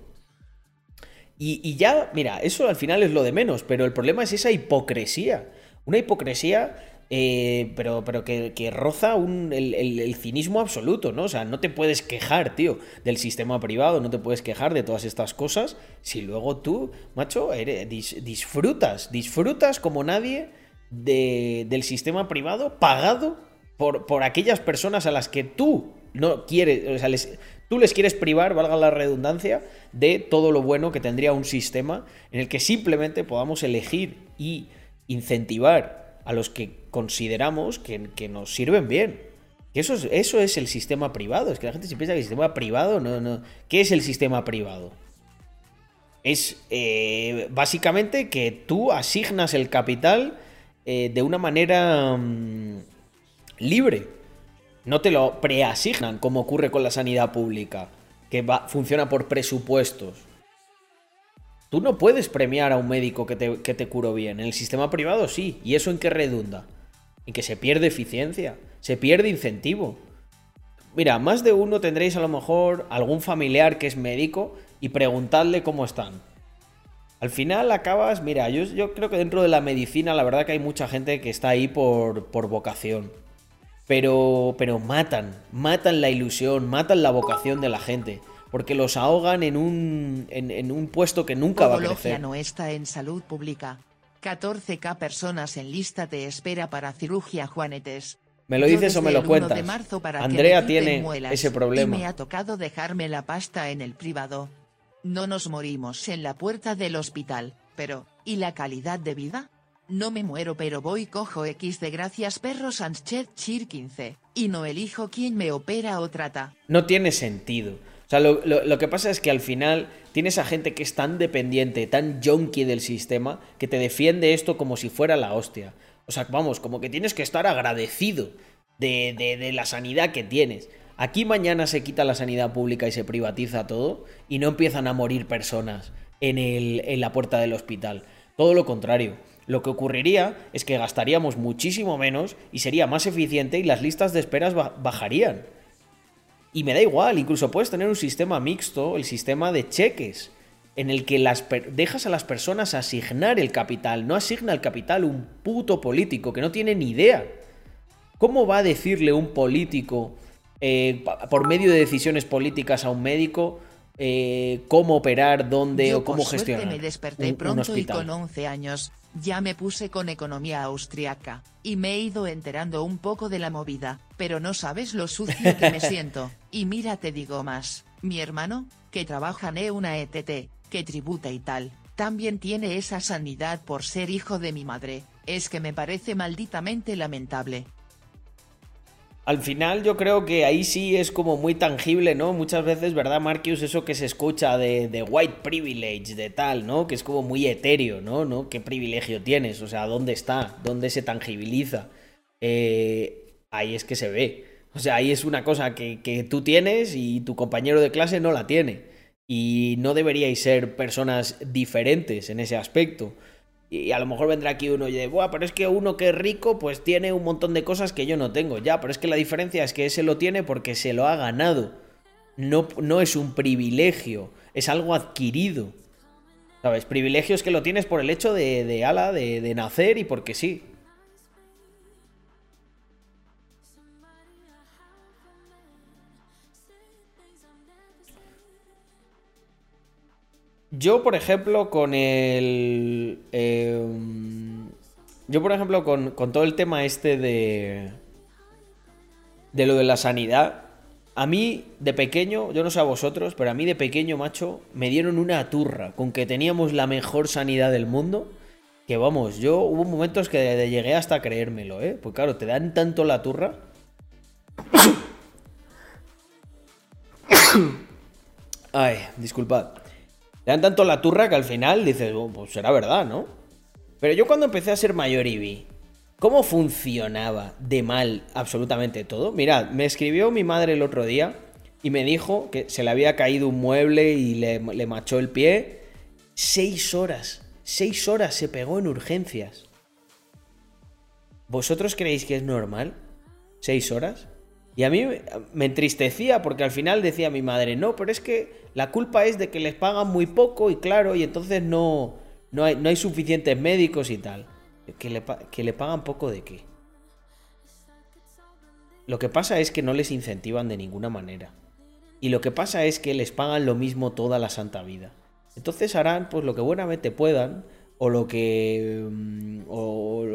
Speaker 1: Y, ya, mira, eso al final es lo de menos, pero el problema es esa hipocresía. Una hipocresía eh, pero, pero que, roza el, cinismo absoluto, ¿no? O sea, no te puedes quejar, tío, del sistema privado, no te puedes quejar de todas estas cosas si luego tú, macho, disfrutas, disfrutas como nadie del sistema privado pagado por, por aquellas personas a las que tú no quieres, o sea, tú les quieres privar, valga la redundancia, de todo lo bueno que tendría un sistema en el que simplemente podamos elegir y incentivar a los que consideramos que, nos sirven bien. Eso es, eso es el sistema privado. Es que la gente se piensa que el sistema privado no, no. ¿Qué es el sistema privado? Es eh, básicamente que tú asignas el capital eh, de una manera mm, libre. No te lo preasignan como ocurre con la sanidad pública, que va, funciona por presupuestos. Tú no puedes premiar a un médico que te, que te bien. En el sistema privado sí. ¿Y eso en qué redunda? En que se pierde eficiencia, se pierde incentivo. Mira, más de uno tendréis a lo mejor algún familiar que es médico y preguntadle cómo están. Al final acabas, mira, yo, yo creo que dentro de la medicina la verdad que hay mucha gente que está ahí por, por vocación. Pero, pero matan, matan la ilusión, matan la vocación de la gente porque los ahogan en un, en, un puesto que nunca va a crecer.
Speaker 2: no está en salud pública. 14k personas en lista de espera para cirugía Juanetes.
Speaker 1: ¿Me lo dices o me lo cuentas? Andrea tiene ese problema.
Speaker 2: Y me ha tocado dejarme la pasta en el privado. No nos morimos en la puerta del hospital, pero, ¿y la calidad de vida? No me muero pero voy cojo X de gracias perro Sánchez Chir 15, y no elijo quién me opera o trata.
Speaker 1: No tiene sentido. O sea, lo, que pasa es que al final tienes a gente que es tan dependiente, tan junkie del sistema, que te defiende esto como si fuera la hostia. O sea, vamos, como que tienes que estar agradecido de, de, la sanidad que tienes. Aquí mañana se quita la sanidad pública y se privatiza todo y no empiezan a morir personas en, el, en la puerta del hospital. Todo lo contrario. Lo que ocurriría es que gastaríamos muchísimo menos y sería más eficiente y las listas de esperas bajarían. Y me da igual, incluso puedes tener un sistema mixto, el sistema de cheques, en el que las dejas a las personas asignar el capital. No asigna el capital un puto político que no tiene ni idea. ¿Cómo va a decirle un político, eh, por medio de decisiones políticas, a un médico eh, cómo operar, dónde o cómo gestionar?
Speaker 2: me desperté pronto y con 11 años ya me puse con economía austriaca, y me he ido enterando un poco de la movida, pero no sabes lo sucio que me siento, y mira te digo más, mi hermano, que trabaja en una ETT, que tributa y tal, también tiene esa sanidad por ser hijo de mi madre, es que me parece malditamente lamentable,
Speaker 1: al final yo creo que ahí sí es como muy tangible, ¿no? Muchas veces, ¿verdad, Marcus? Eso que se escucha de, white privilege, de tal, ¿no? Que es como muy etéreo, ¿no? ¿no? ¿Qué privilegio tienes? O sea, ¿dónde está? ¿Dónde se tangibiliza? Eh, ahí es que se ve. O sea, ahí es una cosa que, que tú tienes y tu compañero de clase no la tiene. Y no deberíais ser personas diferentes en ese aspecto. Y a lo mejor vendrá aquí uno y dice, Buah, pero es que uno que es rico, pues tiene un montón de cosas que yo no tengo. Ya, pero es que la diferencia es que ese lo tiene porque se lo ha ganado. No, no es un privilegio, es algo adquirido. ¿Sabes? Privilegio es que lo tienes por el hecho de, de ala, de, de nacer y porque sí. Yo, por ejemplo, con el. Em, Yo, por ejemplo, con, con todo el tema este de. de lo de la sanidad. A mí, de pequeño, yo no sé a vosotros, pero a mí de pequeño, macho, me dieron una turra con que teníamos la mejor sanidad del mundo. Que vamos, yo hubo momentos que llegué hasta creérmelo, ¿eh? Pues claro, te dan tanto la turra. Ay, disculpad. Te dan tanto la turra que al final dices, oh, pues será verdad, ¿no? Pero yo cuando empecé a ser mayor y vi cómo funcionaba de mal absolutamente todo. Mirad, me escribió mi madre el otro día y me dijo que se le había caído un mueble y le, le machó el pie. Seis horas. Seis horas se pegó en urgencias. ¿Vosotros creéis que es normal? ¿Seis horas? Y a mí me entristecía porque al final decía mi madre, no, pero es que la culpa es de que les pagan muy poco y claro, y entonces no, no, hay, no hay suficientes médicos y tal. ¿Que le, ¿Que le pagan poco de qué? Lo que pasa es que no les incentivan de ninguna manera. Y lo que pasa es que les pagan lo mismo toda la santa vida. Entonces harán pues lo que buenamente puedan o lo que mm, o,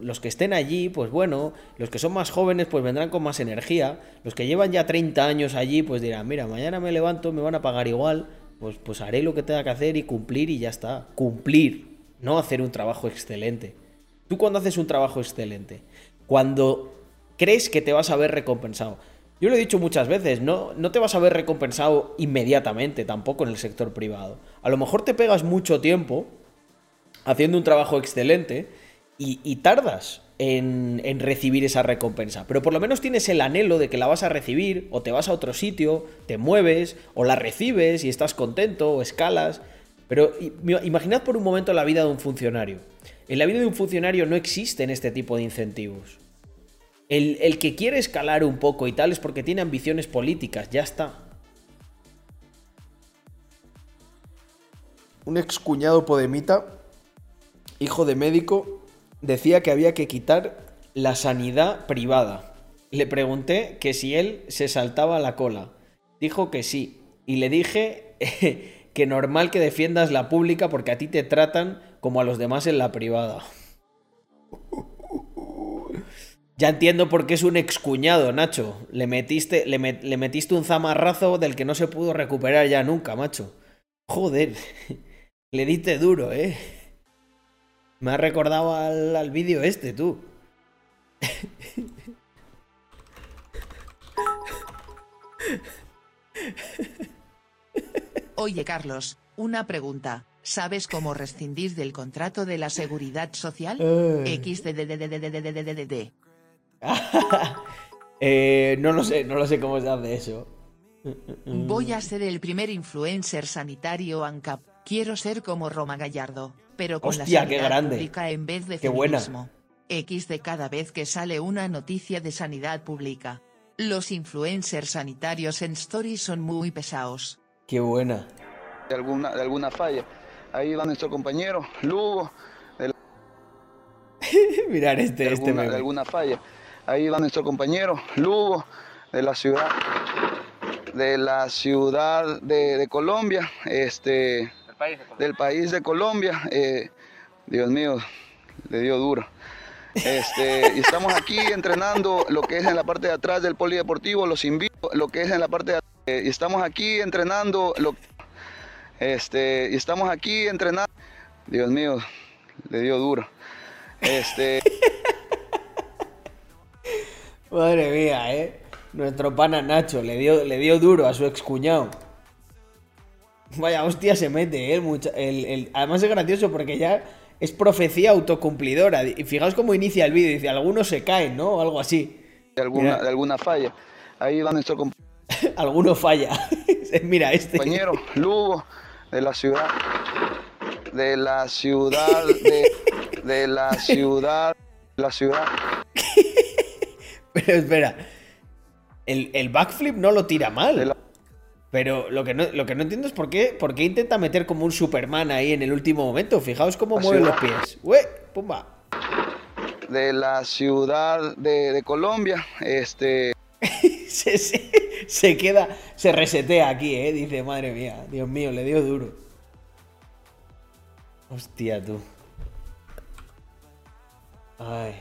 Speaker 1: los que estén allí, pues bueno, los que son más jóvenes pues vendrán con más energía, los que llevan ya 30 años allí pues dirán, mira, mañana me levanto, me van a pagar igual, pues pues haré lo que tenga que hacer y cumplir y ya está, cumplir, no hacer un trabajo excelente. Tú cuando haces un trabajo excelente, cuando crees que te vas a ver recompensado. Yo lo he dicho muchas veces, no, no te vas a ver recompensado inmediatamente tampoco en el sector privado. A lo mejor te pegas mucho tiempo haciendo un trabajo excelente y, tardas en, recibir esa recompensa. Pero por lo menos tienes el anhelo de que la vas a recibir, o te vas a otro sitio, te mueves, o la recibes y estás contento, o escalas. Pero imaginad por un momento la vida de un funcionario. En la vida de un funcionario no existen este tipo de incentivos. El, el que quiere escalar un poco y tal es porque tiene ambiciones políticas, ya está. Un excuñado podemita hijo de médico, decía que había que quitar la sanidad privada. Le pregunté que si él se saltaba la cola. Dijo que sí. Y le dije que normal que defiendas la pública porque a ti te tratan como a los demás en la privada. Ya entiendo por qué es un excuñado, Nacho. Le metiste, le, metiste un zamarrazo del que no se pudo recuperar ya nunca, macho. Joder, le diste duro, ¿eh? Me ha recordado al, vídeo este, tú.
Speaker 2: Oye, Carlos, una pregunta. ¿Sabes cómo rescindir del contrato de la seguridad social? XDDDDDDDD.
Speaker 1: eh, no lo sé, no lo sé cómo se hace eso.
Speaker 2: Voy a ser el primer influencer sanitario ANCAP. Quiero ser como Roma Gallardo pero con la sanidad pública en vez de qué feminismo. X de cada vez que sale una noticia de sanidad pública. Los influencers sanitarios en stories son muy pesados.
Speaker 1: Qué buena.
Speaker 3: De alguna, de alguna falla. Ahí va nuestro compañero, Lugo.
Speaker 1: Mirar este,
Speaker 3: de
Speaker 1: este
Speaker 3: alguna, de alguna falla. Ahí va nuestro compañero, Lugo, de la ciudad, de la ciudad de, de Colombia. Este, del país de Colombia. Eh, Dios mío, le dio duro. Este, y estamos aquí entrenando lo que es en la parte de atrás del polideportivo. Los invito, lo que es en la parte de eh, y estamos aquí entrenando lo este, y estamos aquí entrenando. Dios mío, le dio duro. Este.
Speaker 1: Madre mía, eh. Nuestro pana Nacho le dio, le dio duro a su excuñado. Vaya hostia se mete, ¿eh? además es gracioso porque ya es profecía autocumplidora. Y fijaos cómo inicia el vídeo. Dice, algunos se caen, ¿no? O algo así.
Speaker 3: De alguna, de alguna falla. Ahí va nuestro compañero.
Speaker 1: Alguno falla. Mira, este.
Speaker 3: Compañero Lugo, de la ciudad. De la ciudad. De, de la ciudad. La ciudad.
Speaker 1: Pero espera. El, el backflip no lo tira mal. Pero lo que, no, lo que no entiendo es por qué, por qué intenta meter como un Superman ahí en el último momento. Fijaos cómo mueve los pies. ¡Ué! ¡Pumba!
Speaker 3: De la ciudad de, Colombia, este...
Speaker 1: se, se, queda, se resetea aquí, ¿eh? Dice, madre mía, Dios mío, le dio duro. Hostia, tú. Ay.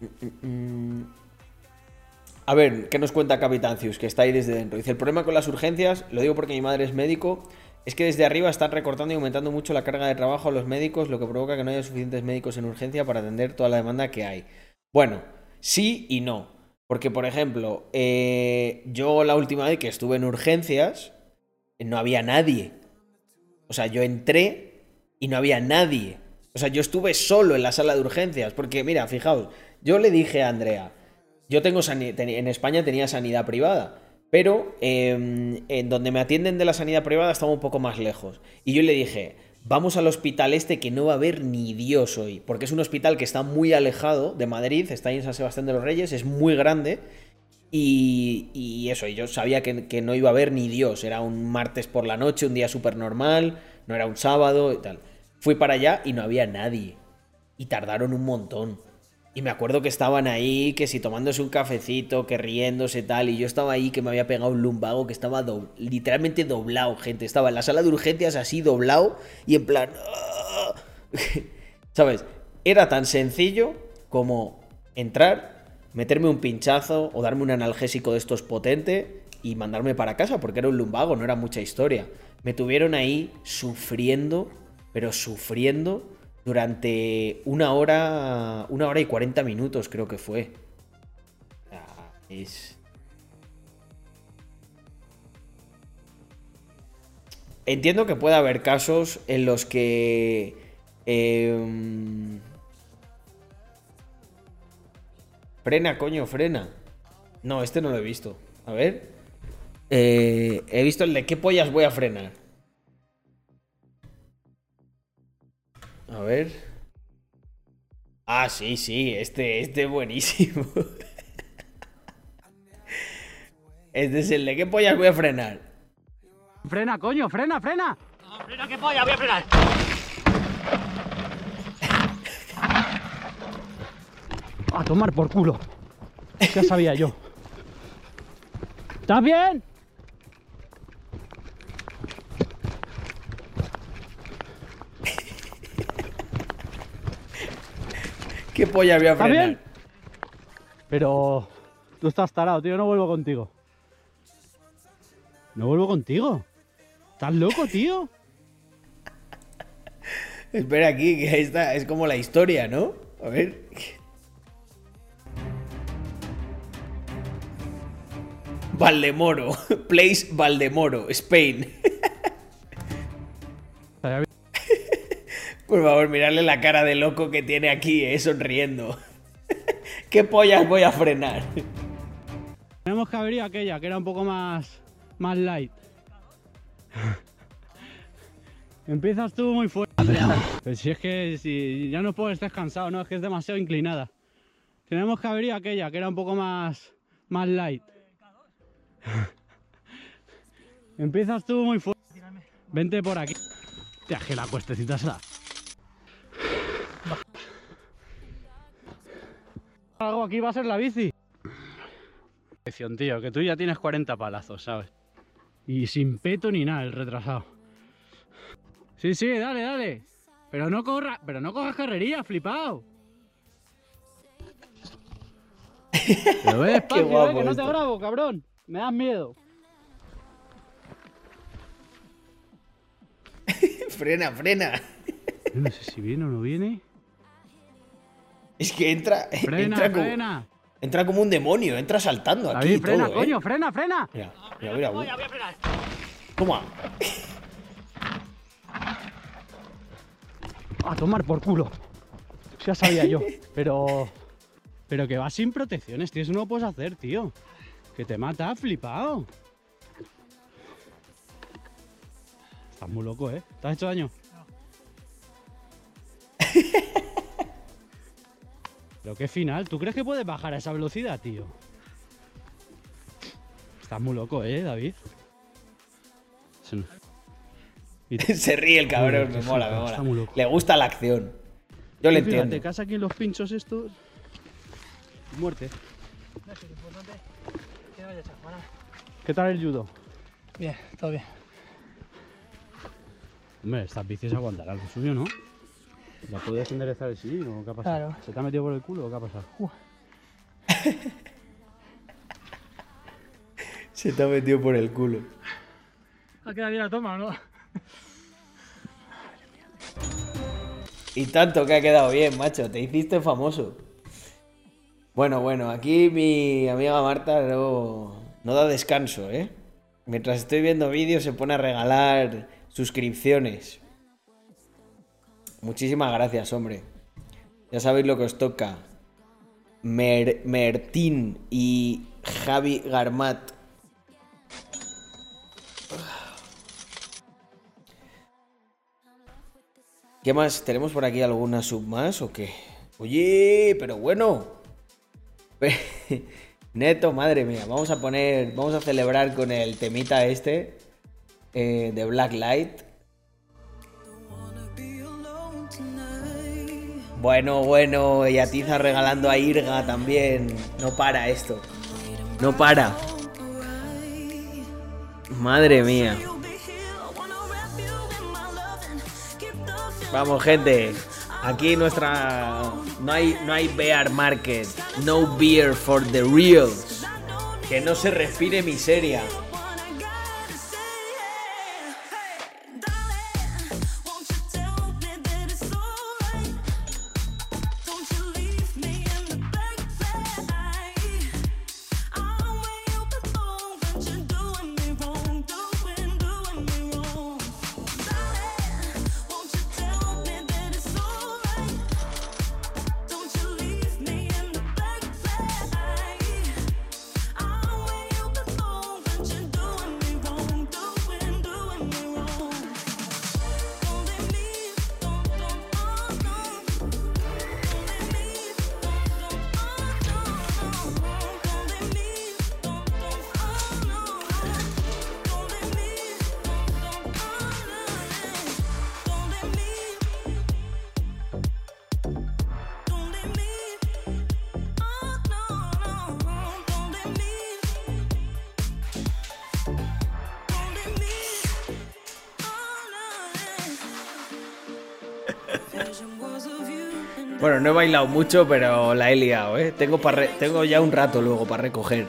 Speaker 1: Mm, mm, mm. A ver, ¿qué nos cuenta Capitancius? Que está ahí desde dentro. Dice, el problema con las urgencias, lo digo porque mi madre es médico, es que desde arriba están recortando y aumentando mucho la carga de trabajo a los médicos, lo que provoca que no haya suficientes médicos en urgencia para atender toda la demanda que hay. Bueno, sí y no. Porque, por ejemplo, eh, yo la última vez que estuve en urgencias, no había nadie. O sea, yo entré y no había nadie. O sea, yo estuve solo en la sala de urgencias. Porque, mira, fijaos, yo le dije a Andrea, yo tengo en España tenía sanidad privada, pero em, en donde me atienden de la sanidad privada estaba un poco más lejos. Y yo le dije, vamos al hospital este que no va a haber ni Dios hoy, porque es un hospital que está muy alejado de Madrid, está ahí en San Sebastián de los Reyes, es muy grande. Y, eso, y yo sabía que, que, no iba a haber ni Dios, era un martes por la noche, un día súper normal, no era un sábado y tal. Fui para allá y no había nadie. Y tardaron un montón. Y me acuerdo que estaban ahí, que si tomándose un cafecito, que riéndose tal, y yo estaba ahí que me había pegado un lumbago que estaba literalmente doblado, gente. Estaba en la sala de urgencias así doblado y en plan... ¿Sabes? Era tan sencillo como entrar, meterme un pinchazo o darme un analgésico de estos potente y mandarme para casa, porque era un lumbago, no era mucha historia. Me tuvieron ahí sufriendo, pero sufriendo durante una hora, una hora y 40 minutos creo que fue. Es... Entiendo que puede haber casos en los que... Em, frena, coño, frena. No, este no lo he visto. A ver. Eh, he visto el de qué pollas voy a frenar. A ver. Ah, sí, sí, este, este es buenísimo. Este es el de qué pollas voy a frenar.
Speaker 4: Frena, coño, frena, frena.
Speaker 5: No, frena, qué polla, voy a frenar.
Speaker 4: A tomar por culo. Ya sabía yo. ¿Estás bien?
Speaker 1: ¿Qué polla voy a frenar? bien?
Speaker 4: Pero tú estás tarado, tío, no vuelvo contigo. No vuelvo contigo. ¿Estás loco, tío?
Speaker 1: Espera aquí, que esta es como la historia, ¿no? A ver. Valdemoro. Place Valdemoro, Spain. Por favor, mirarle la cara de loco que tiene aquí, eh, sonriendo. ¿Qué pollas voy a frenar?
Speaker 4: Tenemos que abrir aquella, que era un poco más, más light. Empiezas tú muy fuerte. Pero si es que si ya no puedo estar cansado, no, es que es demasiado inclinada. Tenemos que abrir aquella, que era un poco más, más light. Empiezas tú muy fuerte. Vente por aquí. Te que la cuestecita se da. Algo aquí va a ser la bici. Tío, que tú ya tienes 40 palazos, ¿sabes? Y sin peto ni nada, el retrasado. Sí, sí, dale, dale. Pero no corra, pero no cojas carrería, flipado. Pero ve despacio, eh, que no te grabo, cabrón. Me das miedo.
Speaker 1: frena, frena.
Speaker 4: no sé si viene o no viene.
Speaker 1: Es que entra. entra Como, entra como un demonio, entra saltando aquí.
Speaker 4: frena,
Speaker 1: todo,
Speaker 4: ¿eh? coño, frena, frena.
Speaker 1: Mira, mira, mira. Voy a frenar. Toma.
Speaker 4: A tomar por culo. Ya sabía yo. Pero. Pero que va sin protecciones, tío. Eso no lo puedes hacer, tío. Que te mata, flipado. Estás muy loco, ¿eh? ¿Te has hecho daño? Pero qué final, ¿tú crees que puedes bajar a esa velocidad, tío? Estás muy loco, ¿eh, David?
Speaker 1: Se ríe el cabrón, me mola, me mola. Le gusta la acción. Yo le entiendo.
Speaker 4: Te casa aquí en los pinchos estos. Muerte. ¿Qué tal el judo?
Speaker 5: Bien, todo bien.
Speaker 4: Hombre, estas bicis aguantarán lo suyo, ¿no? ¿La puedes enderezar así o qué ha pasado? Claro. ¿Se te ha metido por el culo o qué ha pasado?
Speaker 1: Se te ha metido por el culo.
Speaker 5: Ha quedado bien la toma, ¿no?
Speaker 1: Y tanto que ha quedado bien, macho. Te hiciste famoso. Bueno, bueno, aquí mi amiga Marta no, no da descanso, ¿eh? Mientras estoy viendo vídeos se pone a regalar suscripciones. Muchísimas gracias, hombre. Ya sabéis lo que os toca. Mertín y Javi Garmat. ¿Qué más? ¿Tenemos por aquí alguna sub más o qué? Oye, pero bueno. Neto, madre mía. Vamos a poner. Vamos a celebrar con el temita este. Eh, de Black Bueno, bueno, y Atiza regalando a Irga también. No para esto. No para. Madre mía. Vamos, gente. Aquí nuestra. No hay, no hay bear market. No beer for the reals. Que no se respire miseria. No he bailado mucho, pero la he liado, ¿eh? Tengo, ya un rato luego para recoger.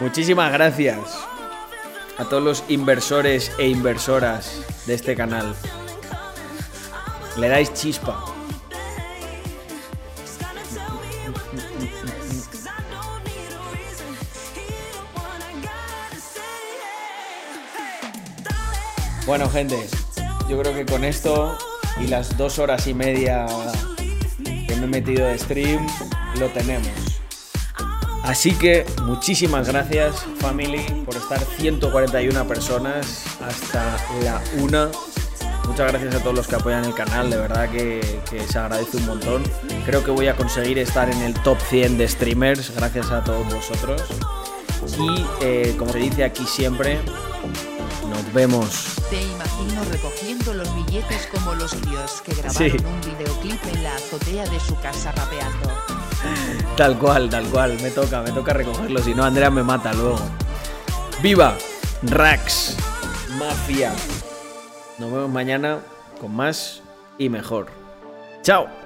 Speaker 1: Muchísimas gracias a todos los inversores e inversoras de este canal. Le dais chispa. Bueno, gente, yo creo que con esto y las dos horas y media que me he metido de stream, lo tenemos. Así que muchísimas gracias, family, por estar 141 personas hasta la una. Muchas gracias a todos los que apoyan el canal, de verdad que, se agradece un montón. Creo que voy a conseguir estar en el top 100 de streamers, gracias a todos vosotros. Y eh, como se dice aquí siempre, nos vemos.
Speaker 2: Te imagino recogiendo los billetes como los tíos que grabaron un videoclip en la azotea de su casa rapeando.
Speaker 1: Tal cual, tal cual. Me toca, me toca recogerlos. Si no, Andrea me mata luego. ¡Viva! Rax. Mafia. Nos vemos mañana con más y mejor. ¡Chao!